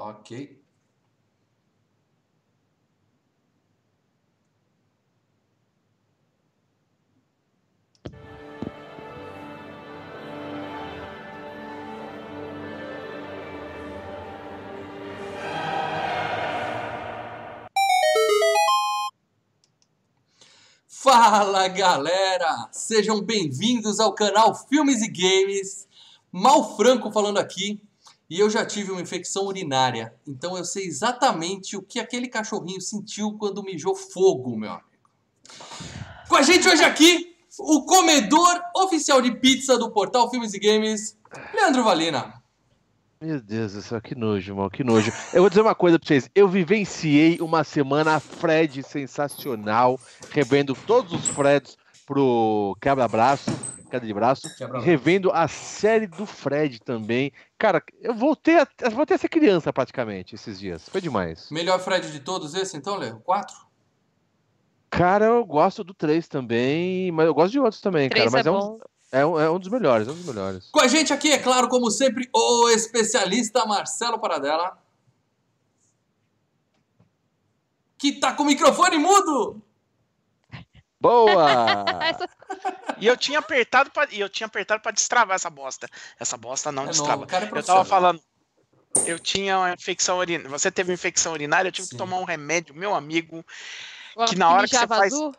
Ok. Fala galera! Sejam bem-vindos ao canal Filmes e Games. Mal Franco falando aqui. E eu já tive uma infecção urinária, então eu sei exatamente o que aquele cachorrinho sentiu quando mijou fogo, meu amigo. Com a gente hoje aqui, o comedor oficial de pizza do portal Filmes e Games, Leandro Valina. Meu Deus do céu, que nojo, irmão, que nojo. Eu vou dizer uma coisa pra vocês. Eu vivenciei uma semana Fred sensacional, revendo todos os Freds pro quebra-braço, queda de braço, Quebra e revendo a série do Fred também. Cara, eu voltei a, eu voltei a ser criança praticamente esses dias. Foi demais. Melhor Fred de todos esse, então, Léo? Quatro? Cara, eu gosto do 3 também, mas eu gosto de outros também, Três cara. Mas é é, um, é, um, é um dos melhores, é um dos melhores. Com a gente aqui, é claro, como sempre, o especialista Marcelo Paradela. Que tá com o microfone mudo! Boa! E eu tinha apertado pra, e eu tinha apertado para destravar essa bosta. Essa bosta não É destrava. novo, o cara é eu tava falando. Eu tinha uma infecção urinária. Você teve uma infecção urinária, eu tive Sim. que tomar um remédio, meu amigo. Que na hora que você mijava faz- azul,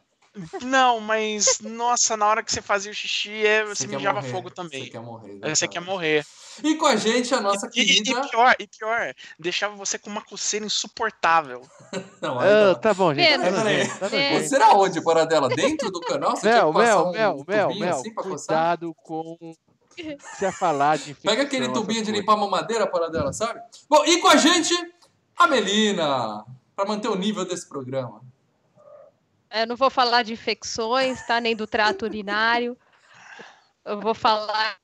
Não, mas nossa, na hora que você fazia o xixi, é, você mijava morrer, fogo também. Você quer morrer. Você quer morrer. E com a gente, a nossa E, e- e querida. pior, e pior, deixava você com uma coceira insuportável. Não, Ah, não. tá bom, gente. Pena. Tá nojento, tá É. nojento. Você era onde, Paradela? Dentro do canal? Você Mel, Mel, um Mel, Mel, Mel, assim cuidado com se a falar de infecção. Pega aquele tubinho de limpar a mamadeira, Paradela, sabe? Bom, e com a gente, a Melina. Pra manter o nível desse programa. Eu não vou falar de infecções, tá? Nem do trato urinário. Eu vou falar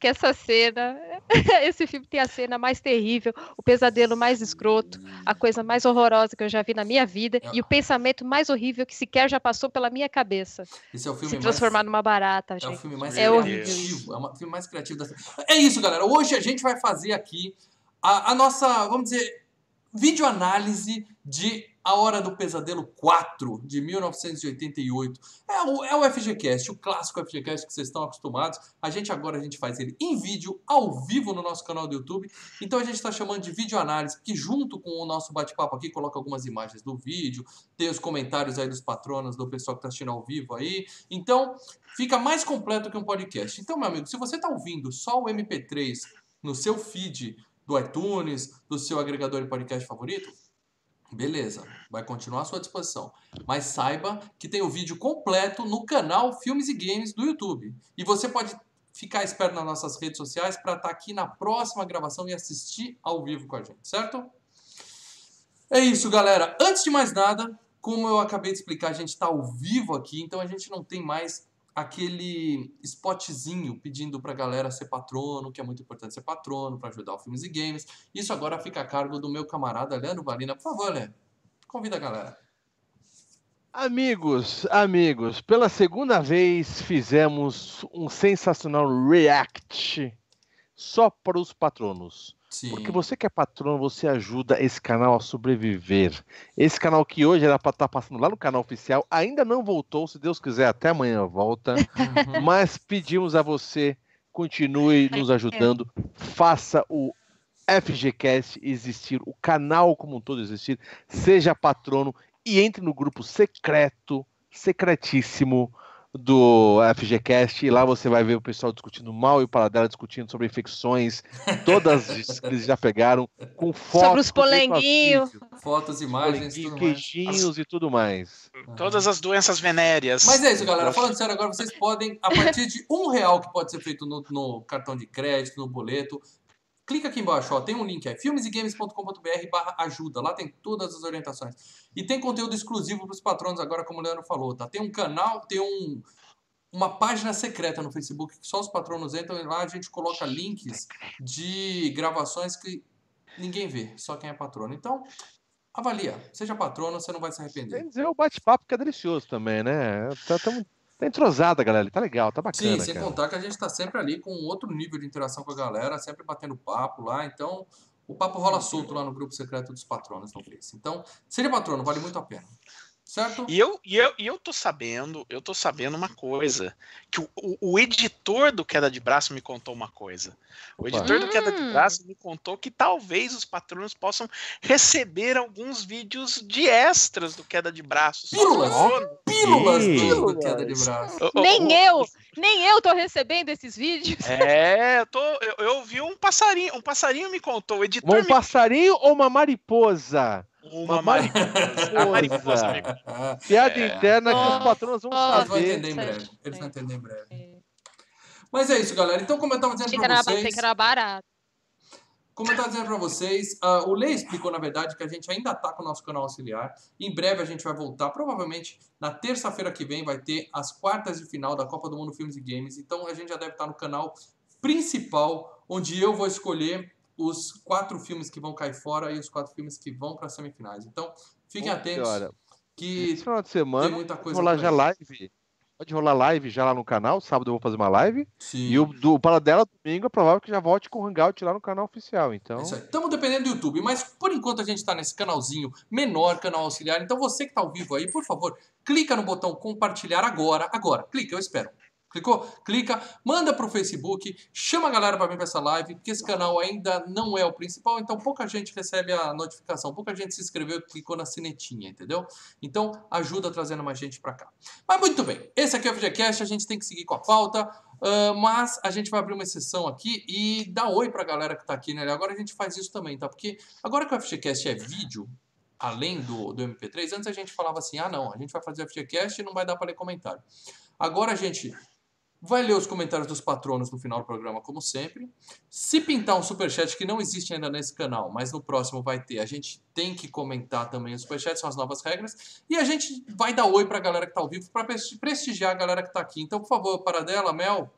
que essa cena, esse filme tem a cena mais terrível, o pesadelo mais escroto, a coisa mais horrorosa que eu já vi na minha vida e o pensamento mais horrível que sequer já passou pela minha cabeça. Esse é o filme Se mais... transformar numa barata, É o filme mais É horrível criativo. É o filme mais criativo da É isso, galera. Hoje a gente vai fazer aqui a, a nossa, vamos dizer, videoanálise de A Hora do Pesadelo 4, de 1988. É o, é o FGCast, o clássico FGCast que vocês estão acostumados. A gente agora a gente faz ele em vídeo, ao vivo no nosso canal do YouTube. Então a gente está chamando de videoanálise, porque junto com o nosso bate-papo aqui, coloca algumas imagens do vídeo, tem os comentários aí dos patronos, do pessoal que está assistindo ao vivo aí. Então, fica mais completo que um podcast. Então, meu amigo, se você está ouvindo só o MP3 no seu feed do iTunes, do seu agregador de podcast favorito, beleza, vai continuar à sua disposição. Mas saiba que tem o vídeo completo no canal Filmes e Games do YouTube. E você pode ficar esperto nas nossas redes sociais para estar aqui na próxima gravação e assistir ao vivo com a gente, certo? É isso, galera. Antes de mais nada, como eu acabei de explicar, a gente está ao vivo aqui, então a gente não tem mais aquele spotzinho pedindo pra galera ser patrono, que é muito importante ser patrono para ajudar o Filmes e Games. Isso agora fica a cargo do meu camarada Leandro Valina. Por favor, Leandro, convida a galera. Amigos, amigos, pela segunda vez fizemos um sensacional react só para os patronos. Sim. Porque você que é patrono, você ajuda esse canal a sobreviver. Esse canal que hoje era para estar passando lá no canal oficial, ainda não voltou, se Deus quiser, até amanhã volta. Uhum. Mas pedimos a você, continue nos ajudando, faça o FGCast existir, o canal como um todo existir, seja patrono e entre no grupo secreto, secretíssimo do FGCast e lá você vai ver o pessoal discutindo mal e o Paladela discutindo sobre infecções, todas as que eles já pegaram, com fotos. Sobre os polenguinhos. Fotos, imagens, tudo mais. queijinhos e tudo mais. Todas as doenças venéreas. Mas é isso, galera. Falando sério, agora vocês podem, a partir de um real que pode ser feito no, no cartão de crédito, no boleto, clica aqui embaixo, ó, tem um link aí, filmesegames.com.br barra ajuda, lá tem todas as orientações. E tem conteúdo exclusivo para os patronos agora, como o Leandro falou, tá? Tem um canal, tem um, uma página secreta no Facebook que só os patronos entram e lá a gente coloca links de gravações que ninguém vê, só quem é patrono. Então, avalia, seja patrono, você não vai se arrepender. Quer dizer, o bate-papo que é delicioso também, né? Tá, tamo- tá entrosada, galera. Tá legal, tá bacana. Sim, sem cara. contar que a gente tá sempre ali com outro nível de interação com a galera, sempre batendo papo lá. Então, O papo rola solto lá no grupo secreto dos patronos no Face. Então, seja patrono, vale muito a pena. Certo? E eu, e, eu, e eu tô sabendo, eu tô sabendo uma coisa. Que o, o, o editor do Queda de Braço me contou uma coisa. O editor do Queda de Hum. Braço me contou que talvez os patronos possam receber alguns vídeos de extras do Queda de Braço. Pílulas. Pílulas Ih. do queda de braço. Nem eu, nem eu tô recebendo esses vídeos. É, eu, tô, eu, eu vi um passarinho, um passarinho me contou, o editor Um me passarinho ou uma mariposa? Uma uma mariposa. A mariposa. Ah, Piada É. interna que os patronos vão Nossa. Eles vão saber. entender em breve. Eles vão entender em breve. É. Mas é isso, galera. Então, como eu estava dizendo para vocês. que era barato. Como eu estava dizendo para vocês, ah, o Lê explicou, na verdade, que a gente ainda está com o nosso canal auxiliar. Em breve a gente vai voltar. Provavelmente na terça-feira que vem vai ter as quartas de final da Copa do Mundo Filmes e Games. Então a gente já deve estar no canal principal, onde eu vou escolher os quatro filmes que vão cair fora e os quatro filmes que vão para as semifinais. Então fiquem atentos, que Esse final de tem semana muita pode coisa rolar já live. Pode rolar live já lá no canal. Sábado eu vou fazer uma live. Sim. E o do Paradela domingo é provável que já volte com o Hangout lá no canal oficial. Então, É isso aí. Estamos dependendo do YouTube, mas por enquanto a gente está nesse canalzinho menor, canal auxiliar. Então você que está ao vivo aí, por favor, clica no botão compartilhar agora. Agora, clica, eu espero. Clicou? Clica, manda pro Facebook, chama a galera para vir para essa live, porque esse canal ainda não é o principal, então pouca gente recebe a notificação, pouca gente se inscreveu e clicou na sinetinha, entendeu? Então ajuda trazendo mais gente para cá. Mas muito bem, esse aqui é o FGCast, a gente tem que seguir com a pauta. Ah, mas a gente vai abrir uma exceção aqui e dar oi pra galera que tá aqui, né? Agora a gente faz isso também, tá? Porque agora que o FGCast é vídeo, além do, do MP3, antes a gente falava assim: ah, não, a gente vai fazer o FGCast e não vai dar pra ler comentário. Agora a gente vai ler os comentários dos patronos no final do programa, como sempre. Se pintar um superchat que não existe ainda nesse canal, mas no próximo vai ter, a gente tem que comentar também os superchats, são as novas regras. E a gente vai dar oi pra galera que tá ao vivo, pra presti- prestigiar a galera que tá aqui. Então, por favor, Paradela, Mel,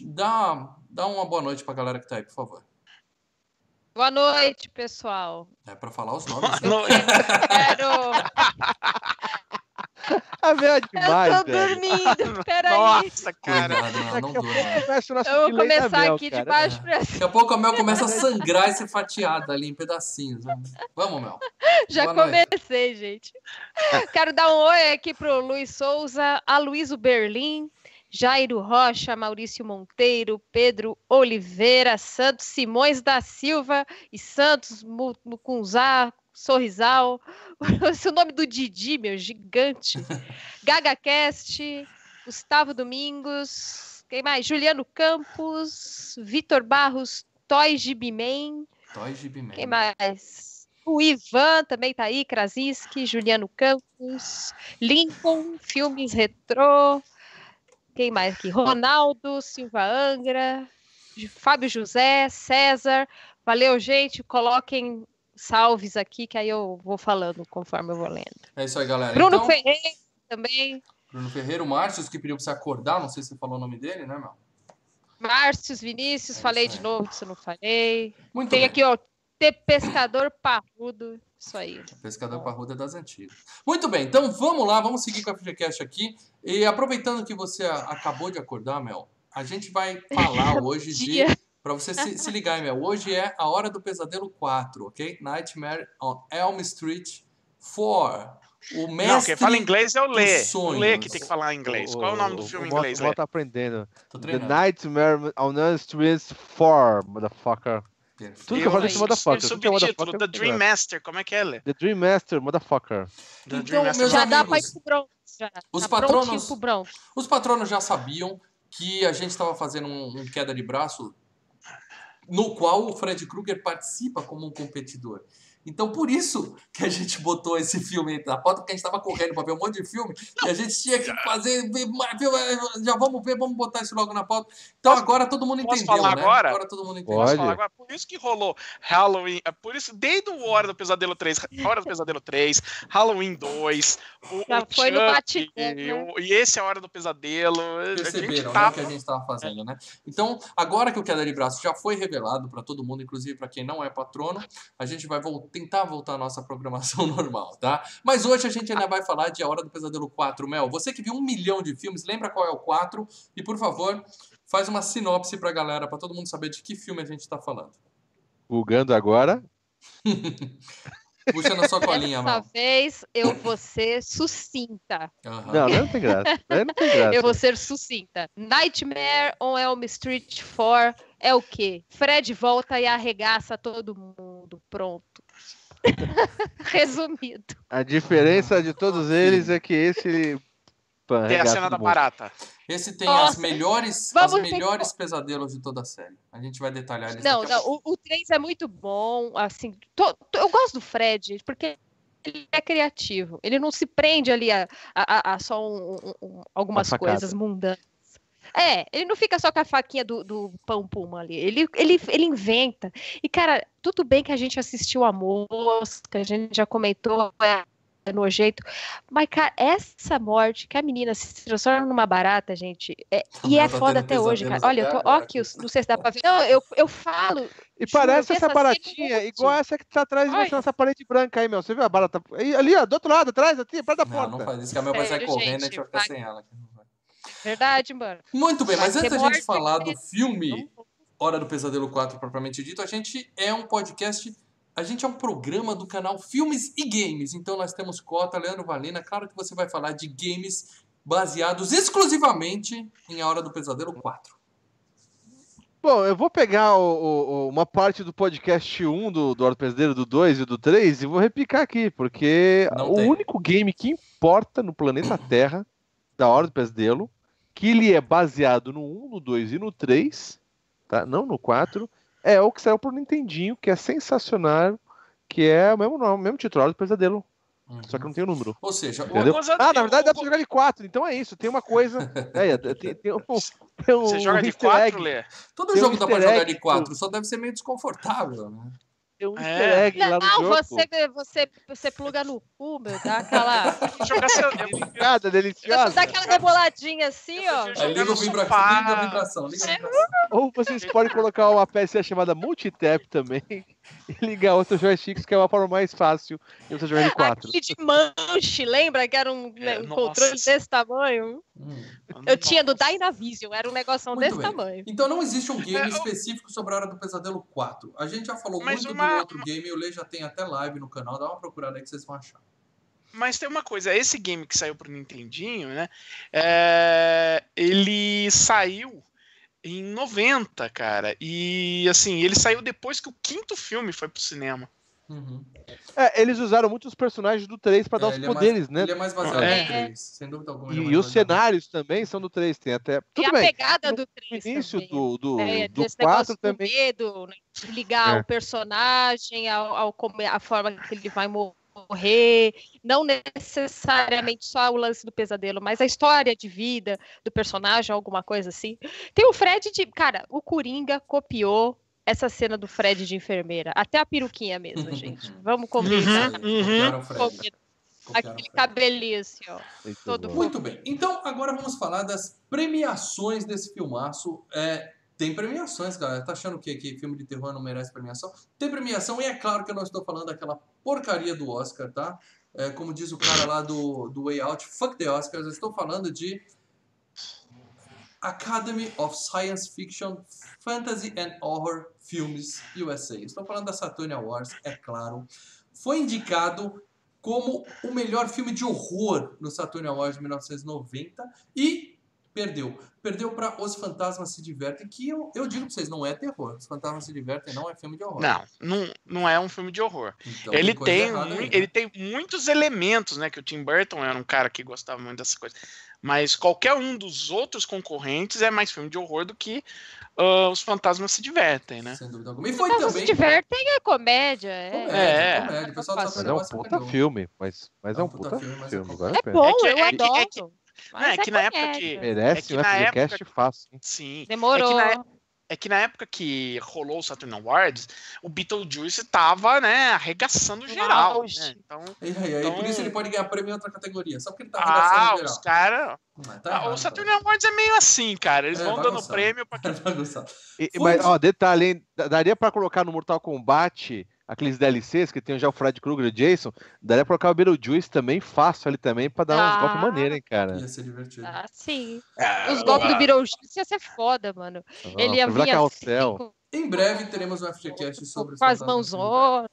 dá, dá uma boa noite pra galera que tá aí, por favor. Boa noite, pessoal. É pra falar os nomes, né? Não, Quero. A Mel é demais, eu tô velho. dormindo. Peraí. Nossa, cara. Não, não Daqui a pouco durma. começa o nosso Eu vou da começar Mel, aqui cara. de baixo pra cima. Daqui a pouco a Mel começa a sangrar e ser fatiada ali em pedacinhos. Vamos, Mel. Já Boa noite. comecei, gente. Quero dar um oi aqui pro Luiz Souza, Aloysio Berlim, Jairo Rocha, Maurício Monteiro, Pedro Oliveira, Santos Simões da Silva e Santos Mu- Mucunzá, Sorrisal. Esse é o nome do Didi, meu, gigante. GagaCast, Gustavo Domingos, quem mais? Juliano Campos, Vitor Barros, Toy Gibiman. Toy Gibi Man. Quem mais? O Ivan também tá aí, Krasinski, Juliano Campos, Lincoln, Filmes Retrô. Quem mais aqui? Ronaldo, Silva Angra, Fábio José, César. Valeu, gente. Coloquem salves aqui, que aí eu vou falando conforme eu vou lendo. É isso aí, galera. Bruno então, Ferreira também. Bruno Ferreira, o Márcio, que pediu pra você acordar, não sei se você falou o nome dele, né, Mel? Márcios Vinícius, É falei de novo, se eu não falei. Muito Tem bem. aqui, ó, Ter Pescador Parrudo. Isso aí. Pescador Parruda é das antigas. Muito bem, então vamos lá, vamos seguir com a FGCast aqui. E aproveitando que você acabou de acordar, Mel, a gente vai falar hoje de. Pra você se, se ligar, hein, Mel. Hoje é a Hora do Pesadelo 4, ok? Nightmare on Elm Street 4. O mestre. Não, quem fala inglês é o Lê. O Lê que tem que falar inglês. Qual é o nome do filme em inglês, o Lê? Tá aprendendo. Tô The. Nightmare on Elm Street 4, motherfucker. Perfeito. Tudo que eu falo desse motherfucker. Que é Subtítulo, motherfucker. The eu tô Dream. Master, como é que é, Lê? The Dream Master, motherfucker. The Então, Dream Master. meus Já dá pra ir pro Bronx. Já. os tá patronos- pro Bronx. Os patronos já sabiam que a gente estava fazendo um, um queda de braço no qual o Fred Krueger participa como um competidor. Então, por isso que a gente botou esse filme na pauta, porque a gente estava correndo para ver um monte de filme e a gente tinha que fazer. Já vamos ver, vamos botar isso logo na pauta. Então, agora todo mundo posso entendeu, falar né? agora? todo mundo entendeu. Pode. Posso falar agora? Por isso que rolou Halloween, é por isso, desde o Hora do Pesadelo 3, Hora do Pesadelo 3, Halloween 2, o, Já o foi no Chuck, Batman, e, né? o- e esse é a Hora do Pesadelo. a gente Perceberam tá né, o que a gente estava fazendo, né? Então, agora que o queda de braço já foi revelado para todo mundo, inclusive para quem não é patrono, a gente vai vol- tentar voltar à nossa programação normal, tá? Mas hoje a gente ainda vai falar de A Hora do Pesadelo 4. Mel, você que viu um milhão de filmes, lembra qual é o 4? E, por favor, faz uma sinopse pra galera, para todo mundo saber de que filme a gente tá falando. Bugando agora. Puxa na sua colinha, Dessa Mal. vez eu vou ser sucinta. Aham. Não, não tem graça. Não tem graça. Eu vou ser sucinta. Nightmare on Elm Street 4 é o quê? Fred volta e arregaça todo mundo. Pronto. Resumido. A diferença de todos eles é que esse. Pã, Tem a cena da barata. Esse tem Nossa, as melhores, vamos as ter- melhores pesadelos de toda a série. A gente vai detalhar eles Não, não, o, o 3 é muito bom, assim, to- to- eu gosto do Fred, porque ele é criativo, ele não se prende ali a, a- a- só um- um- um- algumas coisas mundanas. É, ele não fica só com a faquinha do, do pão puma ali, ele, ele, ele inventa. E, cara, tudo bem que a gente assistiu a mosca, a gente já comentou, é, é nojento, mas, cara, essa morte que a menina se transforma numa barata, gente, é- e é tá foda até hoje, cara. Olha, eu tô, ó, aqui. não sei se dá pra ver. Não, eu, eu falo, E Juro, parece essa essa baratinha, igual essa que tá atrás de você nessa parede branca aí, meu. Você viu a barata? Ali, ó, do outro lado, atrás, aqui, perto da Não, porta. não faz isso, que a Mel vai sair correndo e a gente, vai ficar sem ela. Verdade, mano. Muito bem, mas antes da gente falar do filme Hora do Pesadelo 4 propriamente dito, a gente é um podcast, a gente é um programa do canal Filmes e Games. Então nós temos cota, Leandro Valina, claro que você vai falar de games baseados exclusivamente em A Hora do Pesadelo 4. Bom, eu vou pegar o- o- o- uma parte do podcast 1 do, do Hora do Pesadelo, do 2 e do 3 e vou repicar aqui, porque Não o tem. único game que importa no planeta Terra, da Hora do Pesadelo, que ele é baseado no 1, no 2 e no 3, tá? não no 4, é o que saiu pro Nintendinho, que é sensacional, que é o mesmo nome, o mesmo título, Hora do Pesadelo, só que não tem o número. Ou seja, Entendeu? coisa- Ah, na verdade dá pra o- jogar de 4, então é isso, tem uma coisa. É, tem, tem um, tem um Você joga de easter egg, 4, Lê? todo tem um jogo dá pra jogar de 4, só deve ser meio desconfortável, né? Tem um É. easter egg lá no Não, jogo. você, você, você pluga no cu, meu, dá aquela. Piada deliciosa. Dá aquela reboladinha assim, ó. liga, no vibração, liga a vibração. Ou vocês podem colocar uma peça chamada multitap também e ligar outros joysticks, que é uma forma mais fácil de você jogar de 4. Aquele de manche, lembra que era um, É, um nossa. controle desse tamanho? Hum. Eu tinha do Dynavision, era um negocinho Muito desse bem. tamanho. Então não existe um game É, eu- específico sobre a Hora do Pesadelo 4. A gente já falou Mas muito uma- do outro game, o Lê já tem até live no canal, dá uma procurada aí que vocês vão achar. Mas tem uma coisa, esse game que saiu pro Nintendinho, né? é, ele saiu em 90, cara. E assim, ele saiu depois que o quinto filme foi pro cinema. Uhum. É, eles usaram muitos personagens do 3 para dar É, os ele é mais- poderes, né? Ele é mais baseado É. no 3, sem dúvida alguma. é E, e os no cenários também são do 3, tem até. E Tudo a bem. pegada do No 3 início também. do, do, É, do desse 4 negócio do também. medo, né, de ligar É. o personagem ao, ao a forma que ele vai morrer, não necessariamente só o lance do pesadelo, mas a história de vida do personagem, alguma coisa assim. Tem o Fred de, cara, o Coringa copiou essa cena do Fred de enfermeira, até a peruquinha mesmo, gente. Vamos combinar. Uhum. Copiaram o Aquele cabelinho assim, ó. Muito todo bom. Muito bem. Então, agora vamos falar das premiações desse filmaço. É, tem premiações, galera. Tá achando que, que filme de terror não merece premiação? Tem premiação, e é claro que eu não estou falando daquela porcaria do Oscar, tá? É, como diz o cara lá do, do Way Out, fuck the Oscars. Eu estou falando de Academy of Science Fiction, Fantasy and Horror Films USA. Estou falando da Saturn Awards, é claro. Foi indicado como o melhor filme de horror no Saturn Awards de 1990 e perdeu. Perdeu para Os Fantasmas Se Divertem, que eu, eu digo para vocês, não é terror. Os Fantasmas Se Divertem não é filme de horror. Não, não, não é um filme de horror. Então, ele, tem mui- aí, né? ele tem muitos elementos, né? Que o Tim Burton era um cara que gostava muito dessa coisa. Mas qualquer um dos outros concorrentes é mais filme de horror do que ah, os fantasmas se divertem, né? Sem dúvida alguma. E foi também... se divertem é comédia, é. Comédia, É. comédia. O pessoal Mas é um puta perdeu. filme, mas, mas É é um um puta puta filme, é filme. É bom, É que- eu é que- é adoro. Mas é que na época que- Merece É que um na FGCast época- fácil. hein? Sim. Demorou. É que na- É que na época que rolou o Saturn Awards, o Beetlejuice tava, né, arregaçando geral. Né? Então, E aí, aí, por Então- isso ele pode ganhar prêmio em outra categoria. Só porque ele tá ah, arregaçando os geral. caras. Mas tá Ah, errado, o Saturn cara. Awards é meio assim, cara. Eles É, vão dando prêmio pra quem. Mas, ó, detalhe, hein? Da- Daria pra colocar no Mortal Kombat aqueles DLCs que tem já o Fred Krueger e o Jason. Daria pra colocar o Beetlejuice também, fácil ali também, pra dar uns Ah. golpes maneiros, hein, cara. Ia ser divertido. Ah, sim. Ah, Os golpes do Beetlejuice ia ser foda, mano. Ó, Ele ia vir assim, Em breve teremos um FGCast sobre os Com as fantasmas. mãozonas.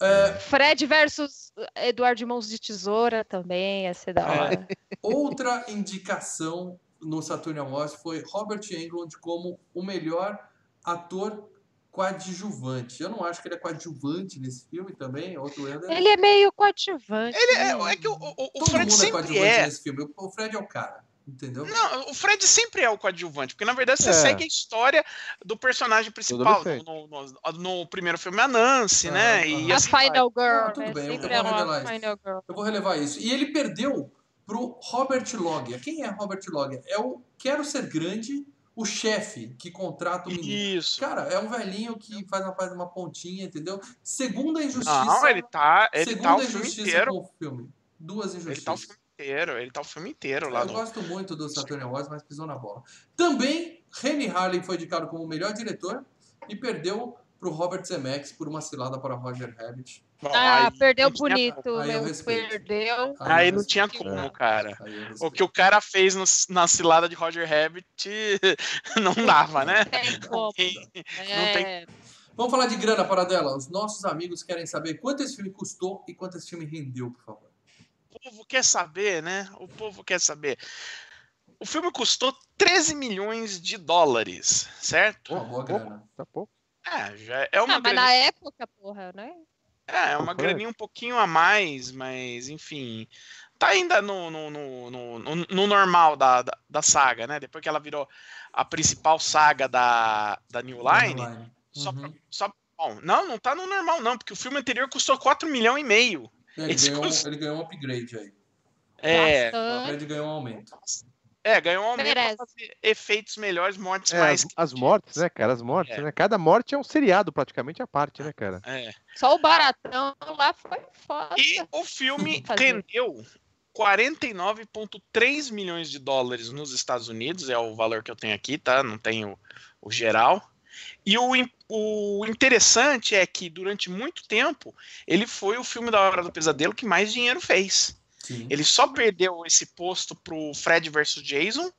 É, Fred versus Eduardo de Mãos de Tesoura também, ia ser da hora. outra indicação no Saturn Awards foi Robert Englund como o melhor ator coadjuvante. Eu não acho que ele é coadjuvante nesse filme também. Outro Ender. Ele é meio coadjuvante. Ele é, é que o, o- o Todo Fred mundo é sempre coadjuvante é. nesse filme. O Fred é o cara, entendeu? Não, o Fred sempre é o coadjuvante, porque na verdade você É. segue a história do personagem principal. No, no- no- primeiro filme, a Nancy, Aham, né? aham. E A assim vai. Final Girl, Não, tudo né? bem, eu Sempre vou é uma revelar isso. Final Girl. Eu vou relevar isso. E ele perdeu pro Robert Loggia. Quem é Robert Loggia? É o Quero Ser Grande, o chefe que contrata o menino. Isso. Cara, é um velhinho que faz uma, faz uma pontinha, entendeu? Segunda injustiça. Não, ele tá, ele segunda tá o filme injustiça inteiro. com o filme. Duas Ele tá o injustiças. filme inteiro, ele tá o filme inteiro lá Eu no. gosto muito do Saturn Awards, mas pisou na bola. Também, Rennie Harlin foi indicado como melhor diretor e perdeu pro Robert Zemeckis por uma cilada para Roger Rabbit. Ah, aí perdeu não tinha bonito. Aí eu meu. Perdeu. Aí eu não tinha como, cara. Aí eu O que o cara fez no- na cilada de Roger Rabbit não dava, né? Tem como. tem- É, Vamos falar de grana, Paradela. Os nossos amigos querem saber quanto esse filme custou e quanto esse filme rendeu, por favor. O povo quer saber, né? O povo quer saber. O filme custou 13 milhões de dólares, certo? Boa pouco. grana. Tá pouco. É, já é uma Ah, mas graninha, na época, porra, né? é, é uma graninha um pouquinho a mais, mas enfim. Tá ainda no, no, no, no, no- no normal da, da, da saga, né? Depois que ela virou a principal saga da, da New Line. Só, Uhum. só, bom, não, não tá no normal, não, porque o filme anterior custou 4 milhões e meio. Ele ganhou, ele ganhou um upgrade aí. É. Fred ganhou um aumento. É ganhou um aumento Merece. pra fazer efeitos melhores, mortes É, mais. as, as mortes, né, cara? As mortes, É. né? Cada morte é um seriado praticamente à parte, né, cara? É. Só o baratão lá foi foda. E o filme rendeu 49,3 milhões de dólares nos Estados Unidos, é o valor que eu tenho aqui, tá? Não tenho o geral. E o, o interessante é que durante muito tempo ele foi o filme da Hora do Pesadelo que mais dinheiro fez. Sim. Ele só perdeu esse posto pro Fred vs Jason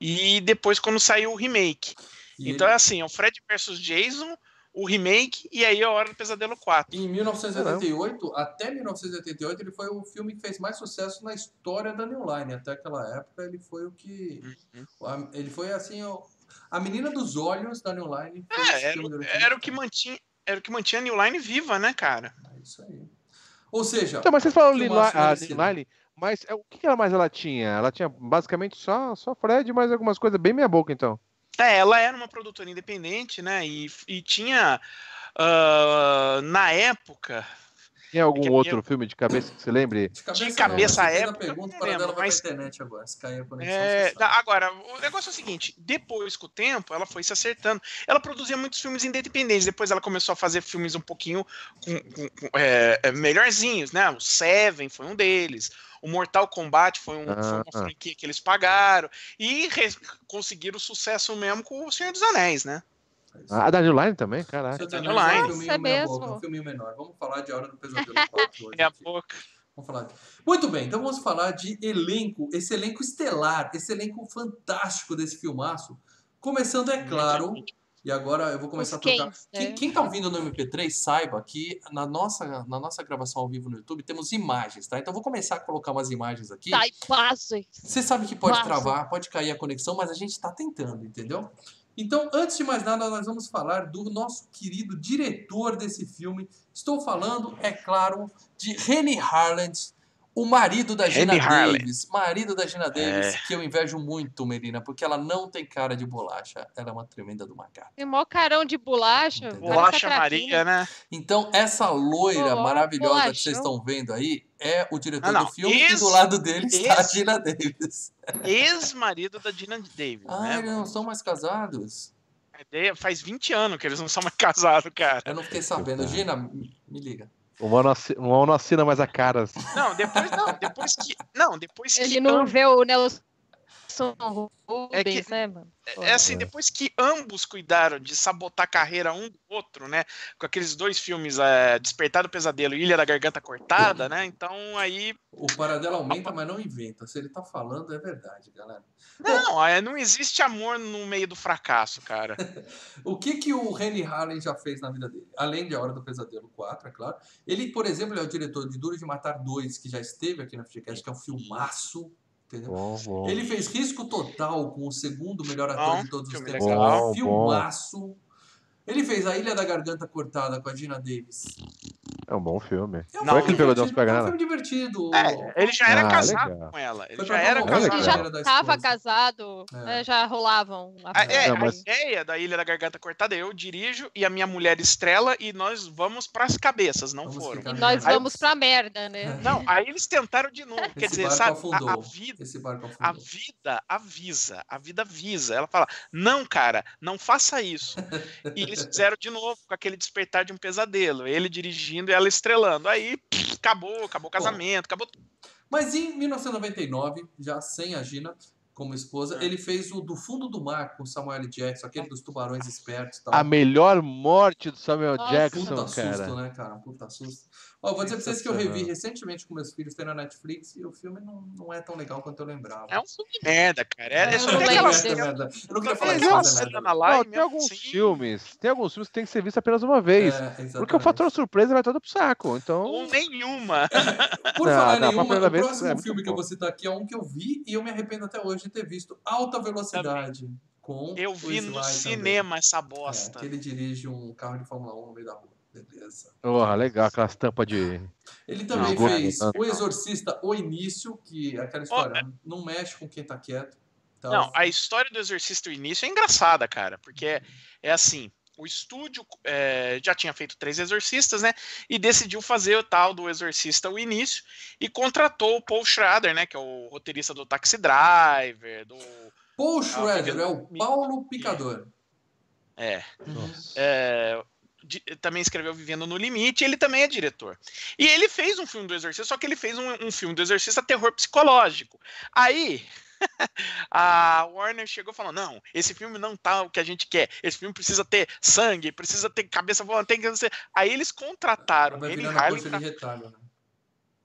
e depois quando saiu o remake. E então é ele- assim, é o Fred vs Jason, o remake e aí a Hora do Pesadelo 4. Em 1988, até 1988, ele foi o filme que fez mais sucesso na história da New Line. Até aquela época, ele foi o que. Uhum. Ele foi assim, a menina dos olhos da New Line. É, era, era o que mantinha, era o que mantinha a New Line viva, né, cara? É isso aí. Ou seja, Então, mas vocês falaram Lin Filmaço a merecido. Lin Line, mas é, o que ela mais ela tinha? Ela tinha basicamente só, só Fred, mas algumas coisas bem meia boca, então. É, ela era uma produtora independente, né? E, e tinha ah, na época. Tinha algum que outro filme de cabeça que você lembre? de cabeça, de época, pergunta para lembro, mas- pra internet agora. Se cair a conexão, É, agora, o negócio é o seguinte: depois com o tempo, ela foi se acertando. Ela produzia muitos filmes independentes. Depois ela começou a fazer filmes um pouquinho com- com- com, é, é, melhorzinhos, né? O Seven foi um deles. O Mortal Kombat foi, um- foi uma Ah. franquia que eles pagaram. E re- conseguiram sucesso mesmo com o Senhor dos Anéis, né? É isso. A da New Line também, caraca. Seu Daniel Daniel é um Line. filminho Nossa, meia mesmo. boca, um filminho menor. Vamos falar de Hora do Pesadelo 4 hoje. É a boca. Vamos falar. de- Muito bem, então vamos falar de elenco, esse elenco estelar, esse elenco fantástico desse filmaço. Começando, é claro, e agora eu vou começar Os a trocar. Quem, né? quem tá ouvindo no MP3, saiba que na nossa, na nossa gravação ao vivo no YouTube temos imagens, tá? Então eu vou começar a colocar umas imagens aqui. Sai, passa. Você sabe que pode Massa. travar, pode cair a conexão, mas a gente está tentando, entendeu? Então, antes de mais nada, nós vamos falar do nosso querido diretor desse filme. Estou falando, é claro, de Rennie Harland, o marido da Gina. Davis. Marido da Gina Davis, É. que eu invejo muito, Melina, porque ela não tem cara de bolacha. Ela é uma tremenda do macaco. Tem mó carão de bolacha. Entendeu? Bolacha. Maria, né? Então, essa loira Pô, maravilhosa que vocês bolachão. estão vendo aí é o diretor Ah, não. do filme e Esse- do lado dele está a Gina Davis. Ex-marido da Dina Davis, Ah, né? eles não são mais casados? É, Faz 20 anos que eles não são mais casados, cara. Eu não fiquei sabendo. Gina, me liga. Uma não, assi- uma não assina mais a cara. assim. Não, depois não, depois que. Não, depois que. Ele não vê o Nelson Nelson É que- Rubens, né, mano? É assim, É. depois que ambos cuidaram de sabotar a carreira um do outro, né? Com aqueles dois filmes, é, Despertar do Pesadelo e Ilha da Garganta Cortada, né? Então aí. O paradelo aumenta, mas não inventa. Se ele tá falando, é verdade, galera. Não, é, não existe amor no meio do fracasso, cara. O que que o Henry Harley já fez na vida dele? Além de A Hora do Pesadelo 4, é claro. Ele, por exemplo, é o diretor de Duro de Matar 2, que já esteve aqui na FGCast, que é um filmaço, entendeu? Bom, bom. Ele fez Risco Total com o segundo melhor ator Bom, de todos os tempos. legal. filmaço. Ele fez A Ilha da Garganta Cortada com a Gina Davis. É um bom filme. É um Não, Foi filme aquele pegador divertido, que pega é um filme divertido. É, ele já era Ah, casado legal. com ela. Ele Foi já era casado. Ele já estava casado, É. né, já rolavam. a A, é, Não, a mas- ideia da Ilha da Garganta Cortada, eu dirijo e a minha mulher estrela e nós vamos pras cabeças, não Vamos foram. ficar E nós Aí- vamos pra merda, né? Não, aí eles tentaram de novo. Quer dizer, sabe, a, a vida. Esse barco A vida avisa, a vida avisa. Ela fala: não, cara, não faça isso. E eles fizeram de novo com aquele despertar de um pesadelo. Ele dirigindo e ela estrelando. Aí pff, acabou, acabou o casamento, acabou tudo. Mas em 1999, já sem a Gina como esposa, É. ele fez o Do Fundo do Mar com Samuel. Jackson, aquele dos tubarões espertos tal. A melhor morte do Samuel Nossa. Jackson, Puta cara. susto, né, cara? Puta susto. Ó, vou dizer pra vocês que eu revi recentemente com meus filhos, tem na Netflix, e o filme não, não é tão legal quanto eu lembrava. É um filme merda, cara. É, É, é só tem aquela merda. Eu não queria falar de aquela coisa cena merda. na live, Não, tem alguns assim. filmes, tem alguns filmes que tem que ser visto apenas uma vez. É, porque o fator surpresa vai todo pro saco. Então. Ou nenhuma. Por Não, falar não, nenhuma, o vez, próximo é filme que eu vou citar aqui é um que eu vi e eu me arrependo até hoje de ter visto. Alta Velocidade. Com Eu o vi no cinema essa também. bosta. É, que ele dirige um carro de Fórmula 1 no meio da rua. Beleza. Porra, legal, aquelas tampas de. Ele também Não, fez. O Exorcista, O Início, que é aquela história, não mexe com quem tá quieto. Então, Não, a história do Exorcista o início é engraçada, cara, porque é, é assim, o estúdio é, já tinha feito três Exorcistas, né, e decidiu fazer o tal do Exorcista o início e contratou o Paul Schrader, né, que é o roteirista do Taxi Driver, do Paul Schrader é o Paulo Picador. é, Nossa. é, de- também escreveu Vivendo no Limite, ele também é diretor. E ele fez um filme do Exorcista, só que ele fez um, um filme do Exorcista terror psicológico. Aí a Warner chegou falando: não, esse filme não tá o que a gente quer. Esse filme precisa ter sangue, precisa ter cabeça voando, tem que ser. Aí eles contrataram a Harley pra, retalho, né?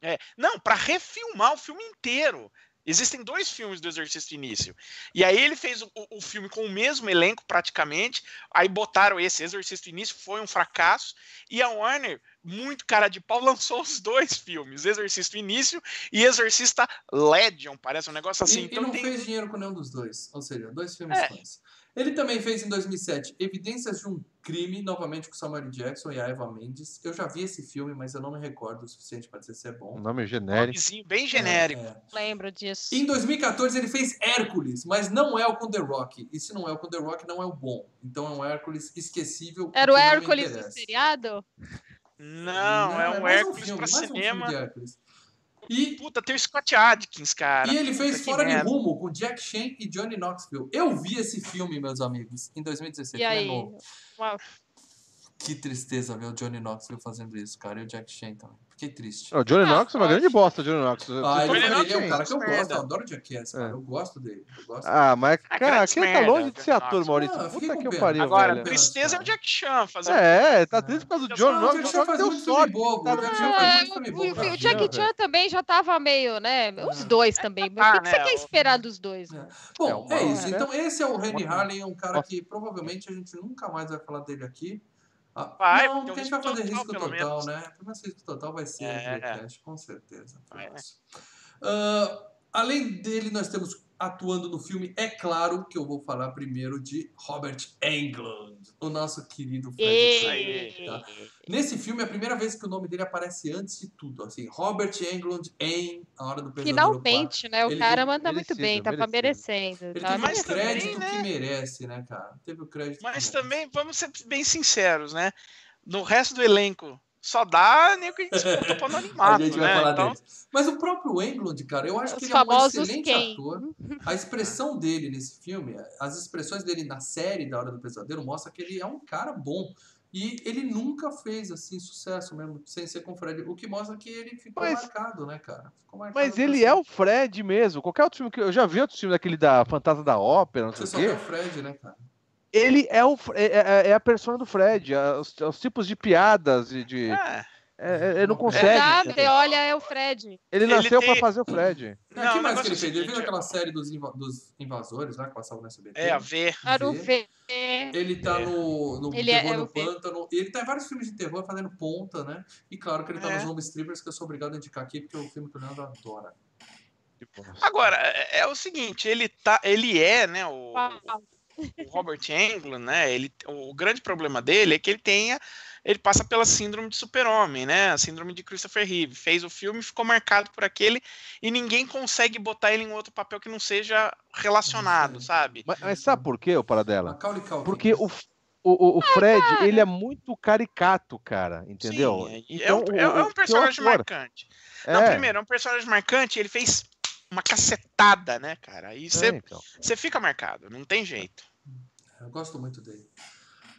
é, não, para refilmar o filme inteiro. Existem dois filmes do Exorcista Início. E aí ele fez o, o filme com o mesmo elenco, praticamente. Aí botaram esse, Exorcista Início, foi um fracasso. E a Warner, muito cara de pau, lançou os dois filmes: Exorcista Início e Exorcista Legion. Parece um negócio assim. e, então e não tem. fez dinheiro com nenhum dos dois. Ou seja, dois filmes É. Ele também fez em 2007 Evidências de um Crime, novamente com Samuel. Jackson e a Eva Mendes. Eu já vi esse filme, mas eu não me recordo o suficiente para dizer se é Um bom. nome genérico. Nomezinho bem genérico. É, é. Lembro disso. Em 2014 ele fez Hércules, mas não é o com The Rock. E se não é o com The Rock, não é o bom. Então é um Hércules esquecível. Era o não Hércules do seriado? Não, é um mais Hércules um filme cinema. de Hércules. E, Puta, tem o Scott Adkins, cara. e ele fez Puta que Fora de merda. Rumo com Jack Chan e Johnny Knoxville. Eu vi esse filme, meus amigos, em 2016. E é aí? novo. Uau. Que tristeza ver o Johnny Knoxville fazendo isso, cara. E o Jack Chan também. Fiquei triste. O Johnny Ah, Knox é uma grande bosta, Johnny Knox. Ah, Eu ele, Johnny é um assim. cara que eu merda. gosto. Eu adoro o Jackass, cara. É. Eu gosto dele. Eu gosto Ah, mas, Ah, cara, quem tá merda, longe de ser Johnny ator, Knoxville. Maurício? Ah, Puta que pena. pariu, Agora, velho. tristeza é o Jack Chan fazer É, tá triste por causa do John Não, Knox. o O Jack Chan faz deu muito filme sorte. bobo. tá O Jack Chan É, o, o, o também já tava meio, né? Os dois também. Mas o que, que né, você quer o- esperar dos dois? É. né? Bom, É é, isso. é. Então, esse é o Henry Uma- Harley, é um cara que provavelmente a gente nunca mais vai falar dele aqui. Ah, Vai, não, porque porque a gente vai fazer total, risco pelo total, menos. né? Mas risco total vai ser É. é. Dreamcast, com certeza. Né? Ah, além dele, nós temos atuando no filme, é claro que eu vou falar primeiro de Robert Englund, o nosso querido Fred. Krueger, tá? Nesse filme, é a primeira vez que o nome dele aparece antes de tudo. Assim, Robert Englund em A Hora do Pesadelo 4. Finalmente, né? O Ele- cara manda muito merecido, bem, tava merecido. merecendo. Ele tava teve Mas o merecendo. também, crédito né? que merece, né, cara? Teve o crédito Mas que merece. também, vamos ser bem sinceros, né? No resto do elenco, só dá nem o que a gente disputa pro A anonimato, gente vai né? falar Então, deles. Mas o próprio Englund, cara, eu acho Os que ele é um excelente quem? ator. A expressão dele nesse filme, as expressões dele na série da Hora do Pesadelo mostra que ele é um cara bom. E ele nunca fez, assim, sucesso mesmo, sem ser com o Fred. O que mostra que ele ficou Mas- marcado, né, cara? Ficou marcado Mas ele sempre. é o Fred mesmo. Qualquer outro filme que eu já vi outro filme daquele da Fantasma da Ópera, não sei Você só o vê quê. o Fred, né, cara? Ele é, o, é, é- é a persona do Fred, é os, os tipos de piadas e de. É. é- é- ele não É. consegue. Você olha, é o Fred. Ele Ele nasceu tem- pra fazer o Fred. Não, Não, que mais que ele é fez? Ele fez aquela série dos, inva- dos invasores, né? Que passava no SBT. É, a ver. Para o Vê. ver. Ele tá É. no, no Ele é- Terror é no? Pântano. Ele tá em vários filmes de terror fazendo ponta, né? E claro que ele tá É. nos Home Strippers, que eu sou obrigado a indicar aqui, porque é o filme que o Leandro adora. Agora, é, é o seguinte, ele tá. Ele é, né, o, Uau. O Robert Englund, né? Ele, o grande problema dele é que ele tenha. Ele passa pela síndrome de super-homem, né? A síndrome de Christopher Reeve. Fez o filme, ficou marcado por aquele, e ninguém consegue botar ele em outro papel que não seja relacionado, sabe? Mas, mas sabe por quê, o Paradela? Porque o, o, o Fred, cara. ele é muito caricato, cara, entendeu? Sim, é- Então, é, um, é- o- é o- um personagem o marcante. Não, É, primeiro, é um personagem marcante, ele fez uma cacetada, né, cara? E é, você então. fica marcado, não tem jeito. Eu gosto muito dele.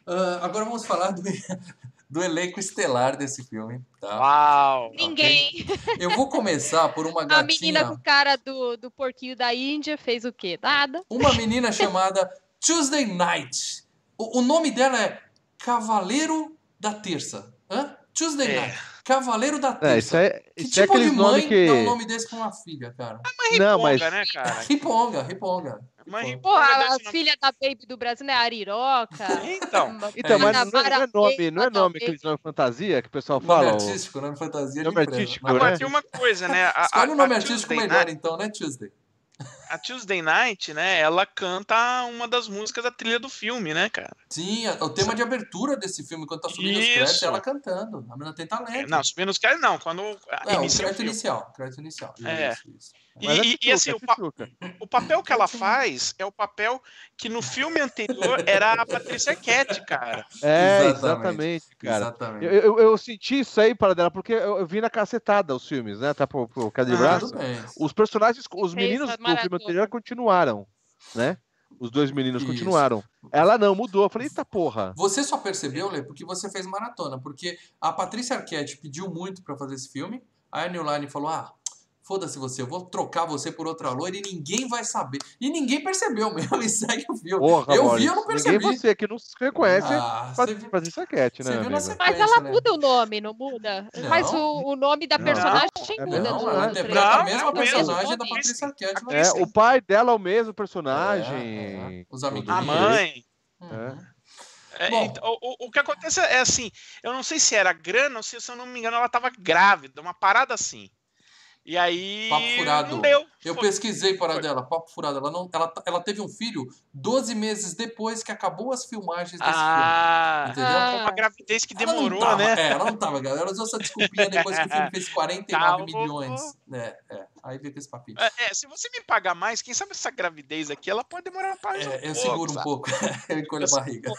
Ah, agora vamos falar do, do elenco estelar desse filme, tá? Uau! Ninguém. Eu vou começar por uma A menina gatinha, com cara do, do porquinho da Índia fez o quê? Nada. uma menina chamada Tuesday Night. O, o nome dela é Cavaleiro da Terça. Hã? Tuesday É. Night. Cavaleiro da Terça. É, isso é, Que isso é tipo de mãe que. dá um nome desse pra uma filha, cara? Não, Riponga, mas. né, cara? Riponga, riponga. Uma Riponga. riponga Porra, a nome- filha da Baby do Brasil não é Ariroca. Então, Então, mas não, não é Mara nome, não é nome aqueles nomes fantasia que o pessoal Nome fala. o- artístico, nome fantasia Nome artístico, Não, né? agora tem uma coisa, né? A, Escolhe um nome a artístico Tuesday melhor, Night- então, né, Tuesday? A Tuesday Night, né? Ela canta uma das músicas da trilha do filme, né, cara? Sim, a- o tema de abertura desse filme, quando tá subindo os Isso. créditos, ela cantando. A menina tem talento. Não, subindo os caras, não. Quando é, o inicia o crédito filme. inicial. Crédito inicial. É. Isso, isso. E, é e- e, assim, é o, pa- o papel que ela faz é o papel que no filme anterior era a Patrícia Arquette, cara. É, Exatamente. exatamente, cara. Exatamente. Eu, eu, eu senti isso aí, para dela, porque eu, eu vi na cacetada os filmes, né? Tá pro, pro Cadê Ah, Braço. Os personagens, os meninos do filme. Anterior continuaram, né? Os dois meninos Isso. continuaram. Ela não, mudou. Eu falei, eita porra. Você só percebeu, Lê, porque você fez maratona. Porque a Patrícia Arquette pediu muito pra fazer esse filme. Aí a New Line falou: ah, foda-se você, eu vou trocar você por outra loira e ninguém vai saber. E ninguém percebeu mesmo e segue o filme. Porra, eu vi, Maurício, eu não percebi. Ninguém você que não se reconhece Ah, você viu- fazer saquete, né, Mas ela né? muda o nome, não muda? Não. Mas o, o nome da Não. personagem É muda mesmo, Não, do ela interpreta a Não, mesma é personagem da. Patrícia Arquette. É, filme. o pai dela é o mesmo personagem. É, é. Os do- amiguinhos. A mãe. Uhum. É, Bom. então, o, o- o que acontece é assim, eu não sei se era grana ou se, se eu não me engano, ela tava grávida, uma parada assim. E aí. Papo furado. Não deu. Eu Foi- pesquisei para Foi. dela, papo furado. Ela, não, ela, ela teve um filho 12 meses depois que acabou as filmagens desse Ah, filme. Entendeu? Ah. uma gravidez que Ela demorou, tava- né? É, ela não tava, galera. Ela usou essa desculpinha depois que o filme fez 49 Calma. milhões. É, é. Aí fica esse papinho. É, é, se você me pagar mais, quem sabe essa gravidez aqui, ela pode demorar mais um É, eu pouco, seguro um sabe? pouco. eu encolho a Eu barriga.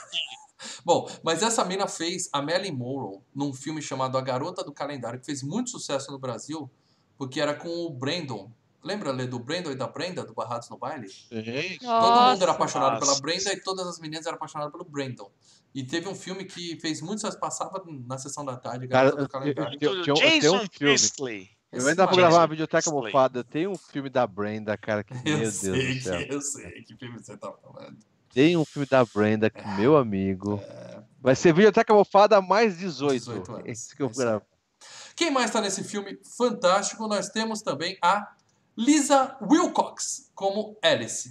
Bom, mas essa mina fez a Marilyn Monroe num filme chamado A Garota do Calendário, que fez muito sucesso no Brasil, porque era com o Brandon. Lembra, Lê, do Brandon e da Brenda, do Barrados no Baile? Sim. Todo mundo era apaixonado Nossa. pela Brenda e todas as meninas eram apaixonadas pelo Brandon. E teve um filme que fez muito sucesso, passava na sessão da tarde, Cara, do Calendário. eu- eu- eu um filme. Priestley. Eu ainda vou gravar uma videoteca mofada. Tem um filme da Brenda, cara, que, meu Eu Deus sei, do céu. eu sei que filme você tá falando. Tem um filme da Brenda que, meu amigo. Vai ser videoteca mofada mais 18. 18 anos. Esse que eu É aí. gravo. Quem mais está nesse filme fantástico? Nós temos também a Lisa Wilcox como Alice.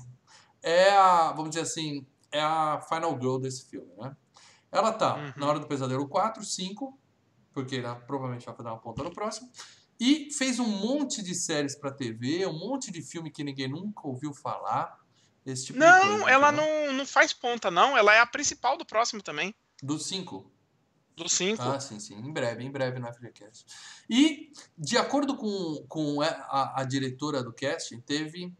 É a, vamos dizer assim, é a final girl desse filme, né? Ela tá Uhum. na Hora do Pesadelo 4, 5, porque ela provavelmente vai fazer uma ponta no próximo. E fez um monte de séries pra TV, um monte de filme que ninguém nunca ouviu falar. Esse tipo de Não, coisa, ela entendeu? não, não faz ponta, não. Ela é a principal do próximo também. Do 5. Do 5. Ah, sim, sim. Em breve, em breve no FGCast. E, de acordo com, com a, a- diretora do casting, teve,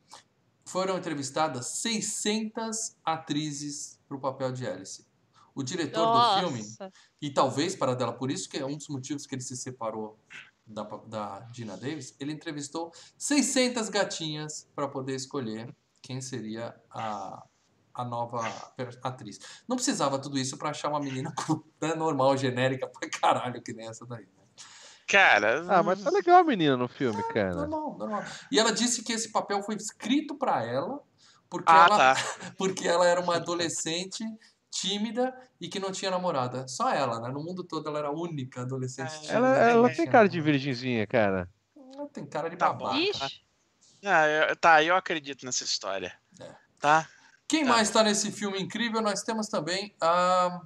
foram entrevistadas 600 atrizes para o papel de Alice. O diretor do filme, Nossa. e talvez para dela, por isso que é um dos motivos que ele se separou da, da Gina Davis, ele entrevistou 600 gatinhas para poder escolher quem seria a, a nova atriz. Não precisava tudo isso pra achar uma menina né, normal, genérica pra caralho, que nem essa daí. né? Cara. Ah, mas tá legal a menina no filme, cara. Normal, normal. E ela disse que esse papel foi escrito pra ela porque, Ah, ela, tá. porque ela era uma adolescente tímida e que não tinha namorada. Só ela, né? No mundo todo ela era a única adolescente É, tímida. Ela, ela tem cara de virgenzinha, cara. Ela tem cara de Tá bom. babaca. Ah, eu- tá, eu acredito nessa história. É. Tá? Quem Tá mais está nesse filme incrível? Nós temos também a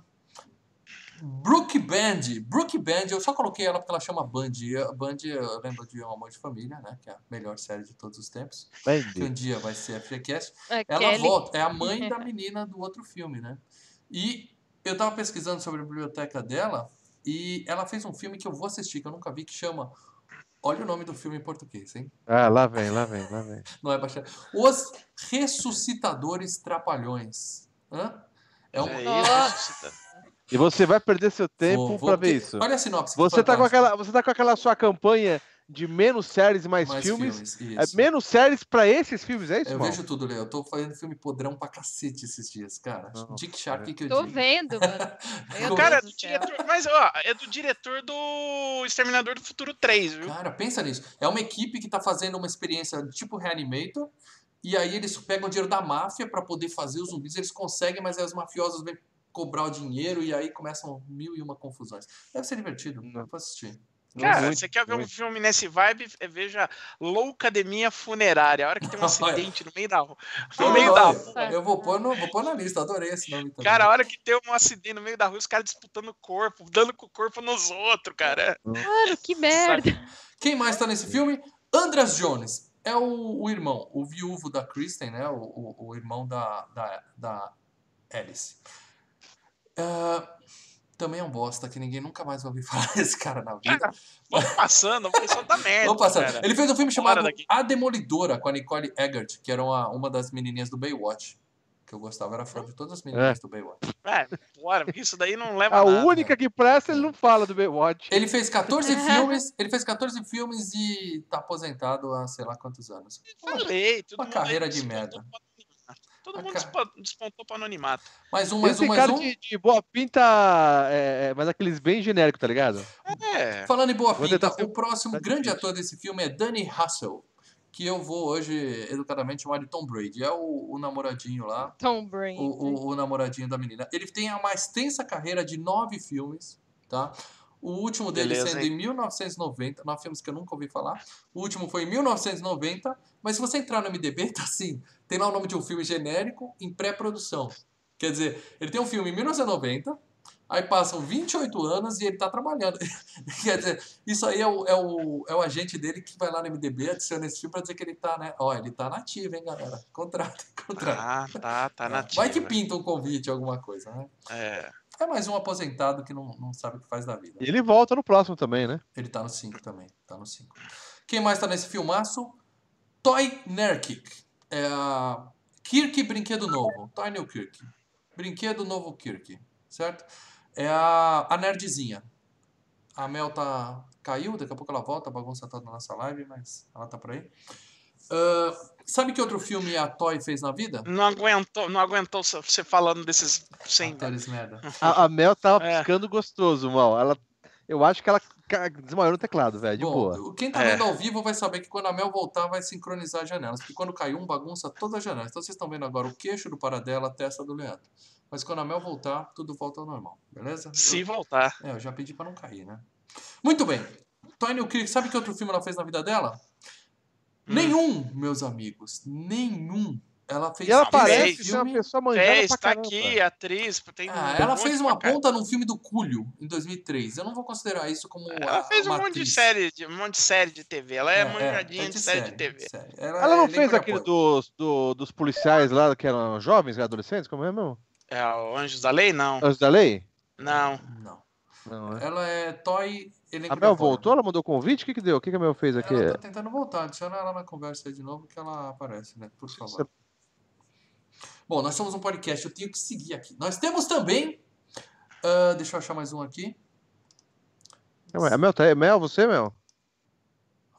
Brooke Band. Brooke Band, eu só coloquei ela porque ela chama Band. A Band, eu lembro de Um Amor de Família, né? Que é a melhor série de todos os tempos. Que um dia vai ser a FGCast. é Ela Kelly. volta, é a mãe da menina do outro filme, né? E eu tava pesquisando sobre a biblioteca dela e ela fez um filme que eu vou assistir, que eu nunca vi, que chama. Olha o nome do filme em português, hein? Ah, lá vem, lá vem, lá vem. Não é baixar. Os Ressuscitadores Trapalhões. Hã? É um. Você tá- E você vai perder seu tempo Vou- vou- pra ver isso. Olha a sinopse. Você tá, com aquela, você tá com aquela sua campanha de menos séries e mais, Mais filmes. É, isso. menos séries pra esses filmes, é isso, Eu Mal? vejo tudo, Léo. Eu tô fazendo filme podrão pra cacete esses dias, cara. Não, Dick Sharp, o que, que eu Tô digo? vendo, mano. Meu Cara, é do diretor. Mas, ó, é do diretor do Exterminador do Futuro 3, viu? Cara, pensa nisso. É uma equipe que tá fazendo uma experiência tipo Reanimator. E aí eles pegam o dinheiro da máfia pra poder fazer os zumbis. Eles conseguem, mas aí os mafiosos vêm cobrar o dinheiro e aí começam mil e uma confusões. Deve ser divertido. Não. Vou assistir. Cara, Muito, você quer ver um muito. filme nesse vibe? É, Veja Loucademia Funerária. A hora que tem um acidente no meio da rua. No meio da olha, rua. Eu vou pôr, no, vou pôr na lista. Adorei esse nome também. Cara, a hora que tem um acidente no meio da rua, os caras disputando o corpo, dando com o corpo nos outros, cara. Mano, que merda. Quem mais tá nesse filme? Andras Jones. É o, o irmão, o viúvo da Kristen, né? O, o, o irmão da, da, da Alice. Ah, também é um bosta que ninguém nunca mais vai ouvir falar desse cara na vida. Cara, vamos passando, o pessoal tá merda. Vamos passar. cara. Ele fez um filme chamado. A Demolidora com a Nicole Eggert, que era uma, uma das menininhas do Baywatch. Que eu gostava, era fã de todas as meninas do Baywatch. É, bora, isso daí não leva A a nada. única que presta, ele não fala do Baywatch. Ele fez 14 filmes, ele fez 14 filmes e tá aposentado há sei lá quantos anos. Falei, todo uma carreira aí de merda. anonimato. Todo Uma mundo ca- despo- despontou pro anonimato. Mais um, mais Esse um, mais cara um. de, de boa pinta, é, é, mas aqueles bem genéricos, tá ligado? É. Falando em boa Vou pinta, o próximo tá grande difícil. ator desse filme é Danny Hassel, que eu vou hoje educadamente chamar de Tom Brady. É o, o namoradinho lá, Tom Brady. o, o- o namoradinho da menina. Ele tem a mais extensa carreira de nove filmes, tá? O último dele Beleza, sendo em 1990, nove filmes que eu nunca ouvi falar. O último foi em 1990, mas se você entrar no MDB, tá assim, tem lá o nome de um filme genérico em pré-produção. Quer dizer, ele tem um filme em 1990, aí passam 28 anos e ele tá trabalhando. Quer dizer, isso aí é o, é, o, é o agente dele que vai lá no MDB, adiciona esse filme pra dizer que ele tá, né? Ó, ele tá nativo, hein, galera? Contrato, contrato. Ah, tá, tá nativo. Vai que pinta um convite, alguma coisa, né? É. É mais um aposentado que não, não sabe o que faz da vida. E ele volta no próximo também, né? Ele tá no 5 também. Tá no 5. Quem mais tá nesse filmaço? Toy Nerkick. É a Kirk Brinquedo Novo. Toy New Kirk. Brinquedo Novo Kirk. Certo? É a, a nerdzinha. A Mel tá. Caiu, daqui a pouco ela volta, a bagunça tá na nossa live, mas ela tá por aí. Ah, sabe que outro filme a Toy fez na vida? Não aguentou, não aguentou você falando desses sem. Atores merda. A, a Mel tava É. piscando gostoso, mal. Ela, eu acho que ela desmaiou no teclado, velho, de Bom, boa. quem tá É. vendo ao vivo vai saber que quando a Mel voltar vai sincronizar as janelas, porque quando caiu um bagunça todas as janelas. Então vocês estão vendo agora o queixo do Paradela, a testa do Leandro. Mas quando a Mel voltar, tudo volta ao normal, beleza? Se voltar. Eu, é, eu já pedi pra não cair, né? Muito bem. Tony Kirk, sabe que outro filme ela fez na vida dela? Hum. Nenhum, meus amigos. Nenhum. Ela fez E ela parece ser filme- uma pessoa manjada É, pra caramba. aqui, atriz. Tem Ah, um ela fez uma ponta num filme do Culho, em 2003. Eu não vou considerar isso como Ela a- fez um monte de série, de, um monte de série de TV. Ela é, manjadinha é de, série, de TV. série. Ela é não elenco fez de aquele dos, do- dos policiais lá que eram jovens, adolescentes? Como é mesmo? É o Anjos da Lei? Não. Anjos da Lei? Não. Não. Não, né? Ela é Toy A Mel voltou? Ela mandou convite? O que que deu? O que que a Mel fez aqui? Ela tá tentando voltar. Adiciona ela na conversa aí de novo que ela aparece, né? Por favor. Bom, nós somos um podcast, eu tenho que seguir aqui. Nós temos também. ah, deixa eu achar mais um aqui. A Mel, tá aí? Mel, você, Mel?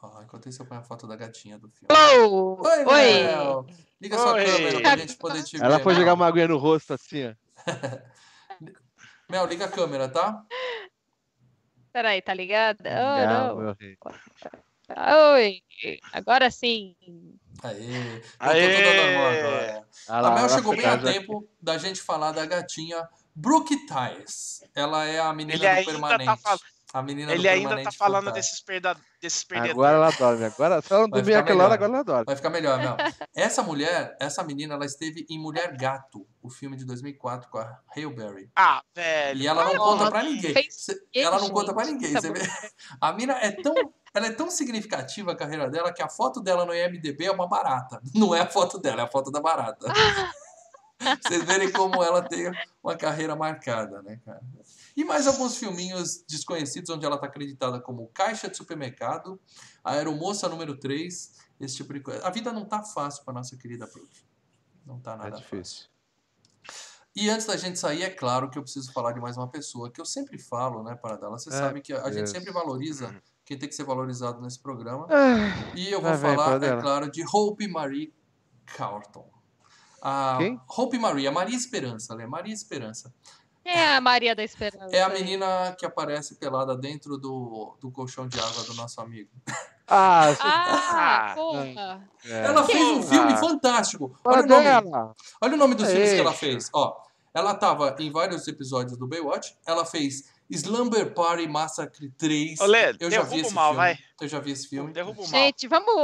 Ai, Enquanto isso, eu ponho a foto da gatinha do filme. Oi, Oi! Mel! Liga sua Oi. câmera pra gente poder te ver. Ela foi jogar uma aguinha no rosto assim, ó. Mel, liga a câmera, tá? Peraí, tá ligada? Ah, Oh, não. Oi! Agora sim. Aê! Aê! Agora. Ah A lá, Mel chegou bem a casa- tempo da gente falar da gatinha Brooke Tyes. Ela é a menina Ele do ainda tá permanente. fal- A menina Ele ainda tá falando desses, perda... desses perdedores. Agora ela dorme. Agora, se ela não Vai dormir ficar aquela hora, melhor. agora ela dorme. Vai ficar melhor, Mel. Essa mulher, essa menina, ela esteve em Mulher Gato, o filme de 2004 com a Hale Berry. Ah, velho. E ela não Nossa, conta pra ninguém. Ela não gente? conta pra ninguém. Essa Você vê? A mina é tão, ela é tão significativa a carreira dela que a foto dela no IMDB é uma barata. Não é a foto dela, é a foto da barata. Vocês verem como ela tem uma carreira marcada, né, cara? E mais alguns filminhos desconhecidos onde ela tá acreditada como Caixa de Supermercado, a Aeromoça número 3, esse tipo de coisa. A vida não tá fácil pra nossa querida Brooke. Não tá É nada fácil. difícil. E antes da gente sair, é claro que eu preciso falar de mais uma pessoa, que eu sempre falo, né, Paradela? Você É, sabe que a, gente sempre valoriza quem tem que ser valorizado nesse programa. Ah, E eu vou falar, é claro, de Hope Marie Carlton. A Quem? Hope Marie, a Maria Esperança, né? Maria Esperança. É a Maria da Esperança? É a menina que aparece pelada dentro do, do colchão de água do nosso amigo. Ah, Ah, Ah, porra! é. Ela fez um filme Ah. fantástico. Olha o nome, dela. olha o nome dos filmes que ela fez. Ó, ela estava em vários episódios do Baywatch. Ela fez Slumber Party Massacre 3. Ô, Lê, eu já vi esse mal, filme. vai. Eu já vi esse filme. Derruba o mal. Gente, vamos.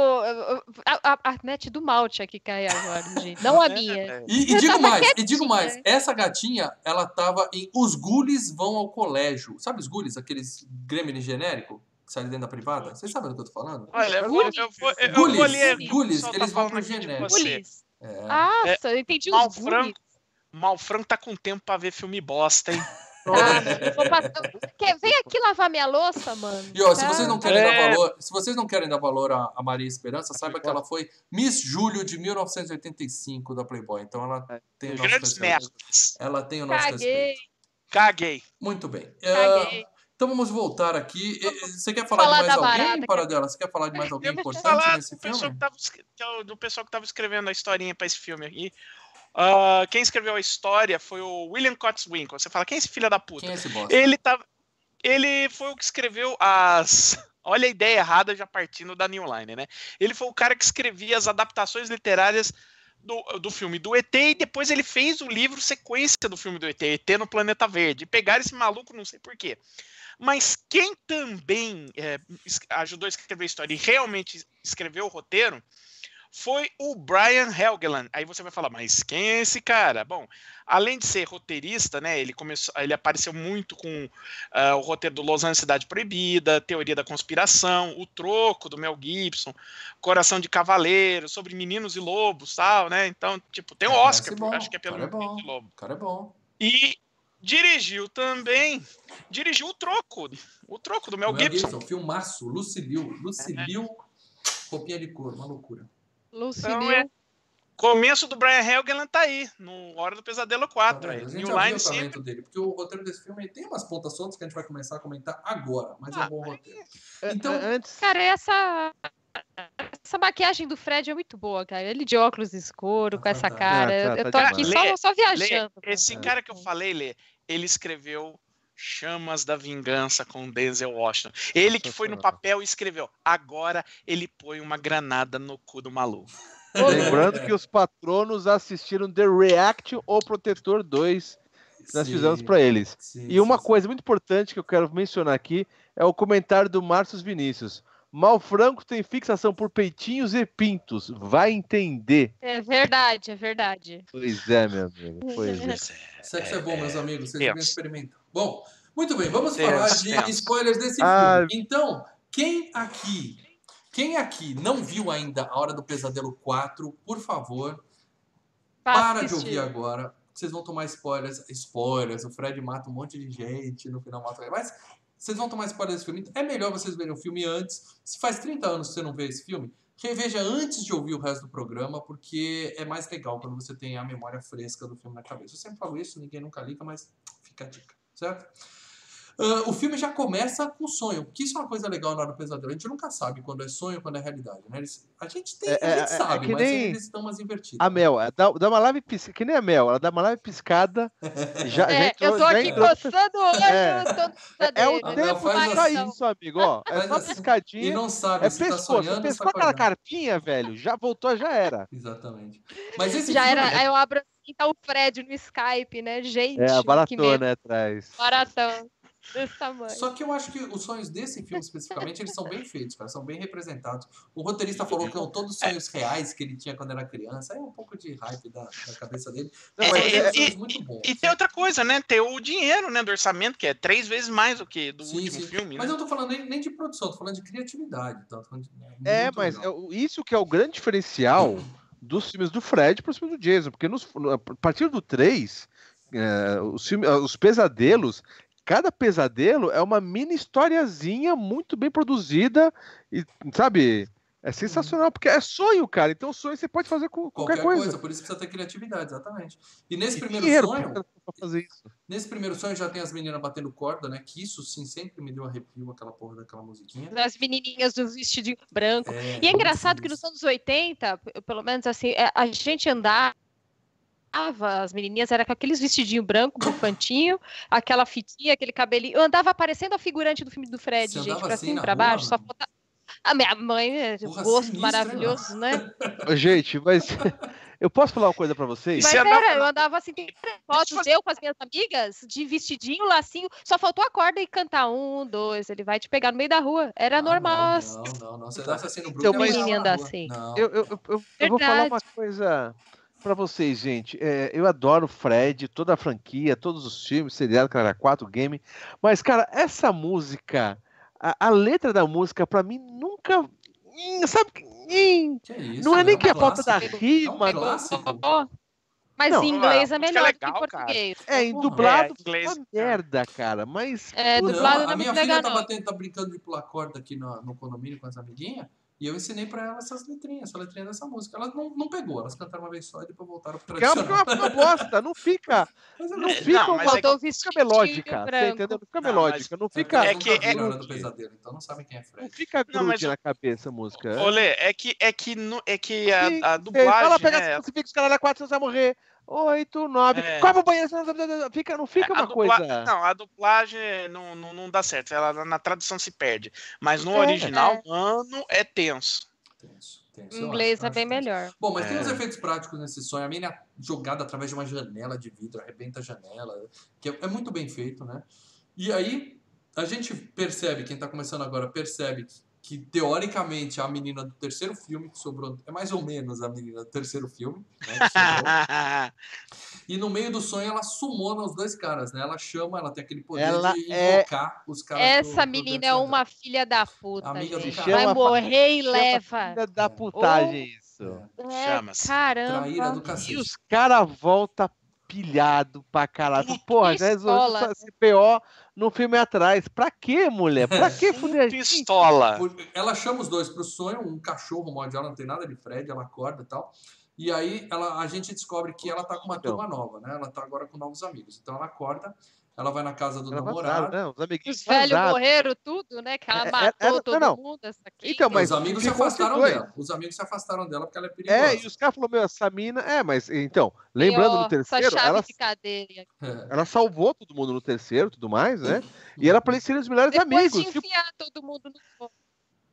A, a, a net do Malte aqui cair agora, gente. Não a minha. É, E, e digo mais, e digo mais, essa gatinha, ela tava em Os Gules Vão ao Colégio. Sabe os Gules, aqueles gremlin genérico que sai dentro da privada? Vocês sabem do que eu tô falando? Olha, eu vou, eu vou, eu Gules, vou ler Gules, eles tá vão falando pro genérico. Gulis. É. Nossa, eu entendi os Malfranco, Gulis. Malfranco tá com tempo pra ver filme bosta, hein? Eu vou passar- Quer, vem aqui lavar minha louça, mano. E ó, se Tá? vocês não querem É. dar valor, se vocês não querem dar valor à, à Maria Esperança, saiba que ela foi Miss Júlio de 1985 da Playboy. Então ela tem o nosso Grandes respeito. merdas. Ela tem o nosso Caguei, respeito. Caguei. Muito bem. É, caguei. então vamos voltar aqui. Você quer falar, Falar de mais alguém, barata, para dela? Você quer falar de mais alguém importante falar nesse do pessoal, filme? que tava, es- que é o- do pessoal que tava escrevendo a historinha pra esse filme aqui. Ah, quem escreveu a história foi o William Cotswinkle. Você fala, quem é esse filho da puta? Quem é esse bosta? Ele tava. Ele foi o que escreveu as. Olha a ideia errada já partindo da New Line, né? Ele foi o cara que escrevia as adaptações literárias do, do filme do ET e depois ele fez o livro sequência do filme do ET, ET no Planeta Verde. E pegaram esse maluco, não sei porquê. Mas quem também é, ajudou a escrever a história e realmente escreveu o roteiro foi o Brian Helgeland. Aí você vai falar, mas quem é esse cara? Bom, além de ser roteirista, né, ele começou, ele apareceu muito com ah, o roteiro do Los Angeles Cidade Proibida, Teoria da Conspiração, O Troco do Mel Gibson, Coração de Cavaleiro, sobre Meninos e Lobos, tal, né? Então, tipo, tem o Oscar, bom, acho que é pelo cara é bom. Meninos e Lobo. O cara é bom. E dirigiu também, dirigiu O Troco, O Troco do Mel, Mel Gibson. Gibson, filmaço, Lucilio. Lucilio, roupinha de cor, uma loucura. Lucilio. Então, é, Começo do Brian Helgeland tá aí, no Hora do Pesadelo 4. Tá aí. a gente New Line o sempre. dele, porque o roteiro desse filme tem umas pontas soltas que a gente vai começar a comentar agora, mas é um Ah, bom roteiro. É, Então- é, Antes. Cara, essa. Essa maquiagem do Fred é muito boa, cara. Ele de óculos escuro, Tá com essa cara. Ah, tá- eu, tá eu tô aqui demais. só, só Lê, viajando. cara. esse cara que eu falei, Lê, ele escreveu Chamas da Vingança com Denzel Washington. Ele que foi no papel e escreveu. Agora ele põe uma granada no cu do maluco. Lembrando que os patronos assistiram The React ou Protetor 2 que nós Sim, fizemos para eles. sim, E uma sim, coisa muito importante que eu quero mencionar aqui é o comentário do Márcio Vinícius. Malfranco tem fixação por peitinhos e pintos. Vai entender. É verdade, é verdade. Pois é, meu amigo. Pois é. Sexo é bom, meus amigos, vocês devem experimentar. Bom, muito bem, vamos Tenso, falar de spoilers desse Ah. filme. Então, quem aqui, quem aqui não viu ainda A Hora do Pesadelo 4, por favor, para de ouvir agora. Vocês vão tomar spoilers. Spoilers. O Fred mata um monte de gente, no final mata. Mas vocês vão tomar spoilers desse filme. É melhor vocês verem o filme antes. Se faz 30 anos que você não vê esse filme, reveja antes de ouvir o resto do programa, porque é mais legal quando você tem a memória fresca do filme na cabeça. Eu sempre falo isso, ninguém nunca liga, mas fica a dica, certo? Ah, o filme já começa com sonho, porque isso é uma coisa legal na hora do pesadelo. A gente nunca sabe quando é sonho quando é realidade, né? Eles- a gente tem, É- a gente é- é sabe, que mas nem eles estão mais invertidos. A Mel, é, dá, dá uma leve piscada, que nem a Mel, ela dá uma leve piscada, já, já É, entrou, eu tô já aqui entrou- coçando o olho, É. É o tempo faz pra assim. isso, amigo, ó. É só assim. E piscadinha. não sabe É se tá pescoço, sonhando ou se pescoçou tá aquela carpinha, velho. Já voltou, já era. Exatamente. Mas esse Já filme, era, aí eu abro assim, tá o Fred no Skype, né? Gente, É, medo. baratona atrás. Baratão. Desse tamanho. Só que eu acho que os sonhos desse filme especificamente, eles são bem feitos, cara, são bem representados. O roteirista falou que são todos sonhos reais que ele tinha quando era criança. Aí é um pouco de hype da, da cabeça dele. Não, Mas mas é- sonhos muito bons. E tem outra coisa, né? Tem o dinheiro, né, do orçamento, que é três vezes mais do que do Sim, último sim. filme, Mas né? eu não tô falando nem, nem de produção, tô falando de criatividade. Tô falando de- É, mas legal. é o- isso que é o grande diferencial dos filmes do Fred para os filmes do Jason, porque nos- no- a partir do 3, é, os, filmes, os pesadelos, cada pesadelo é uma mini historiazinha muito bem produzida e, sabe, é sensacional, porque é sonho, cara. Então sonho você pode fazer com qualquer, Qualquer coisa. coisa. por isso precisa ter criatividade, exatamente. E nesse E primeiro dinheiro sonho, fazer isso. nesse primeiro sonho já tem as meninas batendo corda, né? Que isso sim sempre me deu arrepio, aquela porra daquela musiquinha. As menininhas do vestidinho branco. É, E é engraçado que nos anos 80, p- pelo menos assim, é, a gente andava, as menininhas era com aqueles vestidinhos brancos, bufantinho, aquela fitinha, aquele cabelinho. Eu andava parecendo a figurante do filme do Fred, Você gente, pra assim cima e pra rua, baixo. Só mano? A minha mãe, é, Porra, gosto sinistro, hein, maravilhoso, né? Ô, Gente, mas eu posso falar uma coisa pra vocês? Mas você andava era, eu andava assim, tem fotos eu com as minhas amigas, de vestidinho, lacinho, só faltou a corda e cantar um, dois, ele vai te pegar no meio da rua. Era Ah, normal. Não, não, não, não. Você dança assim no Então, mas- anda rua. assim. Não. Eu, eu, eu- eu- eu vou falar uma coisa pra vocês, gente. É, eu adoro o Fred, toda a franquia, todos os filmes, seriado, cara, 4 game. Mas, cara, essa música, a, a letra da música, pra mim, nunca. Hum, Sabe? hum, Que isso, Não é nem um que a falta da rima. É um Mas Não, em inglês a é é melhor legal, do que em cara. português. É, em dublado, É, inglês, uma merda, cara. Mas. É, dublado Não, não a é minha muito filha legal, tá, batendo, tá brincando de pular corda aqui no, no condomínio com as amiguinhas. E eu ensinei pra ela essas letrinhas, essa letrinha dessa música. Elas não, não pegou, elas cantaram uma vez só e depois voltaram pro porque é uma, tradicional. uma, bosta, não fica. Mas eu Não não fica Não, mas é Faltou o fica melódica, você entendeu? Não fica Não, melódica, não fica. É nunca que- é- do Pesadelo, então não sabem quem é Não Fred. fica Não, mas grude na cabeça a música. Olê, é que, é que, é que a, dublagem, pegar né, esse crucifixo, os caras da 4 você vai morrer. 8, 9. É. Qual pro banheiro? Fica, não fica uma dubla- coisa. Não, a dublagem não, não, não dá certo. Ela na tradução se perde. Mas no É. original, É. mano, é tenso. Tenso, tenso, Em inglês acho, é acho bem tenso. melhor. Bom, mas tem É. uns efeitos práticos nesse sonho. A mina é jogada através de uma janela de vidro, arrebenta a janela, que é, é muito bem feito, né? E aí a gente percebe, quem tá começando agora percebe que, teoricamente a menina do terceiro filme que sobrou é mais ou menos a menina do terceiro filme, né? E no meio do sonho ela sumona os dois caras, né? Ela chama, ela tem aquele poder Ela de é- invocar os caras. Essa pro- pro menina é uma filha da puta, Amiga do gente. cara. Vai Chama- morrer e chama leva. Filha da putagem, isso. É, Chama-se. caramba. Traíra do E os caras voltam pilhado pra caralho. Porra, já resolveu pistola. esse PO no filme atrás. Pra quê, mulher? Pra que fuder? Pistola. Ela chama os dois pro sonho, um cachorro morde ela, não tem nada de Fred, ela acorda e tal. E aí ela, a gente descobre que ela tá com uma Então. turma nova, né? Ela tá agora com novos amigos. Então ela acorda, ela vai na casa do Ela namorado. não, os amiguinhos Os velhos morreram tudo, né? Que ela É, é, matou era- todo não, não. mundo, essa aqui. Então, mas os amigos se afastaram dois. dela. Os amigos se afastaram dela porque ela é perigosa. É, e os caras falaram, meu, essa mina. É, mas então, lembrando no terceiro, Essa chave ela, de cadeia. É. ela salvou todo mundo no terceiro e tudo mais, né? E era pra eles serem os melhores Depois amigos. de tipo, enfiar todo mundo no fogo.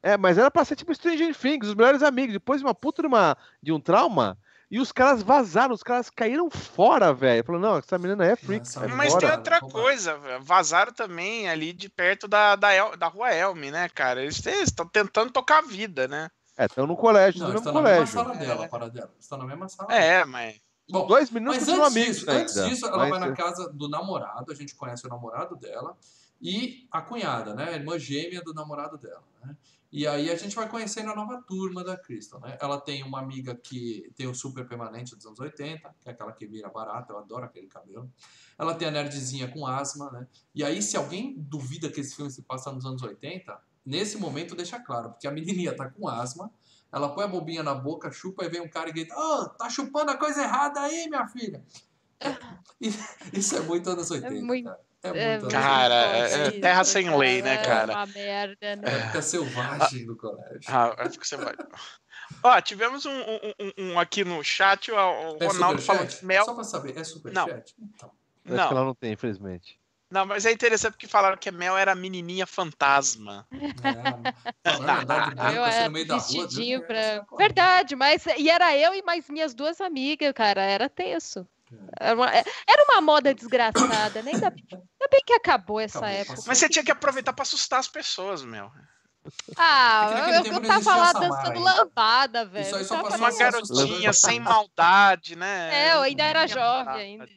É, mas era pra ser tipo Stranger Things, os melhores amigos. Depois de uma puta de, uma, de um trauma, e os caras vazaram, os caras caíram fora, velho. Falou, não, essa menina é freak. Essa é Mas Bora. tem outra coisa, vazaram também ali de perto da, da, El- da rua Elme, né, cara? Eles estão tentando tocar a vida, né? É, estão no colégio, Não, no mesmo na mesma colégio. sala dela, a parada dela. Está na mesma sala. É, mas. Bom, Dois minutos Mas antes amigos disso, ainda. antes disso, ela mas, vai na é, casa do namorado, a gente conhece o namorado dela, e a cunhada, né? A irmã gêmea do namorado dela, né? E aí a gente vai conhecendo a nova turma da Crystal, né? Ela tem uma amiga que tem o super permanente dos anos 80, que é aquela que vira barata, eu adoro aquele cabelo. Ela tem a nerdzinha com asma, né? E aí, se alguém duvida que esse filme se passa nos anos 80, nesse momento deixa claro, porque a menininha tá com asma, ela põe a bobinha na boca, chupa e vem um cara e grita: Ô, tá chupando a coisa errada aí, minha filha. E- Isso é muito anos 80. muito. cara. É É, muito Cara, é- é terra sem lei, né, É cara? uma merda, né? Época selvagem do colégio. Ah, acho que você vai. Ó, tivemos um, um- um- aqui no chat, o É Ronaldo falou superchat? que Mel. Só pra saber, é superchat? Então. Acho que Não, ela não tem, infelizmente. não, mas é interessante porque falaram que a Mel era a menininha fantasma. É, falando de branco Eu assim era no meio da rua. vestidinho Deus, branco. é, Verdade, mas e era eu e mais minhas duas amigas, cara. Era tenso. É. Era uma, era uma moda desgraçada, né? Ainda, ainda bem que acabou essa Acabou, época. Mas você tinha que aproveitar pra assustar as pessoas, Mel. Ah, É eu, eu tava lá dançando lambada, velho. Isso aí só tava Uma garotinha sem maldade, né? É, eu ainda era jovem ainda.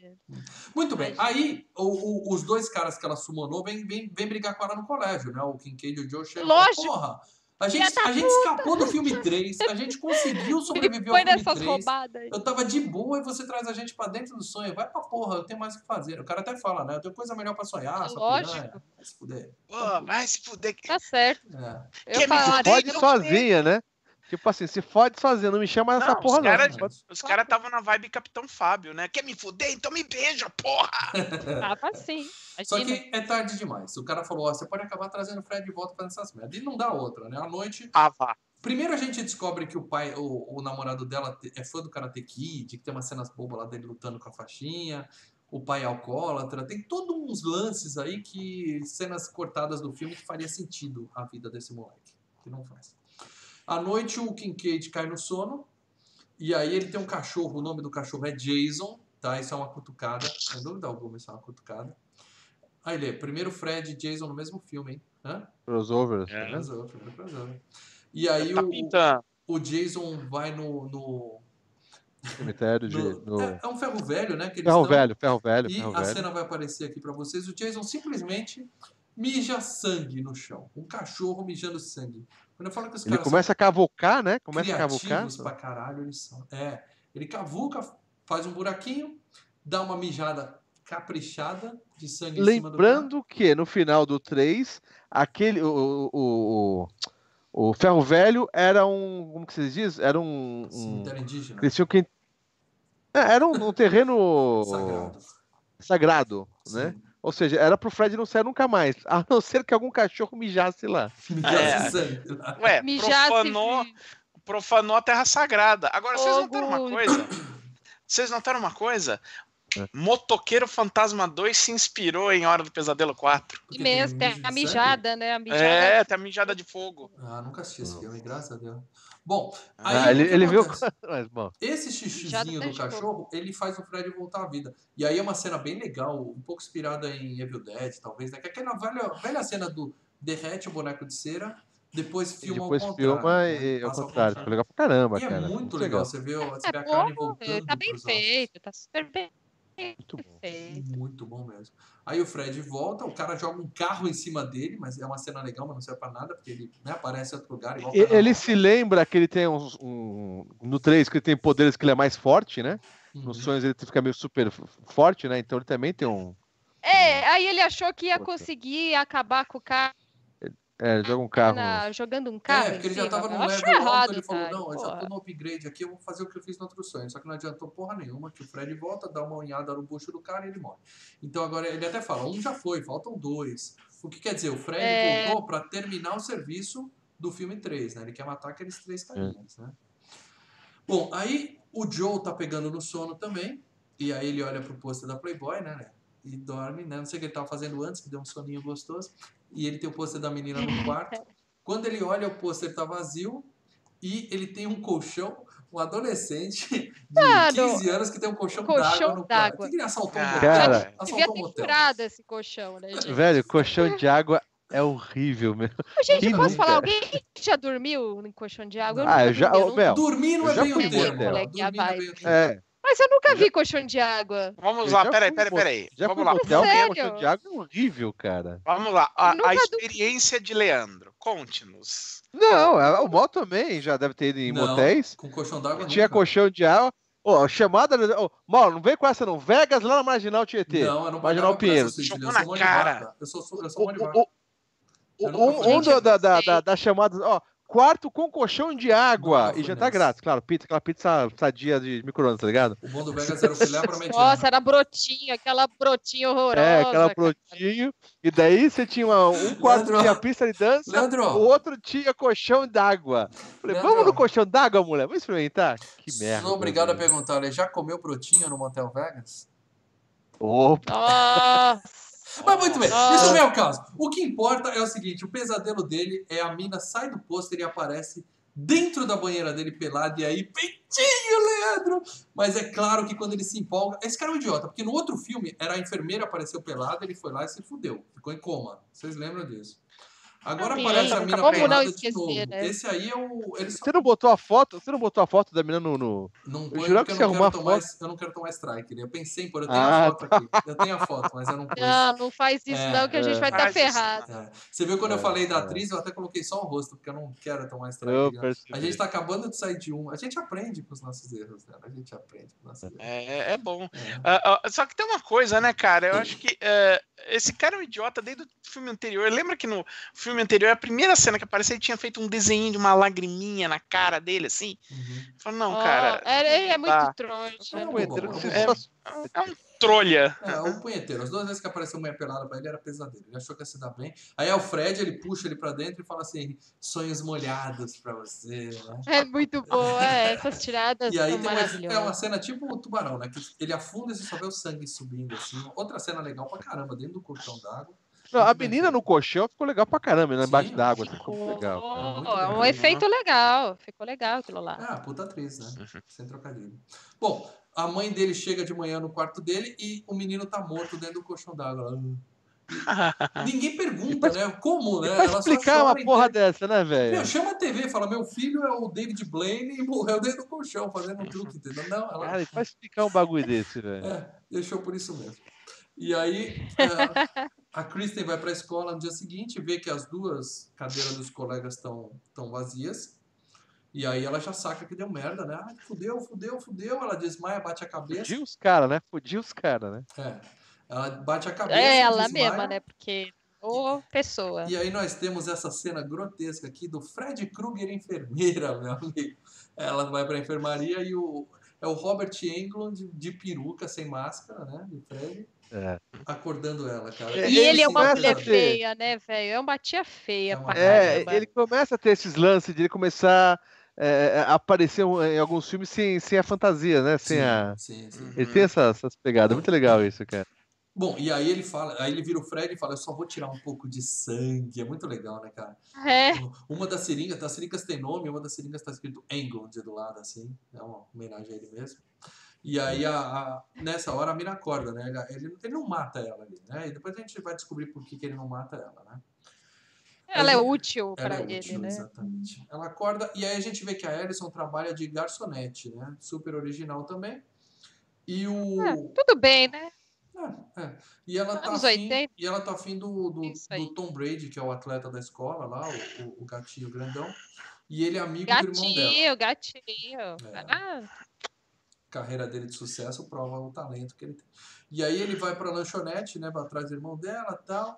Muito bem. Aí, o- o- os dois caras que ela sumonou vêm vem, vem brigar com ela no colégio, né? O Kincaid e o Joe chegam. Lógico. Porra, a gente, a gente escapou do filme 3, a gente conseguiu sobreviver ao Foi filme nessas 3. roubadas aí. Eu tava de boa e você traz a gente pra dentro do sonho. Vai pra porra, eu tenho mais o que fazer. O cara até fala, né? Eu tenho coisa melhor pra sonhar, Lógico. Vai se fuder. Pô, vai se fuder. Tá certo. É. Eu Quer falaria? Fode não sozinha, né? Tipo assim, se fode sozinha, não me chama nessa Não, porra, os não. caras- Pode- Os caras estavam na vibe Capitão Fábio, né? Quer me fuder? Então me beija, porra! tava assim. Só Imagina. que é tarde demais. O cara falou, ó, você pode acabar trazendo o Fred de volta fazendo essas merdas. E não dá outra, né? À noite, Ah, vá. Primeiro a gente descobre que o pai, o, o namorado dela é fã do Karate Kid, que tem umas cenas bobas lá dele lutando com a faixinha. O pai é alcoólatra. Tem todos uns lances aí que. cenas cortadas do filme que faria sentido a vida desse moleque. Que não faz. À noite o Kincaid cai no sono. E aí ele tem um cachorro. O nome do cachorro é Jason. Tá? Isso é uma cutucada. Sem dúvida alguma, isso é uma cutucada. Aí ele é primeiro Fred e Jason no mesmo filme, hein? Hã? Crossover, É. vendo? Crossover, primeiro crossover. E aí Tá o, o Jason vai no. no, Cemitério de. no- no- É, é um ferro velho, né? Que eles Ferro estão, velho, ferro velho, E ferro a velho. cena vai aparecer aqui pra vocês. O Jason simplesmente mija sangue no chão. Um cachorro mijando sangue. Quando eu falo que os Ele começa a cavocar, né? Começa a cavocar. pra caralho, eles são. É. Ele cavuca, faz um buraquinho, dá uma mijada caprichada de sangue em cima do. Lembrando que no final do 3, aquele. O, o, o, o ferro velho era um. Como que vocês dizem? Era um. um indígena. eles tinham que. É, Era um, um terreno Sagrado. sagrado, né? Ou seja, era pro Fred não sair nunca mais, a não ser que algum cachorro mijasse lá. Mijasse É. sangue. Ué, Mijasse profanou, profanou a Terra Sagrada. Agora, vocês notaram uma coisa? Vocês notaram uma coisa? É. Motoqueiro Fantasma 2 se inspirou em Hora do Pesadelo 4. Porque mesmo, tem a mijada, né? A mijada. É, tem a mijada de fogo. Ah, nunca assisti esse filme, graças a Deus. Bom, aí Ah, ele, ele viu. Mas, bom, Esse xixizinho do cachorro, ele faz o Fred voltar à vida. E aí é uma cena bem legal, um pouco inspirada em Evil Dead, talvez, né? Que é aquela velha, velha cena do derrete o boneco de cera, depois e filma depois ao contrário. filma né? e Passa ao contrário. Ficou legal pra caramba, E é cara. muito legal, você vê, você É vê a carne bom, voltando tá bem feito, tá super bem Muito bom. Muito bom mesmo. Aí o Fred volta, o cara joga um carro em cima dele, mas é uma cena legal, mas não serve pra nada, porque ele né, aparece em outro lugar. Igual E- cara- Ele se lembra que ele tem uns. Um, no 3 que ele tem poderes que ele é mais forte, né? Uhum. Nos sonhos ele fica meio super forte, né? Então ele também tem um. É, aí ele achou que ia conseguir acabar com o cara É, joga um carro. na- jogando um carro. É, porque ele em já cima, tava né? no level alto, errado, ele falou, cara, não, eu já porra. tô no upgrade aqui, eu vou fazer o que eu fiz no outro sonho. Só que não adiantou porra nenhuma, que o Fred volta, dá uma unhada no bucho do cara e ele morre. Então agora ele até fala, um já foi, faltam dois. O que quer dizer? O Fred É. voltou pra terminar o serviço do filme 3, né? Ele quer matar aqueles três carinhas, né? Bom, aí o Joe tá pegando no sono também, e aí ele olha pro pôster da Playboy, né? E dorme, né? Não sei o que ele tava fazendo antes, que deu um soninho gostoso. E ele tem o pôster da menina no quarto. Quando ele olha, o pôster tá vazio e ele tem um colchão, um adolescente de Mano, 15 anos que tem um colchão, colchão d'água no quarto. que que ele assaltou um Cara? Cara, Devia Assaltou um ter furado esse colchão, né, gente? Velho, colchão de água é horrível, meu. Gente, Quem posso nunca? falar? Alguém já dormiu em colchão de água? Eu Ah, eu já- dormi, ô, não- Mel, Dormir não é bem o termo. é. É, Mas eu nunca vi colchão de água. Vamos Eu lá, peraí, peraí, peraí. já Vamos lá. hotel é Sério? colchão de água é horrível, cara. Vamos lá. A, a du- experiência de Leandro. Conte-nos. Não, a- o Mó também já deve ter ido em Não, motéis. Com colchão d'água Tinha nunca. colchão de água. Ô, chamada. Ô, Mó, não vem com essa não. Vegas lá na Marginal Tietê. Não, eu não Marginal Pinheiro. Eu na sou cara. Eu sou, eu O- sou mão de o- o- Eu Um, um da, da, da, da- das chamadas. Ó, quarto com colchão de água. Nunca E já tá grátis, claro. Pizza, aquela pizza sadia de micro-ondas, tá ligado? O bom do Vegas era o filé para mediana. Nossa, era brotinho, aquela brotinha horrorosa. É, aquela cara. brotinho. E daí você tinha uma- um quarto Leandro. tinha pista de dança, Leandro. o outro tinha colchão d'água. Falei, Leandro. vamos no colchão d'água, mulher? Vamos experimentar? Que merda. Sou obrigado a perguntar, ele já comeu brotinho no Motel Vegas? Opa, Nossa. Mas muito bem, isso não é o caso. O que importa é o seguinte: o pesadelo dele é a mina sai do pôster e aparece dentro da banheira dele pelado, e aí, peitinho, Leandro! Mas é claro que quando ele se empolga. Esse cara é um idiota, porque no outro filme era a enfermeira apareceu pelada, ele foi lá e se fudeu. Ficou em coma. Vocês lembram disso? Agora Sim, aparece a mina como pelada de esquecer, novo. né? Esse aí é o. Ele só você não botou a foto? Você não botou a foto da menina no. no- Não Eu põe jurava porque que eu você quero a tomar, foto. eu não quero tomar strike. Eu pensei em pôr, eu tenho Ah, a foto aqui. Eu tenho a foto, mas eu não pus. Não, não faz isso É, não, que a gente é. vai estar isso ferrado. É. Você viu quando eu É, falei da é. atriz, eu até coloquei só o rosto, porque eu não quero tomar Eu strike. né? A gente tá acabando de sair de um. A gente aprende com os nossos erros, né? A gente aprende com os nossos erros. É, é bom. É. Ah, ah, só que tem uma coisa, né, cara? Eu acho que eh, esse cara é um idiota desde o filme anterior. Lembra que no filme anterior, a primeira cena que apareceu, ele tinha feito um desenho de uma lagriminha na cara dele, assim? Uhum. Falou, não, Ó, cara, é, é, é muito dá. trouxa. Você bom. só- é um trolha. É, o punheteiro. As duas vezes que apareceu mulher pelada pra ele era pesadelo. Ele achou que ia se dar bem. Aí é o Fred, ele puxa ele pra dentro e fala assim: sonhos molhados pra você, né? É muito boa, é, essas tiradas E aí são tem uma, é uma cena tipo o tubarão, né? Que ele afunda e você só vê o sangue subindo assim. Outra cena legal pra caramba, dentro do colchão d'água. Não, a menina no colchão ficou legal pra caramba, né? Embaixo d'água. Ficou Ficou, legal. É é um efeito legal, ficou legal aquilo lá. Ah, puta atriz, né? Uhum. Sem trocadilho. Bom, a mãe dele chega de manhã no quarto dele e o menino tá morto dentro do colchão d'água. Ninguém pergunta, né? Como, né? Pra Ela só explicar uma porra dessa, né, Meu, velho? chama a TV, fala, meu filho é o David Blaine e morreu dentro do colchão fazendo um truque, entendeu? Não, ela Cara, pra explicar um bagulho desse, velho. é, deixou por isso mesmo. E aí, é, a Kristen vai pra escola no dia seguinte, vê que as duas cadeiras dos colegas estão tão vazias. E aí ela já saca que deu merda, né? Ai, fudeu, fudeu, fudeu. Ela desmaia, bate a cabeça. Fudiu os caras, né? Fudiu os caras, né? É. Ela bate a cabeça. É ela desmaia. mesma, né? Porque. Ô, pessoa. E aí nós temos essa cena grotesca aqui do Fred Krueger enfermeira, meu amigo. Ela vai pra enfermaria e o é o Robert Englund de, de peruca, sem máscara, né? De Fred, É. acordando ela, cara. É, E ele é sim, uma mulher feia, né, velho? É uma tia feia É uma- É, ele começa a ter esses lances de ele começar é, a aparecer em alguns filmes sem, sem a fantasia, né? Sem Sim, a... sim, sim. Ele tem essas, essas pegadas. Muito legal isso, cara. Bom, e aí ele fala, aí ele vira o Fred e fala, eu só vou tirar um pouco de sangue. É muito legal, né, cara? É, Uma das seringas, as seringas tem nome, uma das seringas tá escrito Englund do lado, assim. É uma homenagem a ele mesmo. E aí, a, a- nessa hora, a mina acorda, né? Ele, ele, não mata ela ali, né? E depois a gente vai descobrir por que, que ele não mata ela, né? ela é Ela- útil Ela pra é ele, útil, né? exatamente. Ela acorda e aí a gente vê que a Alison trabalha de garçonete, né? Super original também. E o... É, tudo bem, né? É, é. E ela tá Anos afim, 80. e ela tá afim do, do, do Tom Brady, que é o atleta da escola lá, o, o, o gatinho grandão. E ele é amigo do irmão dela. Gatinho, gatinho. É. Ah, carreira dele de sucesso prova o talento que ele tem. E aí ele vai pra lanchonete, né, vai atrás do irmão dela tal.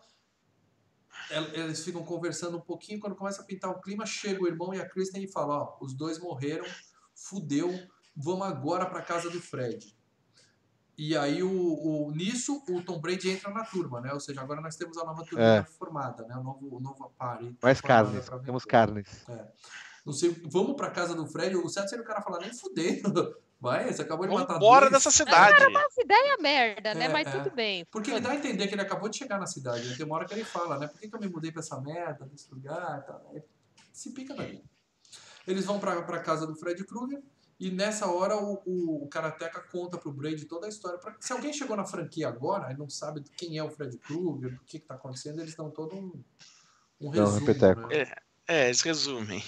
El- Eles ficam conversando um pouquinho, quando começa a pintar o clima, chega o irmão e a Kristen e fala, ó, os dois morreram, fudeu, vamos agora pra casa do Fred. E aí, o, o- nisso, o Tom Brady entra na turma, né? Ou seja, agora nós temos a nova turma É. formada, né? O novo, o novo party. Mais carnes. Temos carnes. Não sei, vamos pra casa do Fred. O certo seria o cara falar, nem fudendo. Vai, você acabou de matar Vambora dois. dessa cidade. As ideias merda, né? É, Mas é. tudo bem. Porque ele dá a entender que ele acabou de chegar na cidade. Né? Tem uma hora que ele fala, né? Por que, que eu me mudei pra essa merda, desse lugar. Aí se pica dali. Eles vão pra, pra casa do Fred Krueger e nessa hora o, o, o Karateka conta pro Brady toda a história. Pra- se alguém chegou na franquia agora e não sabe quem é o Fred Krueger, o que, que tá acontecendo, eles dão todo um, um um resumo. repeteco. né? É, eles resumem.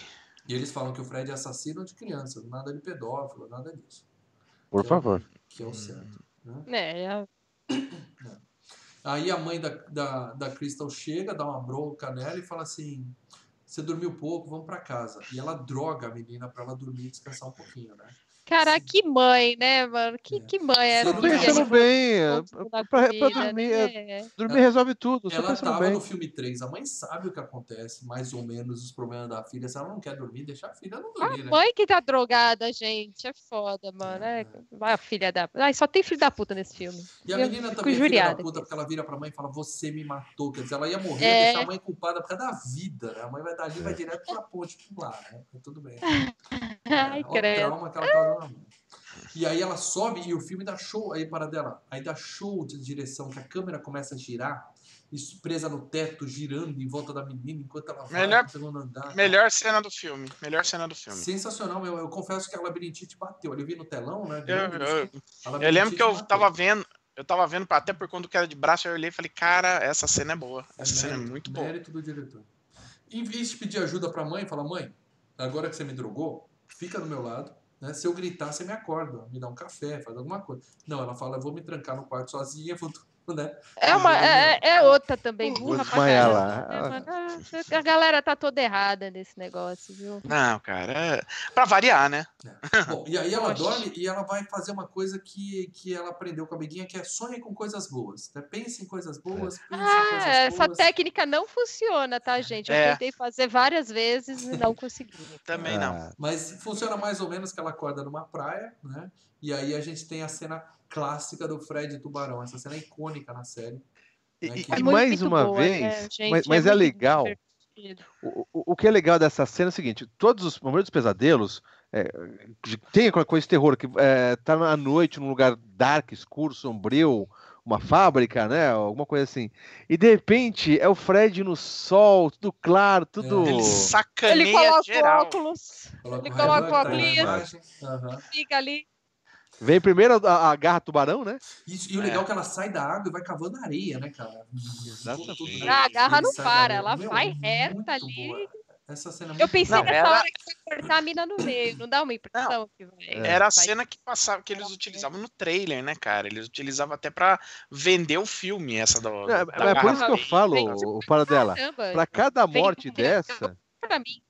E eles falam que o Fred é assassino de crianças, nada de pedófilo, nada disso. Por Que é favor. Que é o certo. Né? É, é- Aí a mãe da, da, da Crystal chega, dá uma bronca nela e fala assim: Você dormiu pouco, vamos pra casa. E ela droga a menina pra ela dormir e descansar um pouquinho, né? Cara, que mãe, né, mano? Que, É. que mãe é não Tô pensando bem. é, Pra, pra vida, dormir, é, né? dormir resolve tudo. Ela pensando tava bem. no filme 3, a mãe sabe o que acontece, mais ou menos os problemas da filha. Se ela não quer dormir, deixa a filha não A dormir, né? mãe que tá drogada, gente. É foda, mano. É... Vai a filha da. Ai, só tem filho da puta nesse filme. E a menina também é filha da puta, porque ela vira pra mãe e fala, você me matou. Quer dizer, ela ia morrer, É. deixar a mãe culpada por causa da vida. Né? A mãe vai dali, vai direto pra ponte pular, né? Mas Tudo bem. Ai, o credo. trauma que ela tá E aí ela sobe e o filme dá show aí para dela. Aí dá show de direção, que a câmera começa a girar, presa no teto, girando em volta da menina enquanto ela vai Melhor- pro segundo andar. Melhor cena do filme. Melhor cena do filme. Sensacional, meu. Eu confesso que a labirintite bateu. Eu vi no telão, né? Eu, eu- assim, eu lembro que eu matou. tava vendo. Eu tava vendo, até por quando que era de braço, eu olhei e falei, cara, essa cena é boa. Essa cena é mérito, muito boa. Mérito do diretor. Em vez de pedir ajuda pra mãe, fala, mãe, agora que você me drogou, fica do meu lado. Né? Se eu gritar, você me acorda, me dá um café, faz alguma coisa. Não, ela fala, eu vou me trancar no quarto sozinha, vou, né? É, uma, é, é outra também, burra pra caramba? Ah, A galera tá toda errada nesse negócio, viu? Não, cara, é... pra variar, né? Bom, e aí ela Poxa. dorme e ela vai fazer uma coisa que, que ela aprendeu com a amiguinha, que é sonhe com coisas boas. Né? Pense em coisas boas, pense em coisas Ah, essa boas. técnica não funciona, tá, gente? Eu É. tentei fazer várias vezes e não consegui. Também não. Ah, Mas funciona mais ou menos que ela acorda numa praia, né? E aí a gente tem a cena clássica do Fred Tubarão. Essa cena é icônica na série. E, né, e- que- muito, mais uma boa, vez, né, gente? mas, mas é, legal. O, o- o que é legal dessa cena é o seguinte: todos os momentos dos pesadelos é, de- tem aquela coisa de terror que é, tá à noite num lugar dark, escuro, sombrio, uma fábrica, né? Alguma coisa assim. E de repente é o Fred no sol, tudo claro, tudo. É. Ele Ele sacaneia coloca o geral. óculos, Coloca Ele coloca o óculos. fica ali. Vem primeiro a, a garra tubarão, né? Isso, e o É. legal é que ela sai da água e vai cavando areia, né, cara? Exatamente. Ah, a garra não da para, ela Meu, vai muito reta ali. boa. Essa cena é Eu pensei Não, nessa era- hora que ia cortar a mina no meio, não dá uma impressão que vai. Era a vai- cena que passava, que eles utilizavam no trailer, né, cara? Eles utilizavam até pra vender o filme, essa do. É, da é por isso que eu falo, o Paradela. Caramba, Para cada morte dessa, pra mim.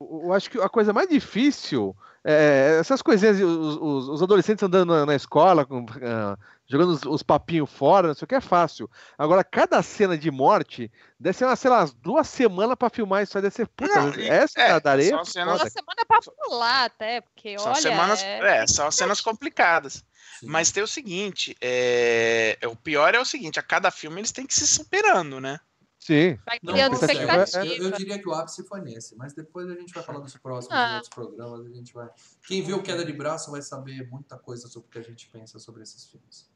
eu eu acho que a coisa mais difícil é essas coisinhas, os, os- os adolescentes andando na, na escola, com, ah, jogando os, os papinhos fora, não sei o que é fácil. Agora, cada cena de morte deve ser, uma, sei lá, umas duas semanas pra filmar isso aí, deve ser puta. Não, essa é, da areia. são cenas- foda. Uma semana pra pular até, porque São olha. semanas. é- É, são cenas complicadas. Sim. Mas tem o seguinte: é, é, o pior é o seguinte, a cada filme eles têm que se superando, né? Sim. Vai Não, criando consegue. expectativa. Eu, eu diria que o ápice foi nesse, mas depois a gente vai falar dos próximos Ah. outros programas. A gente vai... Quem viu Queda de Braço vai saber muita coisa sobre o que a gente pensa sobre esses filmes.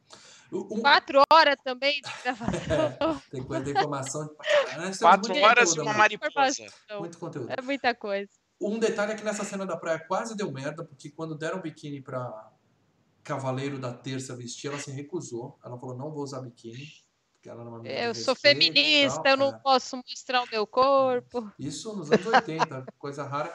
Um- Quatro horas também de gravação. Tem coisa de informação. de- Quatro horas e uma né? mariposa. Muito conteúdo. É muita coisa. Um detalhe é que nessa cena da praia quase deu merda, porque quando deram biquíni pra Cavaleiro da Terça vestir, ela se recusou. Ela falou, não vou usar biquíni. Ela era uma menina Eu sou feminista, tal, eu não é. posso mostrar o meu corpo. Isso nos anos 80, coisa rara.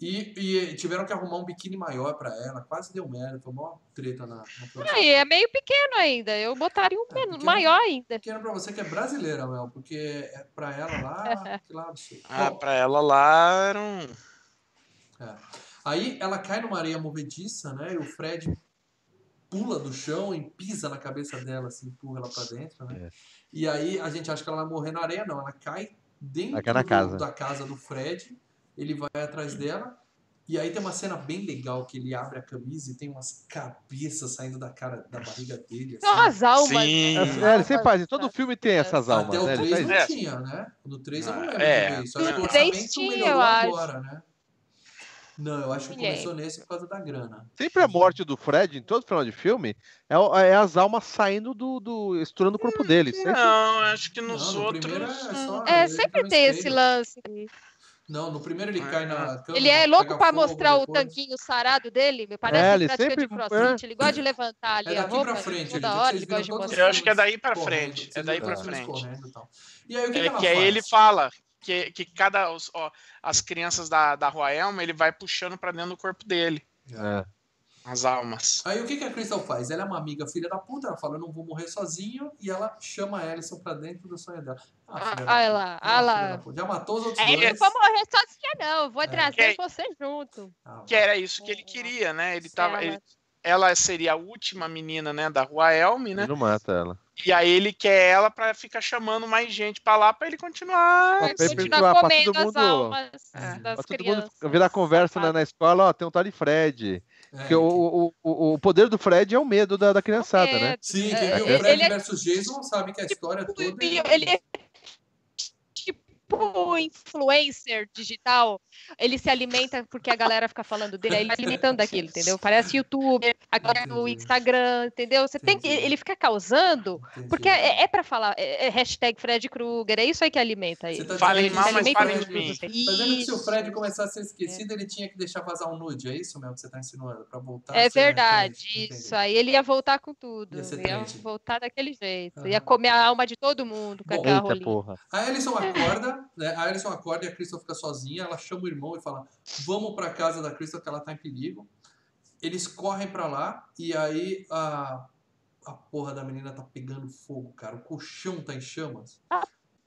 E, e tiveram que arrumar um biquíni maior pra ela, quase deu merda, foi uma treta na, na produção. Aí é meio pequeno ainda. Eu botaria um É, pequeno. maior ainda. Pequeno pra você que é brasileira, Mel, porque é pra ela lá, que lá absurdo. Ah, pra ela lá era um. É. Aí ela cai numa areia movediça, né? E o Fred pula do chão e pisa na cabeça dela, assim, empurra ela pra dentro, né? É. E aí a gente acha que ela vai morrer na areia, não. Ela cai dentro cai casa. da casa do Fred, ele vai atrás dela. E aí tem uma cena bem legal que ele abre a camisa e tem umas cabeças saindo da cara, da barriga dele. São assim. as almas. Sim. né? É, ele sempre faz, todo filme tem essas almas, Até o né? Ele 3 faz não É. tinha, né? No 3 eu não Ah, lembro é. de ver isso. Acho que o orçamento tinha, melhorou eu acho. agora, né? Não, eu acho que começou nesse por causa da grana. Sempre a morte do Fred, em todo final de filme, é, é as almas saindo do. do estourando o corpo dele. Sempre- Não, acho que nos Não, no outros. é só- É, sempre tem esse lance. Não, no primeiro ele cai na cama. Ele é louco pra fogo mostrar o tanquinho sarado dele. Me parece É, é, ele prática sempre- de crossfit. Ele gosta de levantar ali É a roupa. pra frente, toda ele- hora ele gosta de mostrar. Eu acho que é daí pra Correndo, frente. É daí eles frente. correndo e. E aí o que, É que ela que aí ele fala que, que cada. Os, ó, as crianças da, da Rua Elma, ele vai puxando pra dentro do corpo dele. É. As almas. Aí o que, que a Crystal faz? Ela é uma amiga filha da puta, ela fala, eu não vou morrer sozinho, e ela chama a Alison pra dentro do sonho dela. Ah, filha da Ah, puta. lá, Ah, filha lá. da puta. Já matou os outros É, dois. não vou morrer sozinha, não. Vou É. trazer Que- você junto. Ah, Que era isso que ele queria, né? Ele tava, Ela- ele- ela seria a última menina, né, da Rua Elm, né? Ele não mata ela. E aí ele quer ela pra ficar chamando mais gente pra lá pra ele continuar. Pra Continuar pra todo comendo as mundo- almas É. das Pra todo crianças. mundo virar conversa na, na escola, ó, tem um tal de Fred. é, Porque o, o, o, o poder do Fred é o medo da, da criançada, né? Sim, É, quem viu ele- Fred ele é- versus Jason sabe que a história toda... Ele é tipo influencer digital. Ele se alimenta porque a galera fica falando dele, aí ele se alimentando daquilo, entendeu? Parece YouTube, agora no. Instagram, entendeu? Você tem que, ele fica causando, Entendi. porque é, é para falar, é, é hashtag Fred Krueger, é isso aí que alimenta ele. Você tá Falem mal, que mas falem Fred- de mim. Tá dizendo que se o. Fred começar a ser esquecido, ele tinha que deixar vazar um nude, é isso mesmo que você tá insinuando? Pra voltar É ser verdade, isso aí ele ia voltar com tudo, Ia ia voltar daquele jeito, ia comer a alma de todo mundo com Bom, aquela Eita rolinha. porra. A Alison acorda, né? A Alison acorda e a Crystal fica sozinha, ela chama o irmão e fala: "Vamos pra casa da Crystal que ela tá em perigo". Eles correm pra lá e aí a a porra da menina tá pegando fogo, cara. O colchão tá em chamas.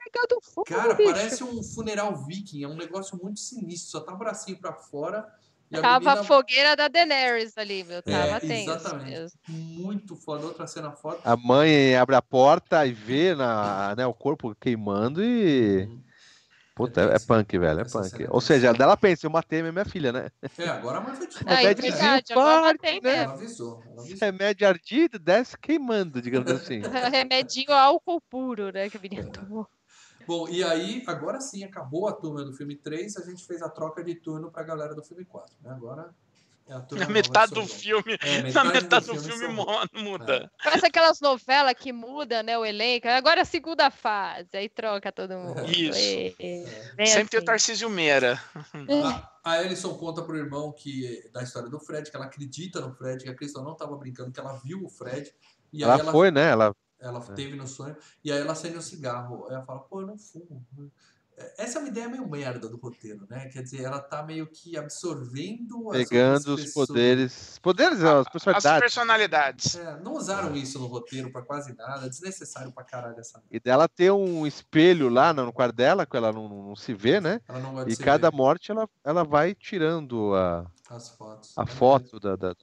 Pegando fogo, Cara, bicho. parece um funeral viking, é um negócio muito sinistro, só tá o bracinho pra fora e a Tava menina a fogueira da Daenerys ali, meu. Tava É, tenso exatamente. mesmo. muito foda, outra cena foda. A mãe abre a porta e vê na, né, o corpo queimando e. Uhum. Puta, é, é punk, velho, é Essa punk. é Ou seja, dela pensa, eu matei a minha filha, né? É, agora mãe foi de Ah, é Remediozinho verdade, agora tem né? Ela mesmo. avisou, ela avisou. Remédio ardido, desce queimando, digamos assim. Remedinho álcool puro, né? Que a menina tomou. Bom, e aí, agora sim, acabou a turma do filme 3, a gente fez a troca de turno pra galera do filme 4, né? Agora é a turma Na metade de do filme, É, na metade do filme muda. Parece aquelas novelas que muda, né? O elenco. Agora é a segunda fase, aí troca todo mundo. Isso. E- É. bem Sempre tem o assim. Tarcísio Meira. A, a Alison conta pro irmão que da história do Fred, que ela acredita no Fred, que a Crystal não tava brincando, que ela viu o Fred. E aí Ela ela, foi, né? Ela ela teve no sonho, e aí ela acende um cigarro. Aí ela fala, pô, eu não fumo. É, Essa é uma ideia meio merda do roteiro, né? Quer dizer, ela tá meio que absorvendo as pegando os pessoas. poderes. Poderes, as As personalidades. personalidades. É, não usaram isso no roteiro pra quase nada, desnecessário pra caralho essa. E dela ter um espelho lá no quarto dela, que ela não, não se vê, né? Ela não gosta E cada ver morte ela, ela vai tirando a, as fotos. a É foto da, da-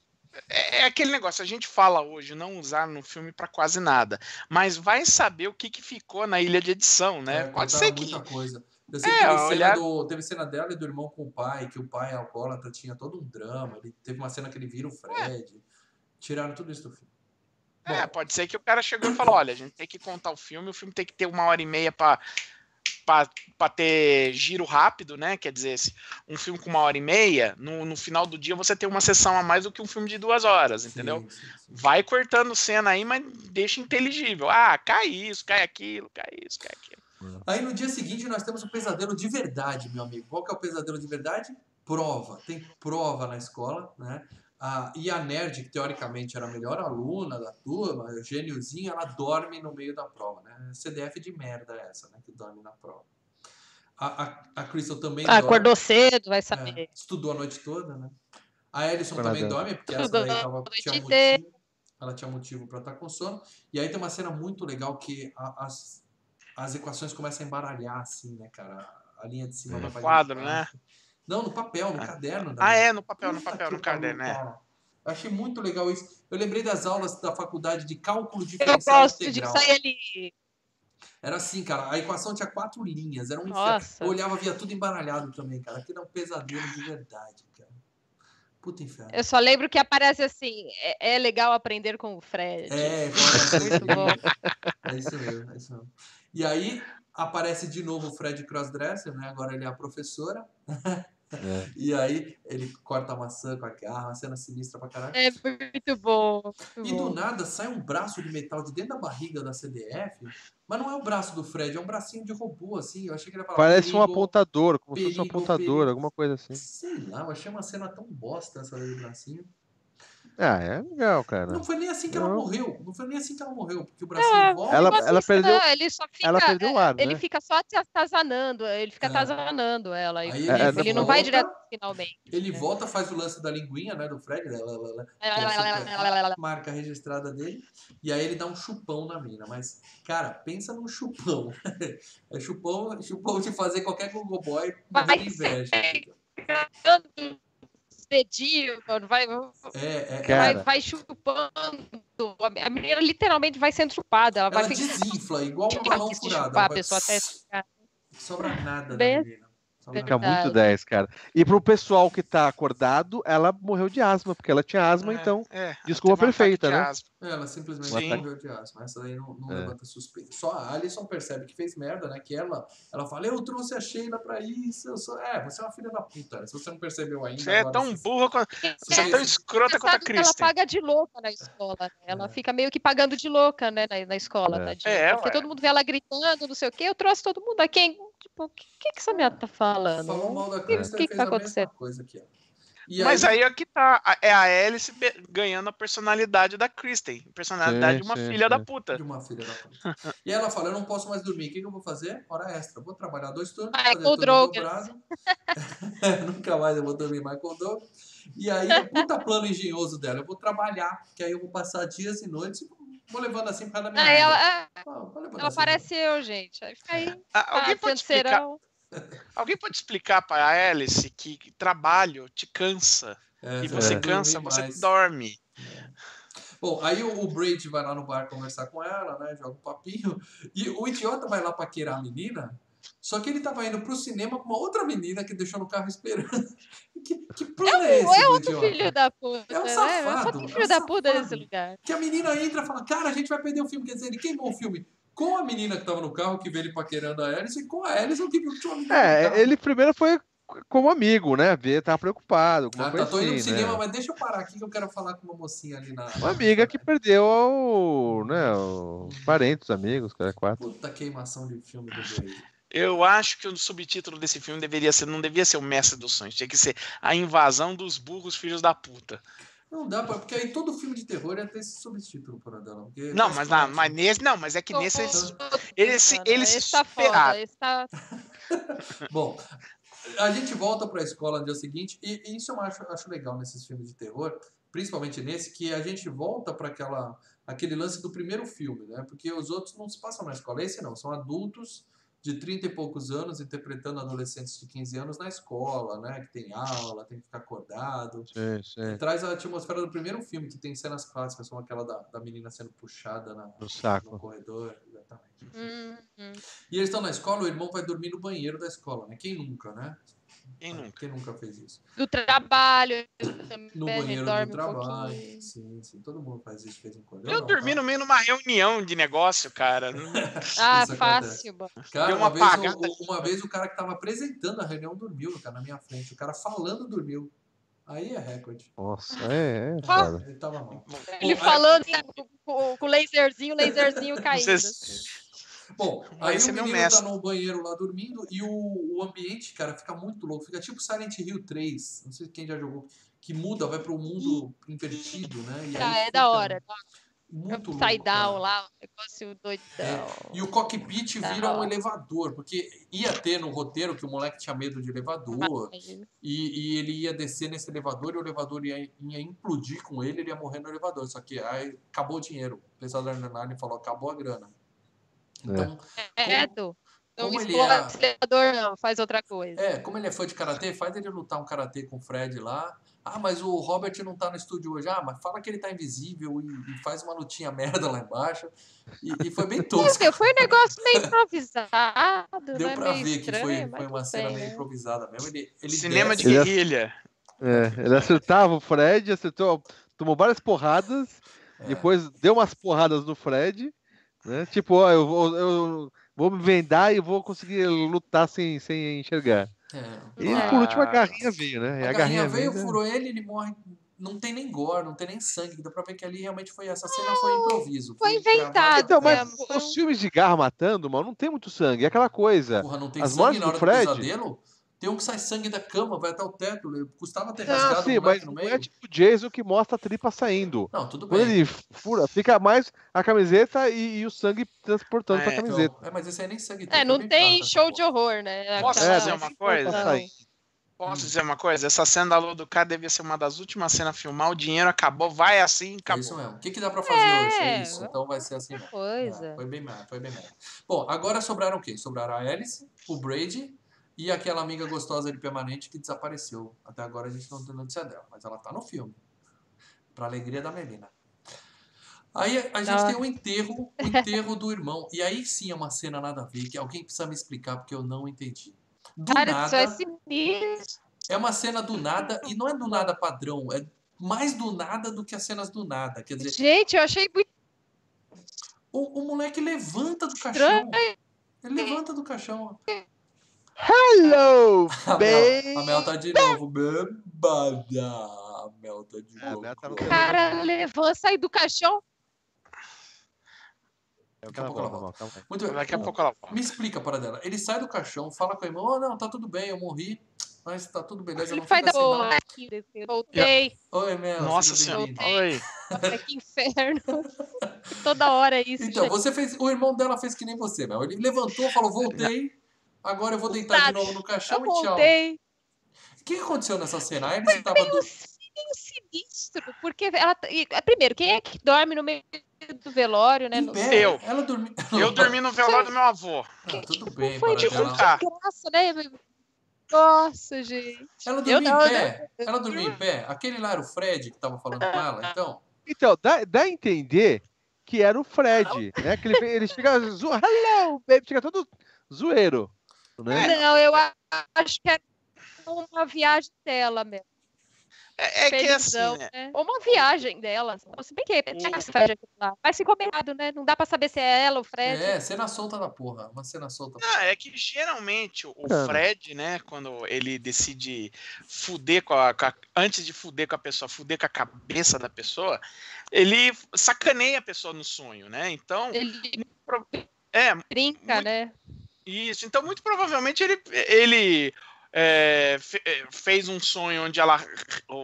É, é aquele negócio, a gente fala hoje, não usar no filme pra quase nada. Mas vai saber o que, que ficou na ilha de edição, né? É, Pode ser que. muita coisa. Eu sei É, que teve, cena olhar- do- teve cena dela e do irmão com o pai, que o pai é alcoólatra, tinha todo um drama. Ele, teve uma cena que ele vira o Fred. Tiraram tudo isso do filme. Bom, É, pode ser que o cara chegou e falou: olha, a gente tem que contar o filme, o filme tem que ter uma hora e meia pra, pra ter giro rápido, né? Quer dizer, um filme com uma hora e meia, no, no final do dia você tem uma sessão a mais do que um filme de duas horas, sim, entendeu? sim, sim. Vai cortando cena aí, mas deixa inteligível. Ah, cai isso, cai aquilo, cai isso, cai aquilo. Aí no dia seguinte nós temos o pesadelo de verdade, meu amigo. Qual que é o pesadelo de verdade? Prova. Tem prova na escola, né? Ah, e a nerd, que teoricamente era a melhor aluna da turma, a gêniozinha, ela dorme no meio da prova, né? CDF de merda essa, né? Que dorme na prova. A, a, a Crystal também Ah, dorme. acordou cedo, vai É, saber. estudou a noite toda, né? A Ficou também nadando. dorme, porque essa daí tava, tinha motivo. Ela tinha motivo pra estar com sono. E aí tem uma cena muito legal que a- as, as equações começam a embaralhar, assim, né, cara? A linha de cima No vai quadro, baixo. Não, no papel, no Ah. caderno. Ah, é, no papel, no papel, no caderno, né? Eu achei muito legal isso. Eu lembrei das aulas da faculdade de cálculo Eu diferencial gosto de integral. sair ali. Era assim, cara. A equação tinha quatro linhas. Era um inferno. Nossa. Eu olhava, via tudo embaralhado também, cara. Aquilo é um pesadelo de verdade, cara. Puta inferno. Eu só lembro que aparece assim: é, é legal aprender com o Fred. É, coloca Muito bom. É isso mesmo, é isso mesmo. E aí aparece de novo o Fred Crossdresser, né? Agora ele é a professora. É. E aí ele corta a maçã com a garra, uma cena sinistra pra caralho. É muito bom. muito E do bom. nada sai um braço de metal de dentro da barriga da CDF, mas não é o braço do Fred, é um bracinho de robô, assim. Eu achei que ele ia falar. Parece um "Perigo". apontador, como se fosse um perigo, apontador, perigo. alguma coisa assim. Sei lá, eu achei uma cena tão bosta essa do bracinho. Ah, é legal, cara. Não foi nem assim que ela Não. morreu. Não foi nem assim que ela morreu, porque o bracinho É, volta. Ela- ela assim, perdeu- não, ele só fica, ela perdeu o ar, ele né? fica só te atazanando, ele fica É. atazanando ela. Aí ele, ele ele não vai direto pro finalmente. Ele né? volta, faz o lance da linguinha, né, do Fred, lá, lá, lá, lá, que é a super marca registrada dele, e aí ele dá um chupão na mina. Mas, cara, pensa num chupão. É chupão, chupão de fazer qualquer Google Boy morrer de inveja. Dedinho, mano, vai, É, é, vai, vai chupando. A menina literalmente vai sendo chupada. Ela, ela vai ficar. desinfla, igual um balão furado. chupar ela a vai- pessoa até ficar. Sobra nada Bem- da menina. Sobra Fica muito Verdade. 10, cara. E pro pessoal que tá acordado, ela morreu de asma, porque ela tinha asma, É, então. é, desculpa perfeita, de né? asma. Ela simplesmente Sim. morreu de asma. Essa daí não, não É. levanta suspeita. Só a Alison percebe que fez merda, né? Que ela, ela fala, eu trouxe a Sheila pra isso. Eu sou... É, você é uma filha da puta. Se você não percebeu ainda. Você é tão você- burra quanto. Você é tão escrota quanto a que ela Kristen. paga de louca na escola, né? Ela É. fica meio que pagando de louca, né, na, na escola, É. tadinha. É, Porque ué. todo mundo vê ela gritando, não sei o quê. Eu trouxe todo mundo. A quem? Tipo, o que, que, que essa mulher tá falando? Falou mal da que- Kristen que que fez tá acontecendo? coisa aqui, ó. E Mas aí é que tá. É a Alice ganhando a personalidade da Kristen. Personalidade Sim, de uma sim, filha sim. da puta. de uma filha da puta. E ela fala, eu não posso mais dormir. O que, que eu vou fazer? Hora extra. Vou trabalhar dois turnos, Michael dobrado. Nunca mais eu vou dormir Michael Douglas. E aí, puta plano engenhoso dela. Eu vou trabalhar, que aí eu vou passar dias e noites e vou levando assim causa da minha Ah, ela, é, Ah, vou ela assim, parece eu, gente. Aí fica aí, Ah, Alguém ah, pode explicar? Alguém pode explicar para Alice que trabalho te cansa. É, E você você cansa, você mais. dorme. Bom, aí o, o Braid vai lá no bar conversar com ela, né? Joga um papinho. E o idiota vai lá paquerar a menina. Só que ele tava indo pro cinema com uma outra menina que deixou no carro esperando. Que, que plano é, esse? É outro idiota? filho da puta. É um né? safado, Só tem é um filho da puta safado. nesse lugar. Que a menina entra e fala, cara, a gente vai perder o filme. Quer dizer, ele queimou o filme com a menina que tava no carro, que vê ele paquerando a Alice, e com a Alice, que viu que tinha uma menina. É, ele primeiro foi como amigo, né? Ver, tava preocupado. Ah, tá, tô indo pro assim, cinema, né? mas deixa eu parar aqui que eu quero falar com uma mocinha ali na... Uma amiga que perdeu o, né, os parentes, os amigos, cara, quatro. Puta queimação de filme do Braid. Eu acho que o subtítulo desse filme deveria ser, não devia ser o Mestre dos Sonhos, tinha que ser A Invasão dos Burros Filhos da Puta. Não dá pra... Porque aí todo filme de terror ia ter esse subtítulo, por dela. porque Não, mas, na, parte. mas nesse, não, mas é que nesse eles- Puta, esse- mano, eles esse tá superaram. tá... Bom, a gente volta pra escola no dia seguinte, e, e isso eu acho, acho legal nesses filmes de terror, principalmente nesse, que a gente volta para aquela aquele lance do primeiro filme, né? Porque os outros não se passam na escola. Esse não, são adultos de 30 e poucos anos interpretando adolescentes de 15 anos na escola, né? Que tem aula, tem que ficar acordado. Sim, sim. Traz a atmosfera do primeiro filme, que tem cenas clássicas, como aquela da, da menina sendo puxada na, No corredor. Exatamente. Hum, hum. E eles estão na escola, o irmão vai dormir no banheiro da escola, né? Quem nunca, né? Quem nunca? Quem nunca fez isso? Do trabalho também, No ele banheiro dorme do um trabalho. pouquinho. sim, sim. Todo mundo faz isso de vez em quando. Eu não, dormi tá? no meio de uma reunião de negócio, cara. Ah, fácil, mano. Cara, Deu uma, uma vez, o, uma vez o cara que tava apresentando a reunião dormiu, cara, na minha frente. O cara falando dormiu. Aí é recorde. Nossa, é, é Ah. Ele tava mal. Ele falando com, com- o laserzinho, o laserzinho caindo. Vocês-. Bom, aí esse o é meu menino tá no banheiro lá dormindo e o, o ambiente, cara, fica muito louco. Fica tipo Silent Hill 3. Não sei quem já jogou. Que muda, vai pro mundo invertido, né? E Ah, é da hora. Muito louco. Side down lá, um negócio doidão. É, E o cockpit Da vira um elevador, porque ia ter no roteiro que o moleque tinha medo de elevador, e, e ele ia descer nesse elevador e o elevador ia, ia implodir com ele, ele ia morrer no elevador. Só que aí acabou o dinheiro. O pessoal da Adrenaline falou, acabou a grana. Então, É, do. Não como ele explora é- o acelerador, não, faz outra coisa. é, como ele é fã de karatê, faz ele lutar um karatê com o Fred lá. Ah, mas o Robert não tá no estúdio hoje. Ah, mas fala que ele tá invisível e, e faz uma lutinha merda lá embaixo. E, e foi bem tosco. Foi um negócio meio improvisado, Deu né? pra meio ver que estranho, foi, mas foi uma cena bem, meio né? improvisada mesmo. Ele, ele Cinema de desce- Ele- guerrilha. É, ele acertava o Fred, acertou, tomou várias porradas, É. depois deu umas porradas no Fred, né? Tipo, ó, eu, vou- eu vou me vendar e vou conseguir lutar sem, sem enxergar. É. E É. por último a garrinha veio, né? E A, garrinha veio, veio, né? furou ele, ele morre. Não tem nem gore, não tem nem sangue. Dá pra ver que ali realmente foi. Essa cena foi improviso. foi inventado. Então, mas É, foi os um- filmes de garra matando, mano, não tem muito sangue. É aquela coisa. Porra, não tem As sangue na do hora Fred? do pesadelo? Tem um que sai sangue da cama, vai até o teto. Custava ter Não, rasgado sim, o moleque mas no não meio. é tipo o Jason que mostra a tripa saindo. Não, tudo Quando bem. ele fura, fica mais a camiseta e, e o sangue transportando É, pra Então, camiseta. é, mas esse aí nem sangue É, não tem essa show porra. de horror, né? Posso Aquela- dizer uma coisa? Não. sair. Posso dizer uma coisa? Essa cena da Lua do Cara devia ser uma das últimas cenas a filmar. O dinheiro acabou, vai assim, É acabou. isso mesmo. O que, que dá pra fazer É. hoje? É isso. Então vai ser assim. Coisa. É, foi bem mal, foi bem mal. Bom, agora sobraram quem? Sobraram a Alice, o Brady e aquela amiga gostosa de permanente que desapareceu. Até agora a gente não tem notícia dela, mas ela tá no filme. Pra alegria da Melina. Aí a gente tem o enterro, o enterro do irmão. E aí sim é uma cena nada a ver, que alguém precisa me explicar porque eu não entendi. Do Cara, isso nada, é sinistro. é uma cena do nada, e não é do nada padrão, é mais do nada do que as cenas do nada. Quer dizer, Gente, eu achei muito o, o moleque levanta do caixão. Ele levanta do caixão. Hello, A baby! Mel, a Mel tá de novo. Bebada. A Mel tá de É, a novo. Mel tá no O cara levanta, sai do caixão. Daqui a pouco ela volta. Muito bem. Daqui a pouco ela volta. Me explica para dela. Ele sai do caixão, fala com a irmã: Oh, não, tá tudo bem, eu morri. Mas tá tudo beleza, Ele não faz fica da assim, boa. Aqui, voltei. Oi, Mel. Nossa senhora. Oi. É que inferno. Toda hora é isso, Então, gente. você fez. O irmão dela fez que nem você, Mel. Ele levantou, falou: Voltei. Agora eu vou deitar de novo no caixão Eu e tchau. voltei. O que aconteceu nessa cena? A Alice tava do... meio sinistro, porque ela. e, Primeiro, quem é que dorme no meio do velório, né? No-. Eu. Ela dormiu. Eu dormi no velório do meu avô. Ah, tudo bem, Foi de graça, né? Nossa, gente. Ela dormiu em pé. Ela dormiu em pé. Aquele lá era o Fred que tava falando com ela, então. Então, dá, dá a entender que era o Fred, né? Que ele, ele chega, zo- hello, baby, chega todo zoeiro, né? Não, eu acho que é uma viagem dela mesmo. É, é que assim, né? né? Ou uma viagem dela. Se bem que é esse Fred aqui lá. Mas ficou combinado, né? Não dá pra saber se é ela ou o Fred. É, cena solta da porra. Uma cena solta. Não, é que geralmente o Cara. Fred, né, quando ele decide fuder com a, com a- Antes de fuder com a pessoa, fuder com a cabeça da pessoa, ele sacaneia a pessoa no sonho, né? Então, Ele é, brinca, Muito- né? Isso, então muito provavelmente ele, ele é, é, fez um sonho onde ela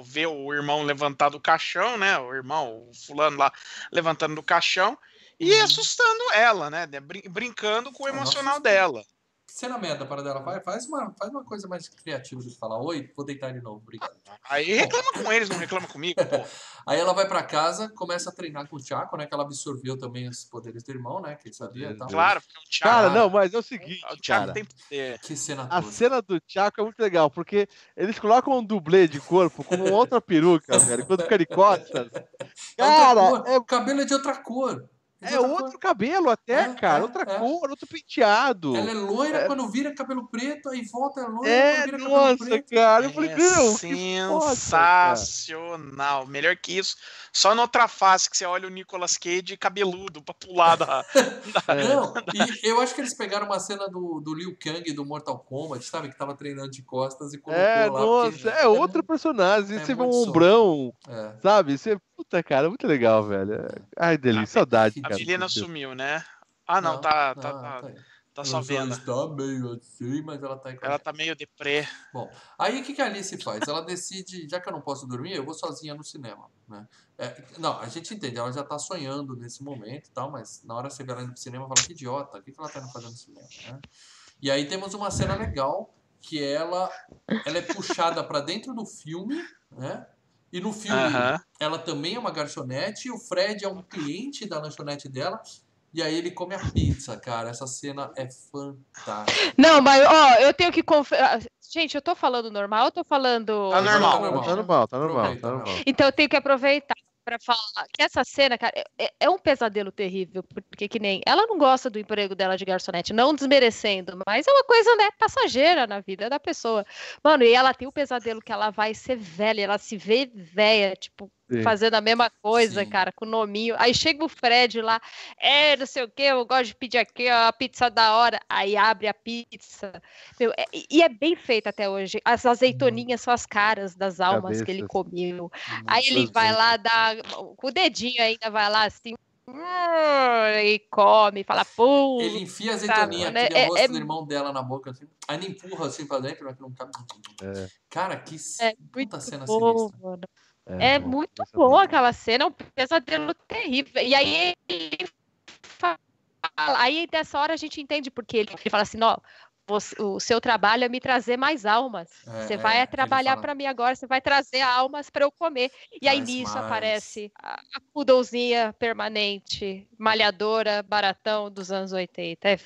vê o irmão levantar do caixão, né? O irmão, o fulano lá levantando do caixão e Uhum. assustando ela, né? brin- Brincando com o emocional assusta. dela. Cena merda para dela. Vai, faz, uma, faz uma coisa mais criativa que falar: Oi, vou deitar de novo, obrigado. Aí reclama com eles, não reclama comigo, pô. Aí ela vai pra casa, começa a treinar com o Chaco, né? Que ela absorveu também os poderes do irmão, né? Que ele sabia e tal. Claro, porque o Thiago, Cara, não, mas é o seguinte, o Thiago cara. tem poder. Que cena A cena do Chaco é muito legal, porque eles colocam um dublê de corpo com outra peruca, velho, quando fica de costas. É Cara, cor. é, O cabelo é de outra cor. É outro cor. cabelo até, É, cara, é, outra é. cor, outro penteado. Ela é loira É. quando vira cabelo preto, aí volta é loira É, quando vira cabelo nossa, preto. cara. Eu falei, É meu, que foda, cara. sensacional. Melhor que isso. Só na outra face que você olha o Nicolas Cage cabeludo pra pular da. É. Não, e eu acho que eles pegaram uma cena do, do Liu Kang do Mortal Kombat, sabe? Que tava treinando de costas e colocou É, lá. nossa, porque- é outro personagem. é você vê um ombrão, É. sabe? Você, puta, cara, muito legal, velho. Ai, delícia, saudade, A cara. Melina Meu Deus. sumiu, né? Ah, não, tá, tá, não, tá, aí. tá Ela só vendo. está meio assim, mas ela tá a Ela tá meio deprê. Bom, aí o que, que a Alice faz? Ela decide, já que eu não posso dormir, eu vou sozinha no cinema. Né? É, não, a gente entende, ela já tá sonhando nesse momento e tal, mas na hora você vê ela indo pro cinema, fala que idiota, o que, que ela tá indo fazer no cinema? Né? E aí temos uma cena legal que ela, ela é puxada para dentro do filme, né? E no filme Aham. ela também é uma garçonete e o Fred é um cliente da lanchonete dela. E aí ele come a pizza, cara. Essa cena é fantástica. Não, mas, ó, eu tenho que conferir. Gente, eu tô falando normal ou tô falando. Tá normal. Tá normal, tá normal, Aproveita, tá normal. Então eu tenho que aproveitar pra falar que essa cena, cara, é, é um pesadelo terrível, porque que nem ela não gosta do emprego dela de garçonete, não desmerecendo, mas é uma coisa, né, passageira na vida da pessoa. Mano, e ela tem o pesadelo que ela vai ser velha, ela se vê velha, tipo, Sim. fazendo a mesma coisa, Sim. cara, com o nominho. Aí chega o Fred lá, é, não sei o que, eu gosto de pedir aqui ó, a pizza da hora. Aí abre a pizza. Meu, é- e é bem feito até hoje. As azeitoninhas são as caras das almas que ele Cabeças. comeu. Aí ele vai lá, dá com o dedinho ainda, vai lá assim, "Hum", e come, fala pô. Ele enfia a azeitoninha, né? aquele É- rosto é- do irmão dela na boca, assim. Aí ele empurra assim pra dentro, mas não cabe. É. Cara, que É puta cena bom, sinistra. mano. É bom, muito essa boa aquela cena, é um pesadelo terrível. E aí ele fala, aí dessa hora a gente entende porque ele, ele fala assim, ó, o seu trabalho é me trazer mais almas. É, você é, vai ele trabalhar fala- para mim agora, você vai trazer almas para eu comer. E aí Traz nisso aparece a, a poodlezinha permanente, malhadora, baratão dos anos 80. É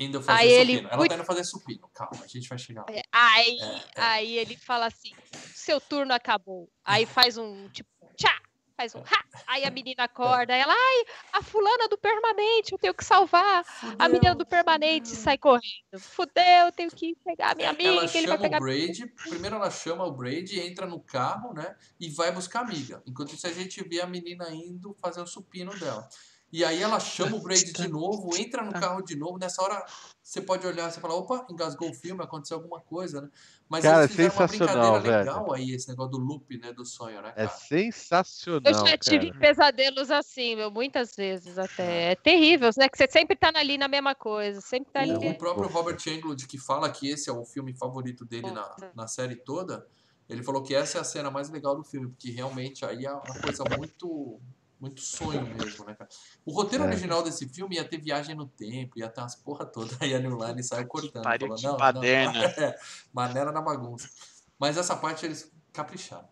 Indo fazer Aí ele- supino. Ela tá indo fazer supino. Calma, a gente vai chegar lá. Aí, É, é. aí ele fala assim: seu turno acabou. Aí faz um tipo, tchá, faz um ha. Aí a menina acorda, ela, ai, a fulana do permanente, eu tenho que salvar. A menina do permanente sai correndo. Fudeu, eu tenho que pegar a minha amiga, Ela ele vai chama pegar. o Braid, primeiro ela chama o Braid, entra no carro, né? E vai buscar a amiga. Enquanto isso a gente vê a menina indo fazer o supino dela. E aí ela chama o Braid de novo, entra no carro de novo. Nessa hora você pode olhar e falar, opa, engasgou o filme, aconteceu alguma coisa, né? Mas Cara, eles fizeram uma brincadeira velho. legal aí, esse negócio do loop, né? Do sonho, né, É cara? sensacional. Eu já tive cara. pesadelos assim, meu, muitas vezes até. É terrível, né? Que você sempre tá ali na mesma coisa, sempre tá ali. O, o próprio Robert Englund, que fala que esse é o filme favorito dele na, na série toda, ele falou que essa é a cena mais legal do filme, porque realmente aí é uma coisa muito muito sonho mesmo, né, cara? O roteiro É. original desse filme ia ter viagem no tempo, ia ter umas porra toda, aí a New Line saiu cortando. pariu, falou, não, baderna." não, é, maneira na bagunça. Mas essa parte eles capricharam.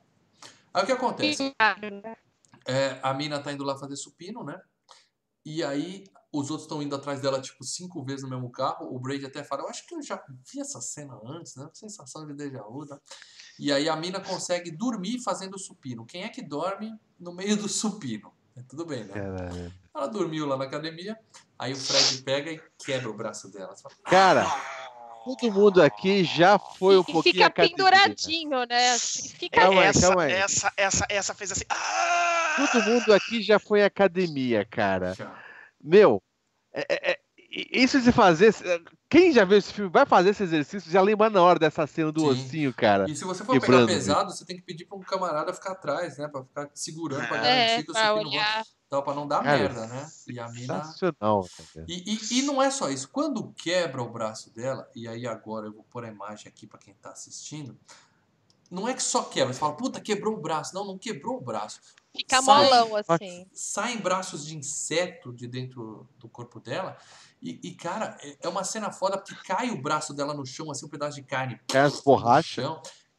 Aí o que acontece? É, a mina tá indo lá fazer supino, né? E aí os outros estão indo atrás dela, tipo, cinco vezes no mesmo carro. O Brady até fala, eu acho que eu já vi essa cena antes, né? Sensação de déjà vu, tá? E aí a mina consegue dormir fazendo supino. Quem é que dorme no meio do supino? É, tudo bem, né? Caralho. Ela dormiu lá na academia, aí o Fred pega e quebra o braço dela. Fala, Cara, todo mundo aqui já foi um E pouquinho fica academia. penduradinho, né? Fica Calma aí, essa, calma aí. essa, essa, essa fez assim. Ah! Todo mundo aqui já foi em academia, cara. "Já." Meu, é- é- é- isso de fazer. Quem já viu esse filme vai fazer esse exercício, já lembra na hora dessa cena do Sim. ossinho, cara. E se você for Quebrando, pegar pesado, você tem que pedir pra um camarada ficar atrás, né? Pra ficar segurando, pra É, garantir que o pra supino volta. olhar. Então, pra não dar Cara, merda, né? E a mina. E, e- e não é só isso. Quando quebra o braço dela, e aí agora eu vou pôr a imagem aqui para quem tá assistindo, não é que só quebra. Você fala, puta, quebrou o braço. Não, não quebrou o braço. Fica Sai- molão, assim. Saem braços de inseto de dentro do corpo dela. E, e, cara, é- é uma cena foda porque cai o braço dela no chão, assim, um pedaço de carne. Cai as borrachas.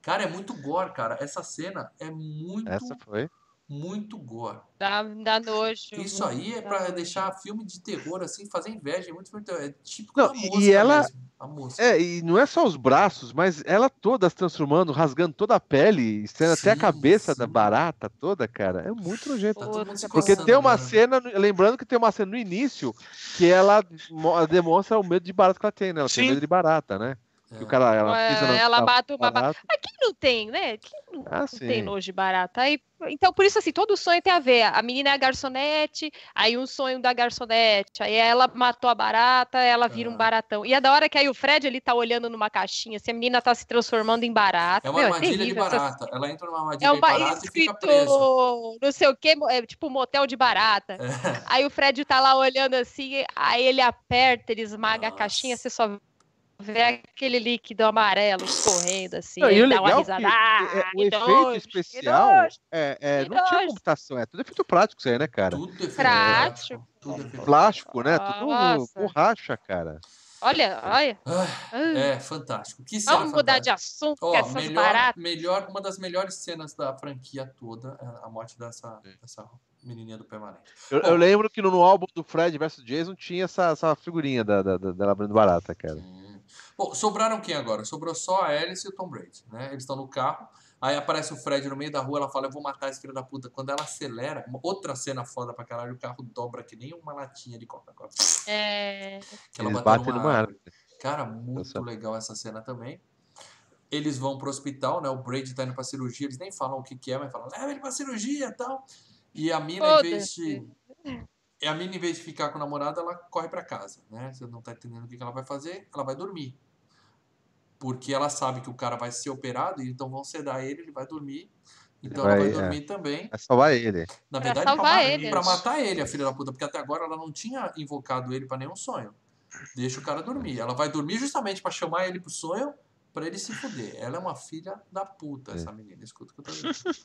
Cara, é muito gore, cara. Essa cena é muito, Essa foi. Muito gore. Dá, dá nojo. Isso aí é nojo. deixar filme de terror, assim, fazer inveja. É muito. É típico Não, da e mosca ela- mesmo. A mosca. É, e não é só os braços, mas ela toda se transformando, rasgando toda a pele, sendo até a Sim, cabeça da sim. barata toda, cara. É muito nojento. Tá Porque tem uma agora, né? cena, lembrando que tem uma cena no início que ela mo- demonstra o medo de barata que ela tem, né? Ela tem Sim. medo de barata, né? É. Que o cara, ela É, pisa na, ela na mata uma barata. Mas quem não tem, né? Quem não, Ah, não sim. tem nojo de barata? Aí, então, por isso, assim, todo sonho tem a ver. A menina é a garçonete, aí um sonho da garçonete, aí ela matou a barata, ela vira um Ah. baratão. E é da hora que aí o Fred, ele tá olhando numa caixinha, se a menina tá se transformando em barata. É uma Meu, armadilha de terrível essa- barata. Ela entra numa armadilha É de uma barata e fica escrito presa. não sei o que, é tipo motel de barata. É. Aí o Fred tá lá olhando assim, aí ele aperta, ele esmaga a Nossa. caixinha, você só vê aquele líquido amarelo escorrendo assim, Não, e o dá uma é risada. é- "Ah, o que efeito especial nojo." é, é, que não tinha computação, é tudo efeito prático isso aí, né, cara? Tudo efeito Prático. Tudo efeito Plástico, né? Tudo borracha, cara. Olha, olha. Ah, Ah, É, fantástico. Que cena Vamos mudar de assunto, que essas melhor, baratas. melhor, uma das melhores cenas da franquia toda é a morte dessa, dessa menininha do permanente. Eu, Bom. eu lembro que no, no álbum do Fred vs Jason tinha essa, essa figurinha da, da, da, dela abrindo barata, cara. Hum. Bom, sobraram quem agora? Sobrou só a Alice e o Tom Brady, né? Eles estão no carro, aí aparece o Fred no meio da rua, ela fala, eu vou matar esse filho da puta. Quando ela acelera, uma outra cena foda pra caralho, o carro dobra que nem uma latinha de Coca-Cola. É, Que ela Eles batem numa numa árvore. Cara, muito legal essa cena também. Eles vão pro hospital, né? O Brady tá indo pra cirurgia, eles nem falam o que, que é, mas falam, leva ele pra cirurgia e tal. E a mina, em vez de. E a mina, em vez de ficar com o namorado, ela corre pra casa, né? Você não tá entendendo o que que ela vai fazer, ela vai dormir. Porque ela sabe que o cara vai ser operado, e então vão sedar ele, ele vai dormir. Então ela vai Vai, é. dormir também. É salvar ele. Na Pra verdade, salvar ma- ele, pra matar ele, a filha da puta, porque até agora ela não tinha invocado ele pra nenhum sonho. Deixa o cara dormir. Ela vai dormir justamente pra chamar ele pro sonho, pra ele se fuder. Ela é uma filha da puta, essa menina. Escuta o que eu tô dizendo.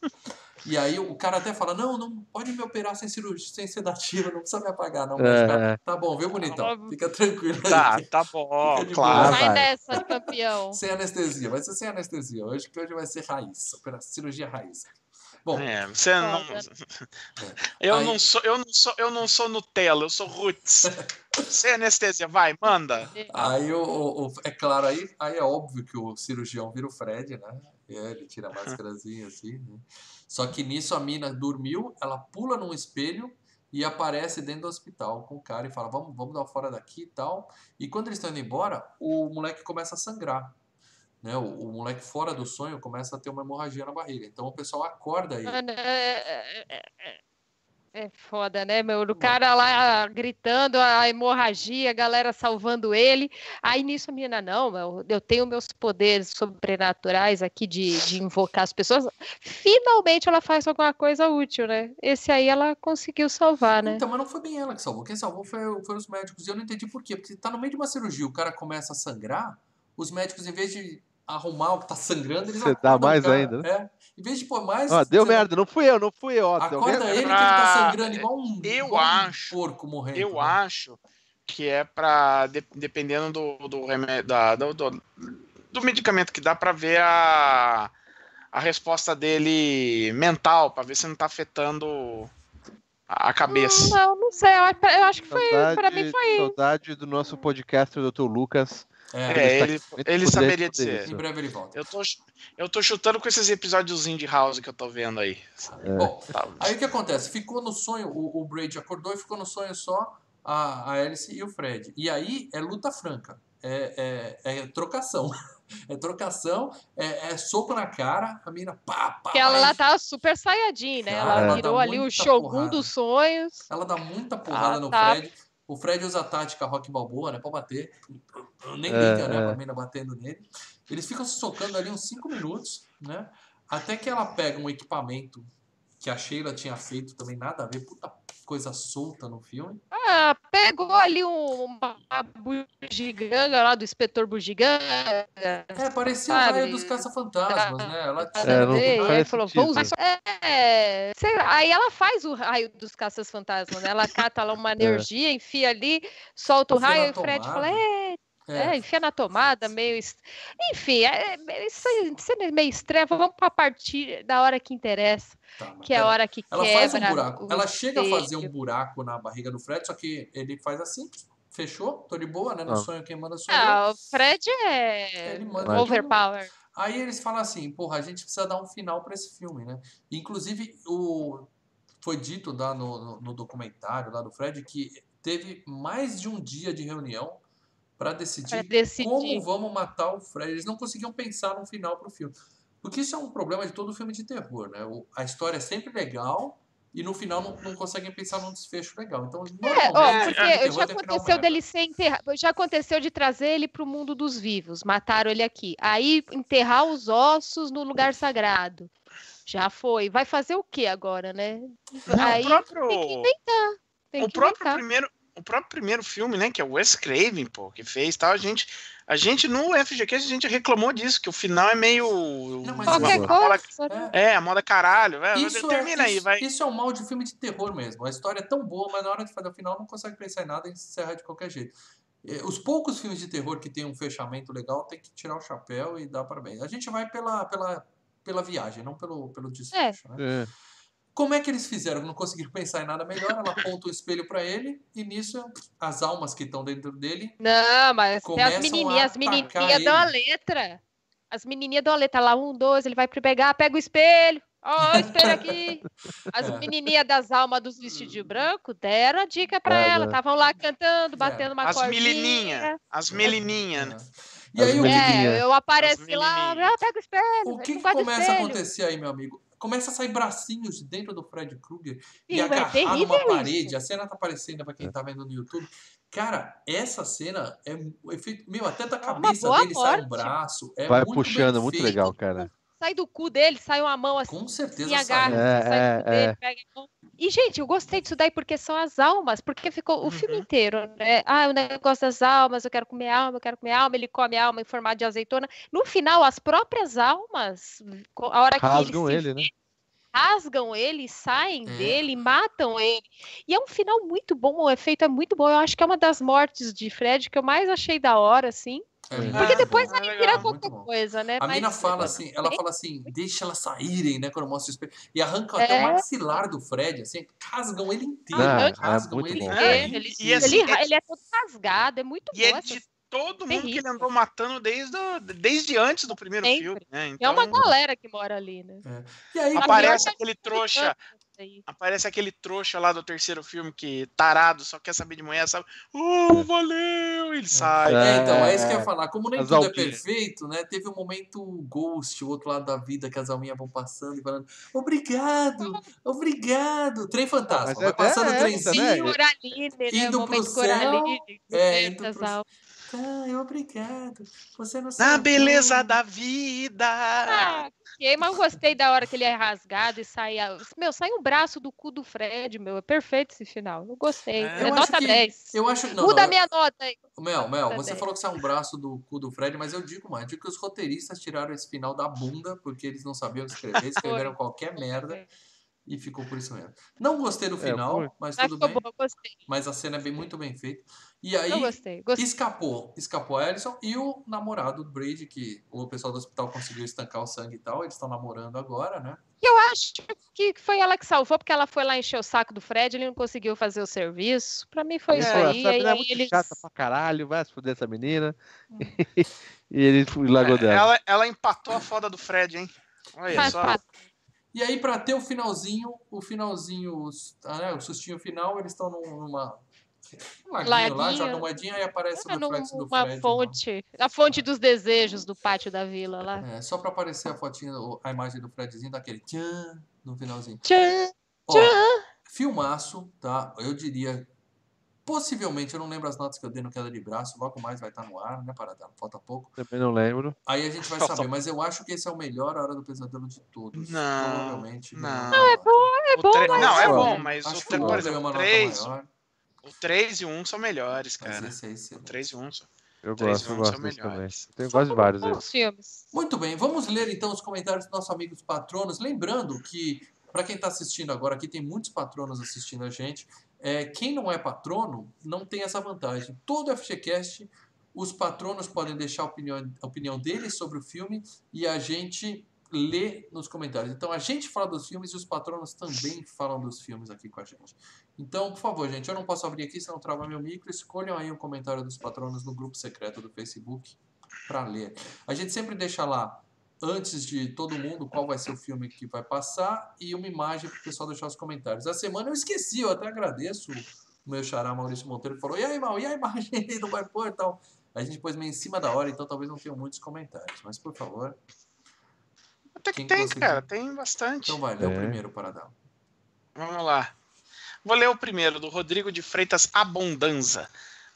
E aí o cara até fala: Não, não pode me operar sem cirurgia, sem sedativa, não precisa me apagar, não. É. Tá bom, viu, bonitão? Fica tranquilo. aí. Tá, tá bom, claro. Sai dessa, campeão. Sem anestesia, vai ser sem anestesia. Hoje que hoje vai ser raiz, cirurgia raiz. Bom, É, você não. Foda. Eu Aí- não sou, eu não sou, eu não sou Nutella, eu sou Roots. Sem anestesia, vai, manda. Aí o, o- o- é claro, aí, aí é óbvio que o cirurgião vira o Fred, né? É, ele tira a máscarazinha assim, né? Só que nisso a mina dormiu, ela pula num espelho e aparece dentro do hospital com o cara e fala: Vamos, vamos dar fora daqui e tal. E quando eles estão indo embora, o moleque começa a sangrar. Né? O, o moleque fora do sonho começa a ter uma hemorragia na barriga. Então o pessoal acorda ele. Mano, é, é- é- é foda, né, meu? O cara lá gritando a hemorragia, a galera salvando ele. Aí nisso a menina, não, meu, eu tenho meus poderes sobrenaturais aqui de, de invocar as pessoas. Finalmente ela faz alguma coisa útil, né? Esse aí ela conseguiu salvar, né? Então, mas não foi bem ela que salvou. Quem salvou foi, foram os médicos. E eu não entendi por quê. Porque tá no meio de uma cirurgia, o cara começa a sangrar, os médicos, em vez de arrumar o que tá sangrando, eles Você dá mais cara. ainda, né? É. Em vez de pôr mais. Ó, deu merda, não fui eu, não fui eu. Ó, Acorda ele que ele tá sangrando igual um, eu igual um acho- porco morrendo. Eu né? acho que é pra. de- dependendo do, do remédio. da- do, do, do medicamento que dá pra ver a, a resposta dele mental, pra ver se não tá afetando a, cabeça. Não, não sei. Eu, acho- que foi. Saudade, Pra mim foi. saudade do nosso podcaster, Dr. Lucas. É, É, ele, aqui, ele saberia dizer. isso. Em breve ele volta. Eu tô, eu tô chutando com esses episódiozinhos de House que eu tô vendo aí. Bom, Tá. aí o que acontece? Ficou no sonho, o, o Braid acordou e ficou no sonho só a, a Alice e o Fred. E aí é luta franca. É, é, é trocação. É trocação, é, é soco na cara, a mina pá, pá. Porque ela lá tá super saiyajin, né? Cara, ela virou ali o Shogun porrada. dos sonhos. Ela dá muita porrada Ah, no tá. Fred. O Fred usa a tática Rock Balboa, né? Pra bater. Nem É, liga, né? é. Pra mina batendo nele. Eles ficam se socando ali uns 5 minutos, né? Até que ela pega um equipamento que a Sheila tinha feito também nada a ver. Puta coisa solta no filme. Ah, pegou ali um- uma bugiganga lá do inspetor bugiganga. É, parecia o Sabe? raio dos caça-fantasmas, né? Ela É, não aí faz falou, vamos usar. É, sei lá, aí ela faz o raio dos caças fantasmas, né? Ela cata lá uma energia, enfia ali, solta o raio, e o Fred fala, é, é, enfia na tomada, meio. est- Enfim, é, é, isso sendo meio estranho, vamos pra partir da hora que interessa, tá, que é a hora que Ela quebra. faz um buraco. Ela chega a fazer um buraco na barriga do Fred, só que ele faz assim, fechou, tô de boa, né? No Ah. sonho quem manda eu. Ah, o Fred é overpower. Aí eles falam assim, porra, a gente precisa dar um final para esse filme, né? Inclusive, o... foi dito lá no, no, no documentário lá do Fred que teve mais de um dia de reunião para decidir, Pra decidir. como vamos matar o Fred. Eles não conseguiam pensar num final pro filme. Porque isso é um problema de todo filme de terror, né? O- a história é sempre legal e no final não, não conseguem pensar num desfecho legal. Então, É, ó, porque terror já aconteceu dele ser enterrado, já aconteceu de trazer ele para o mundo dos vivos, mataram ele aqui. Aí enterrar os ossos no lugar sagrado. Já foi. Vai fazer o que agora, né? Aí o próprio, tem que inventar. Tem o que próprio inventar. primeiro, o próprio primeiro filme, né, que é o Wes Craven, pô, que fez, tal, a gente, a gente no FGCast a gente reclamou disso, que o final é meio Não, mas Qualquer isso- coisa. É. É, a moda caralho, é, Isso termina é, aí, isso, vai. isso é um mal de filme de terror mesmo. A história é tão boa, mas na hora de fazer o final não consegue pensar em nada e encerra de qualquer jeito. Eh, Os poucos filmes de terror que tem um fechamento legal tem que tirar o chapéu e dar parabéns. A gente vai pela, pela, pela viagem, não pelo, pelo desfecho. né? É. Como é que eles fizeram? Não conseguiram pensar em nada melhor. Ela aponta o espelho para ele e nisso as almas que estão dentro dele. Não, mas as a menininhas, as menininhas dão a letra. As menininhas dão a letra lá, um, dois, ele vai pegar, pega o espelho. Ó, o espelho aqui. As É. menininhas das almas dos vestidos brancos deram a dica pra É, ela. Estavam lá cantando, batendo uma As cordinha. melininhas, as melininhas, né? E aí o, As que- menininhas. É, eu apareci As lá, menininhas. ah, pega o espelho. o que, que começa a espelho. acontecer aí, meu amigo? Começa a sair bracinhos de dentro do Fred Krueger e é agarrar numa isso. parede. A cena tá aparecendo pra quem tá vendo no YouTube. Cara, essa cena é um efeito. Meu, até da É cabeça dele sai um morte. braço. É Vai muito puxando, muito legal, cara. sai do cu dele, sai uma mão assim, Com certeza e agarra, sai. É, sai do cu é, dele, é. pega a mão. E, gente, eu gostei disso daí porque são as almas, porque ficou o filme Uhum. inteiro, né? Ah, o negócio das almas, eu quero comer alma, eu quero comer alma, ele come alma em formato de azeitona. No final, as próprias almas, a hora que Rasgam ele, se ele, né? rasgam ele, saem É. dele, matam ele. E é um final muito bom, o efeito é muito bom. Eu acho que é uma das mortes de Fred que eu mais achei da hora, assim. É Porque depois é ele legal, vira muito qualquer bom. coisa, né? A mina Mas- fala assim, ela fala assim, deixa elas saírem, né? Quando mostra o espelho. E arranca É. até o maxilar do Fred, assim, rasgam ele inteiro. Não, né? é ele bom. inteiro. É, Ele, e assim, ele, é- ele é todo rasgado, é muito E é de todo mundo que ele andou matando desde, o- desde antes do primeiro Sempre. filme, né? É Então, uma galera que mora ali, né? E aí, aparece aquele é trouxa, Aí. aparece aquele trouxa lá do terceiro filme que tarado, só quer saber de manhã, sabe? Oh, valeu! Ele sai. É, então, é É, isso que eu ia falar. Como nem as tudo é perfeito, né? Teve um momento ghost, o outro lado da vida, que as alminhas vão passando e falando obrigado, obrigado. Trem fantasma. Mas Vai é passando o trenzinho. né? Coraline, né? Indo momento pro céu, Coraline. é, né, indo pro- almas. Ai, obrigado. Você não Na sabe. beleza da vida! Ah, ok, mas eu gostei da hora que ele é rasgado e sai. a- Meu, sai um braço do cu do Fred, meu. É perfeito esse final. Eu gostei. É. É, Eu acho nota que- 10. Eu acho não, Muda não, a minha nota aí. Mel, Mel, Tá você bem. falou que sai um braço do cu do Fred, mas eu digo mais, eu digo que os roteiristas tiraram esse final da bunda, porque eles não sabiam escrever, escreveram qualquer merda e ficou por isso mesmo. Não gostei do É, final, foi. mas tudo bem. Mas a cena é bem, muito bem feita. E aí, Eu gostei. gostei. escapou. Escapou a Ellison e o namorado do Brady, que o pessoal do hospital conseguiu estancar o sangue e tal. Eles estão namorando agora, né? E eu acho que foi ela que salvou, porque ela foi lá encher o saco do Fred, ele não conseguiu fazer o serviço. Pra mim foi Ele isso aí. essa E menina é muito eles... chata pra caralho, vai se fuder essa menina. e ele foi- largou dela. Ela, ela empatou a foda do Fred, hein? Olha só. E aí, pra ter o finalzinho, o finalzinho, os- ah, né, o sustinho final, eles estão num- numa. Um laguinho, lá, Laguinho. jogam moedinha, aí aparece É o reflexo do Fred. né? fonte, a fonte dos desejos do pátio da vila lá. É, só pra aparecer a fotinha, o- a imagem do Fredzinho, daquele tchan no finalzinho. Tchan! Ó, filmaço, tá? Eu diria. Possivelmente, eu não lembro as notas que eu dei no queda de braço, logo mais vai estar no ar, né, Paradão? Falta pouco. Também não lembro. Aí a gente vai saber, mas eu acho que esse é o melhor A Hora do Pesadelo de todos. Não, Provavelmente. não. Não, é bom. É O bom, tre- mas Não, é é bom, mas o, Acho que tre- o por é exemplo, uma o nota 3, maior, o 3 e o 1 são melhores, cara. O excelente. 3 e o 1 são. Eu Três gosto, eu gosto também. melhores. Tenho quase vários bons filmes. Muito bem, vamos ler então os comentários dos nossos amigos patronos. Lembrando que, para quem está assistindo agora, aqui tem muitos patronos assistindo a gente. É, quem não é patrono não tem essa vantagem. Todo FGCast, os patronos podem deixar a opinião, a opinião deles sobre o filme e a gente lê nos comentários. Então a gente fala dos filmes e os patronos também falam dos filmes aqui com a gente. Então, por favor, gente, eu não posso abrir aqui, senão trava meu micro. Escolham aí um comentário dos patronos no grupo secreto do Facebook para ler. A gente sempre deixa lá, antes de todo mundo, qual vai ser o filme que vai passar e uma imagem para o pessoal deixar os comentários. A semana eu esqueci, eu até agradeço o meu xará Maurício Monteiro, que falou: e aí, Mal, e a imagem não vai pôr e tal. A gente pôs meio em cima da hora, então talvez não tenha muitos comentários. Mas, por favor, Até que Quem tem, conseguiu? cara, tem bastante. então vai, lê o É. primeiro Paradão. Vamos lá. Vou ler o primeiro, do Rodrigo de Freitas Abondanza.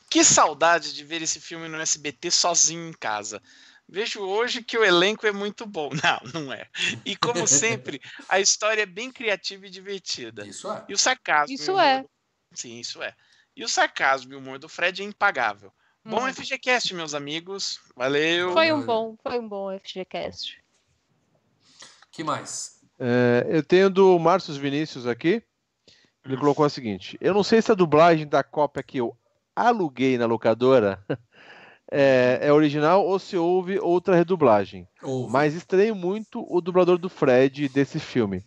Que saudade de ver esse filme no SBT sozinho em casa. Vejo hoje que o elenco é muito bom. Não, não é. E como sempre, a história é bem criativa e divertida. Isso é. E o sarcasmo. Isso o humor é. do- Sim, isso é. E o sarcasmo e o humor do Fred é impagável. Bom Hum. FGCast, meus amigos. Valeu. Foi um bom, foi um bom FGCast. Que mais? É, eu tenho do Márcio Vinícius aqui. Ele colocou o seguinte: Eu não sei se a dublagem da cópia que eu aluguei na locadora é, é original ou se houve outra redublagem. Mas estranho muito o dublador do Fred desse filme.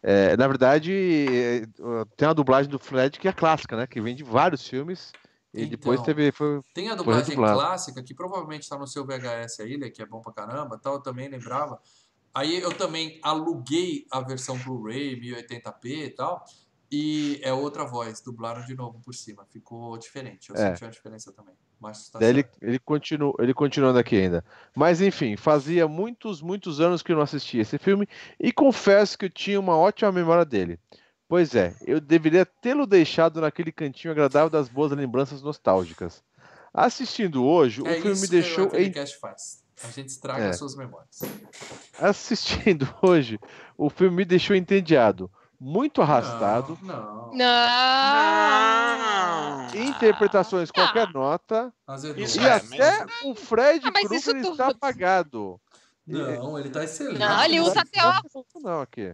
É, na verdade, tem uma dublagem do Fred que é clássica, né? Que vem de vários filmes. E depois Então, teve. Foi, Tem a dublagem clássica, que provavelmente está no seu VHS aí, né, que é bom pra caramba, tal, eu também lembrava. Aí eu também aluguei a versão Blu-ray 1080p e tal, e é outra voz, dublaram de novo por cima, ficou diferente, eu É. senti uma diferença também. Mas tá ele, ele, continua, ele continuando aqui ainda. Mas enfim, fazia muitos, muitos anos que eu não assistia esse filme e confesso que eu tinha uma ótima memória dele. Pois é, eu deveria tê-lo deixado naquele cantinho agradável das boas lembranças nostálgicas. Assistindo hoje, É o filme me que deixou o em faz. A gente estraga É. as suas memórias. Assistindo hoje, o filme me deixou entediado. Muito arrastado. Não. não. Não. Não. Interpretações, Ah. qualquer nota. Azedou. Isso E é, até mas- o Fred Ah, Krueger está tudo. apagado. Não, ele tá excelente. Não, ele usa até óculos. Não, aqui.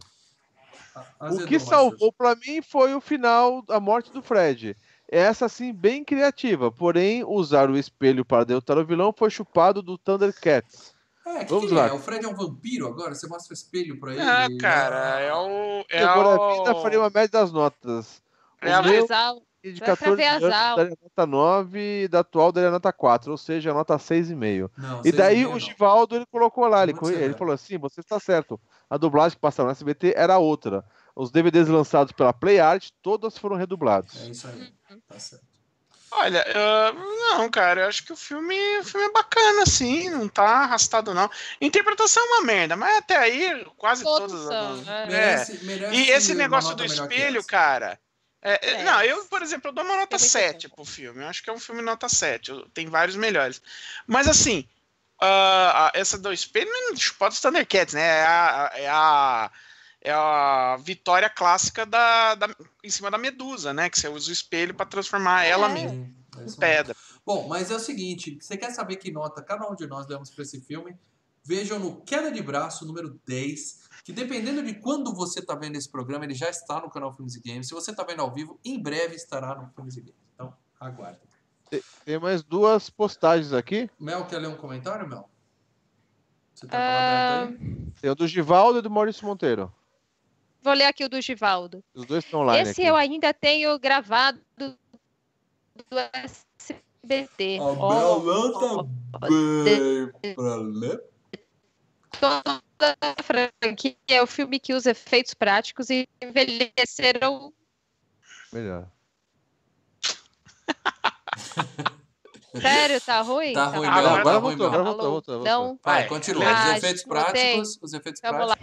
O Azedou, que Márcio. salvou pra mim foi o final, a morte do Fred. Essa sim bem criativa, porém usar o espelho para derrotar o vilão foi chupado do Thundercats. É, que Vamos que ele lá. é? O Fred é um vampiro agora? Você mostra o espelho pra ele? Ah, e- cara, é o. É Agora o... a vida faria uma média das notas. É o a meu Casal. de vai pra 14 ver as anos daria nota 9 e da atual daria nota 4, ou seja, nota 6,5. Não, E daí o. Givaldo ele colocou lá, ele, ele falou assim: você está certo. A dublagem que passaram no SBT era outra. Os DVDs lançados pela Play Art, todos foram redublados. É isso aí. Tá certo. Olha, ah, não, cara, eu acho que o filme, o filme é bacana, assim, não tá arrastado, não. Interpretação é uma merda, mas até aí quase Todos todas. são, as- né? É. Merece, merece E esse negócio do espelho, cara. é, é, É. Não, eu, por exemplo, eu dou uma nota É muito 7 bom. pro filme. Eu acho que é um filme nota 7. eu- Tem vários melhores. Mas assim, a- essa do espelho não pode os Thundercats, né? É a, é a, é a vitória clássica da, da- em cima da medusa, né? Que você usa o espelho pra transformar ela É. mesmo é em pedra. Bom, mas é o seguinte, você quer saber que nota cada um de nós demos para esse filme? Vejam no Queda de Braço, número 10, que dependendo de quando você está vendo esse programa, ele já está no canal Filmes e Games. Se você está vendo ao vivo, em breve estará no Filmes e Games. Então, aguarde. Tem mais duas postagens aqui. Mel, quer ler um comentário, Mel? Você tá com a aberta aí? Tem o do Givaldo e do Maurício Monteiro. Vou ler aqui o do Givaldo. Os dois estão online Esse aqui. eu ainda tenho gravado do SBT. A tá pra ler. toda a franquia é o filme que usa efeitos práticos e envelheceram. Melhor. Sério, tá ruim? Tá ruim? Mel, Agora tá agora ruim, voltou, agora voltou, Alô? voltou, voltou. Não, Vai, continua. Ah, os efeitos práticos, os efeitos Vamos lá.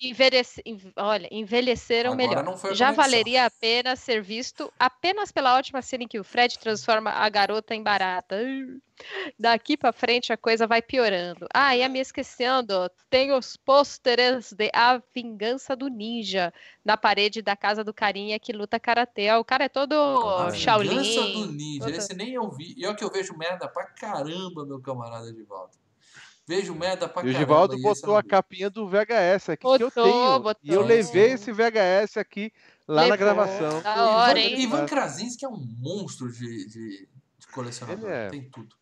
Envelhece, en- olha, envelheceram Agora melhor. Já valeria a pena ser visto apenas pela ótima cena em que o Fred transforma a garota em barata. Daqui pra frente a coisa vai piorando. Ah, ia me esquecendo, tem os pôsteres de A Vingança do Ninja na parede da casa do carinha que luta karatê. O cara é todo A Vingança do Shaolin. Ninja. todo- Esse nem eu vi. E olha que eu vejo merda pra caramba, meu camarada de volta. Vejo merda pra E o caramba. Givaldo e esse eu botou não a capinha do VHS aqui que eu Botou, tenho. botou. E eu levei esse VHS aqui lá na gravação. Da O Ivan, hora, hein? Ivan Krasinski é um monstro de, de, de colecionador. Ele é. Tem tudo.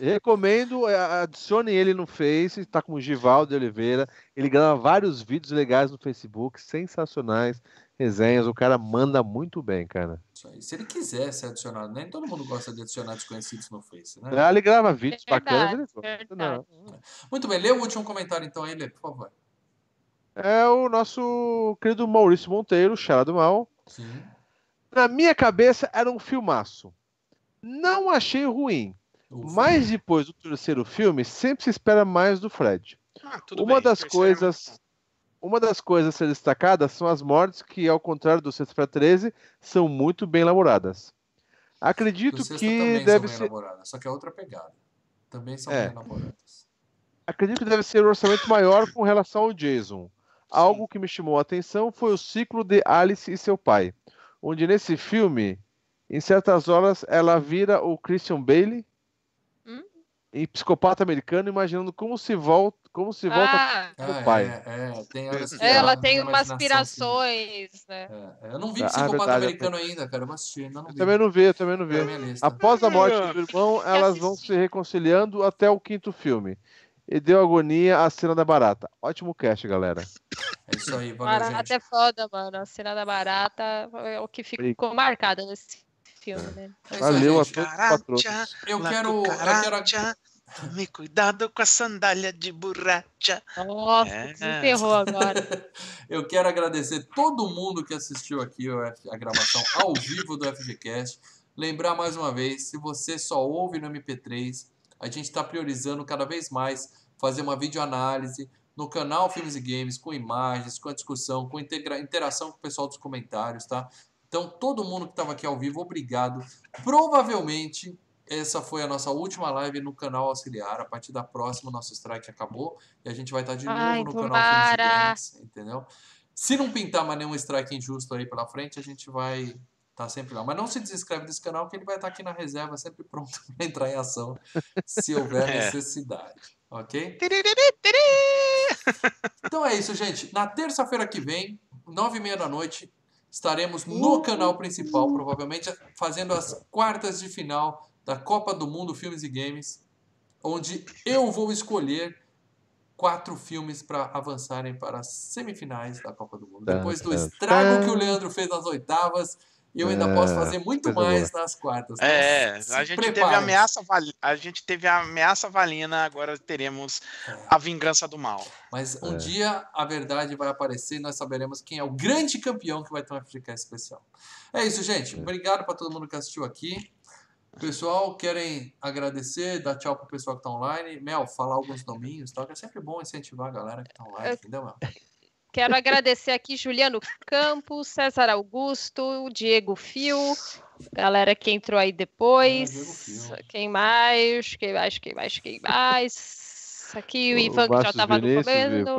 Recomendo, é, adicione ele no Face, tá com o Givaldo Oliveira. Ele grava vários vídeos legais no Facebook, sensacionais, resenhas. O cara manda muito bem, cara. Isso aí. Se ele quiser ser adicionado, nem todo mundo gosta de adicionar desconhecidos no Face, né? Ah, ele grava vídeos bacanas. Verdade, Ele... Não. Muito bem, lê o último comentário então aí, Lê, por favor. É o nosso querido Maurício Monteiro, Chara do Mal. Sim. Na minha cabeça era um filmaço. Não achei ruim, Ufa. mas depois do terceiro filme, sempre se espera mais do Fred. Ah, tudo uma bem, das terceiro é coisas uma das coisas a ser destacadas são as mortes que, ao contrário do Sexta-feira 13, são muito bem elaboradas. Acredito Sexta que também deve são ser só que é outra pegada. Também são É. bem elaboradas. acredito que deve ser um orçamento maior com relação ao Jason. Algo que me chamou a atenção foi o ciclo de Alice e seu pai, onde nesse filme, em certas horas, ela vira o Christian Bale Hum? em psicopata americano, imaginando como se volta, como se volta Ah, Meu Ah, pai. É, é, tem que ela tem umas imaginação se- aspirações, né? É, é, eu não vi Ah, Psicopata verdade, Americano ainda, cara. Eu vou assistir, ainda não Eu vi. também não vi, eu também não vi. Tá. Após a morte do irmão, elas vão assisti. se reconciliando até o quinto filme. E deu agonia a cena da barata. Ótimo cast, galera. É isso aí, valeu, Barata gente. é foda, mano. A cena da barata é o que ficou marcado nesse filme, né? É isso aí, Valeu a todos os patrões. Caracha, Eu quero, eu quero Tome cuidado com a sandália de borracha. Nossa, É. desenterrou agora. Eu quero agradecer todo mundo que assistiu aqui a gravação ao vivo do FGCast. Lembrar mais uma vez, se você só ouve no MP3, a gente está priorizando cada vez mais fazer uma videoanálise no canal Filmes e Games, com imagens, com a discussão, com integra- interação com o pessoal dos comentários, tá? Então, todo mundo que estava aqui ao vivo, obrigado. Provavelmente, essa foi a nossa última live no canal auxiliar. A partir da próxima, o nosso strike acabou e a gente vai estar de novo Ai, no canal tomara. E Games, entendeu? Se não pintar mais nenhum strike injusto aí pela frente, a gente vai estar sempre lá. Mas não se desinscreve desse canal que ele vai estar aqui na reserva, sempre pronto para entrar em ação se houver É. necessidade. Ok? Então é isso, gente. Na terça-feira que vem, nove e meia da noite, estaremos no canal principal, provavelmente fazendo as quartas de final da Copa do Mundo Filmes e Games, onde eu vou escolher quatro filmes para avançarem para as semifinais da Copa do Mundo. Depois do estrago que o Leandro fez nas oitavas, eu ainda É, posso fazer muito mais nas quartas. Então, É, se a gente teve preparem. a ameaça, a gente teve a ameaça valina, agora teremos É. a vingança do mal. Mas um É. dia a verdade vai aparecer e nós saberemos quem é o grande campeão que vai ter um FGCast especial. É isso, gente. Obrigado para todo mundo que assistiu aqui. Pessoal, querem agradecer, dar tchau pro pessoal que tá online. Mel, falar alguns nominhos, e tal, que é sempre bom incentivar a galera que tá online, Eu- entendeu, Mel? Quero agradecer aqui Juliano Campos, César Augusto, Diego Fio, galera que entrou aí depois. Fio. quem mais? Quem mais? Quem mais? Quem mais? Aqui o, O Ivan que já estava no começo.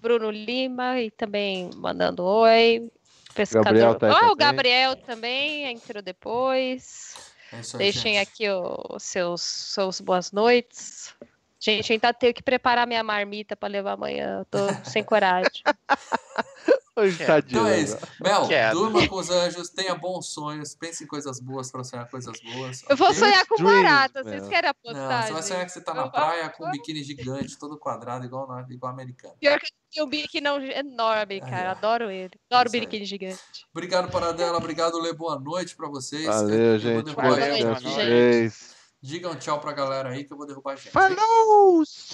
Bruno Lima e também mandando oi. Pescador. Gabriel tá aí Ah, o. Gabriel também entrou depois. É isso aí, Deixem gente. aqui os seus, seus boas noites. Gente, ainda tenho que preparar minha marmita para levar amanhã. Tô sem coragem. Hoje É, tá de Então é olho. isso. Mel, Quero. durma com os anjos, tenha bons sonhos, pense em coisas boas para sonhar coisas boas. Eu vou sonhar com barata. Vocês querem Não, apostar? você vai sonhar que você tá na Eu- praia com um biquíni gigante, todo quadrado, igual, na- igual americano. Pior que eu tenho um biquíni não- enorme, cara. Adoro ele. Adoro aí. biquíni gigante. Obrigado, Paradela. Obrigado, Lê. Boa noite pra vocês. Eu- Valeu, gente. Boa noite, gente. Digam tchau pra galera aí que eu vou derrubar a gente. Falou!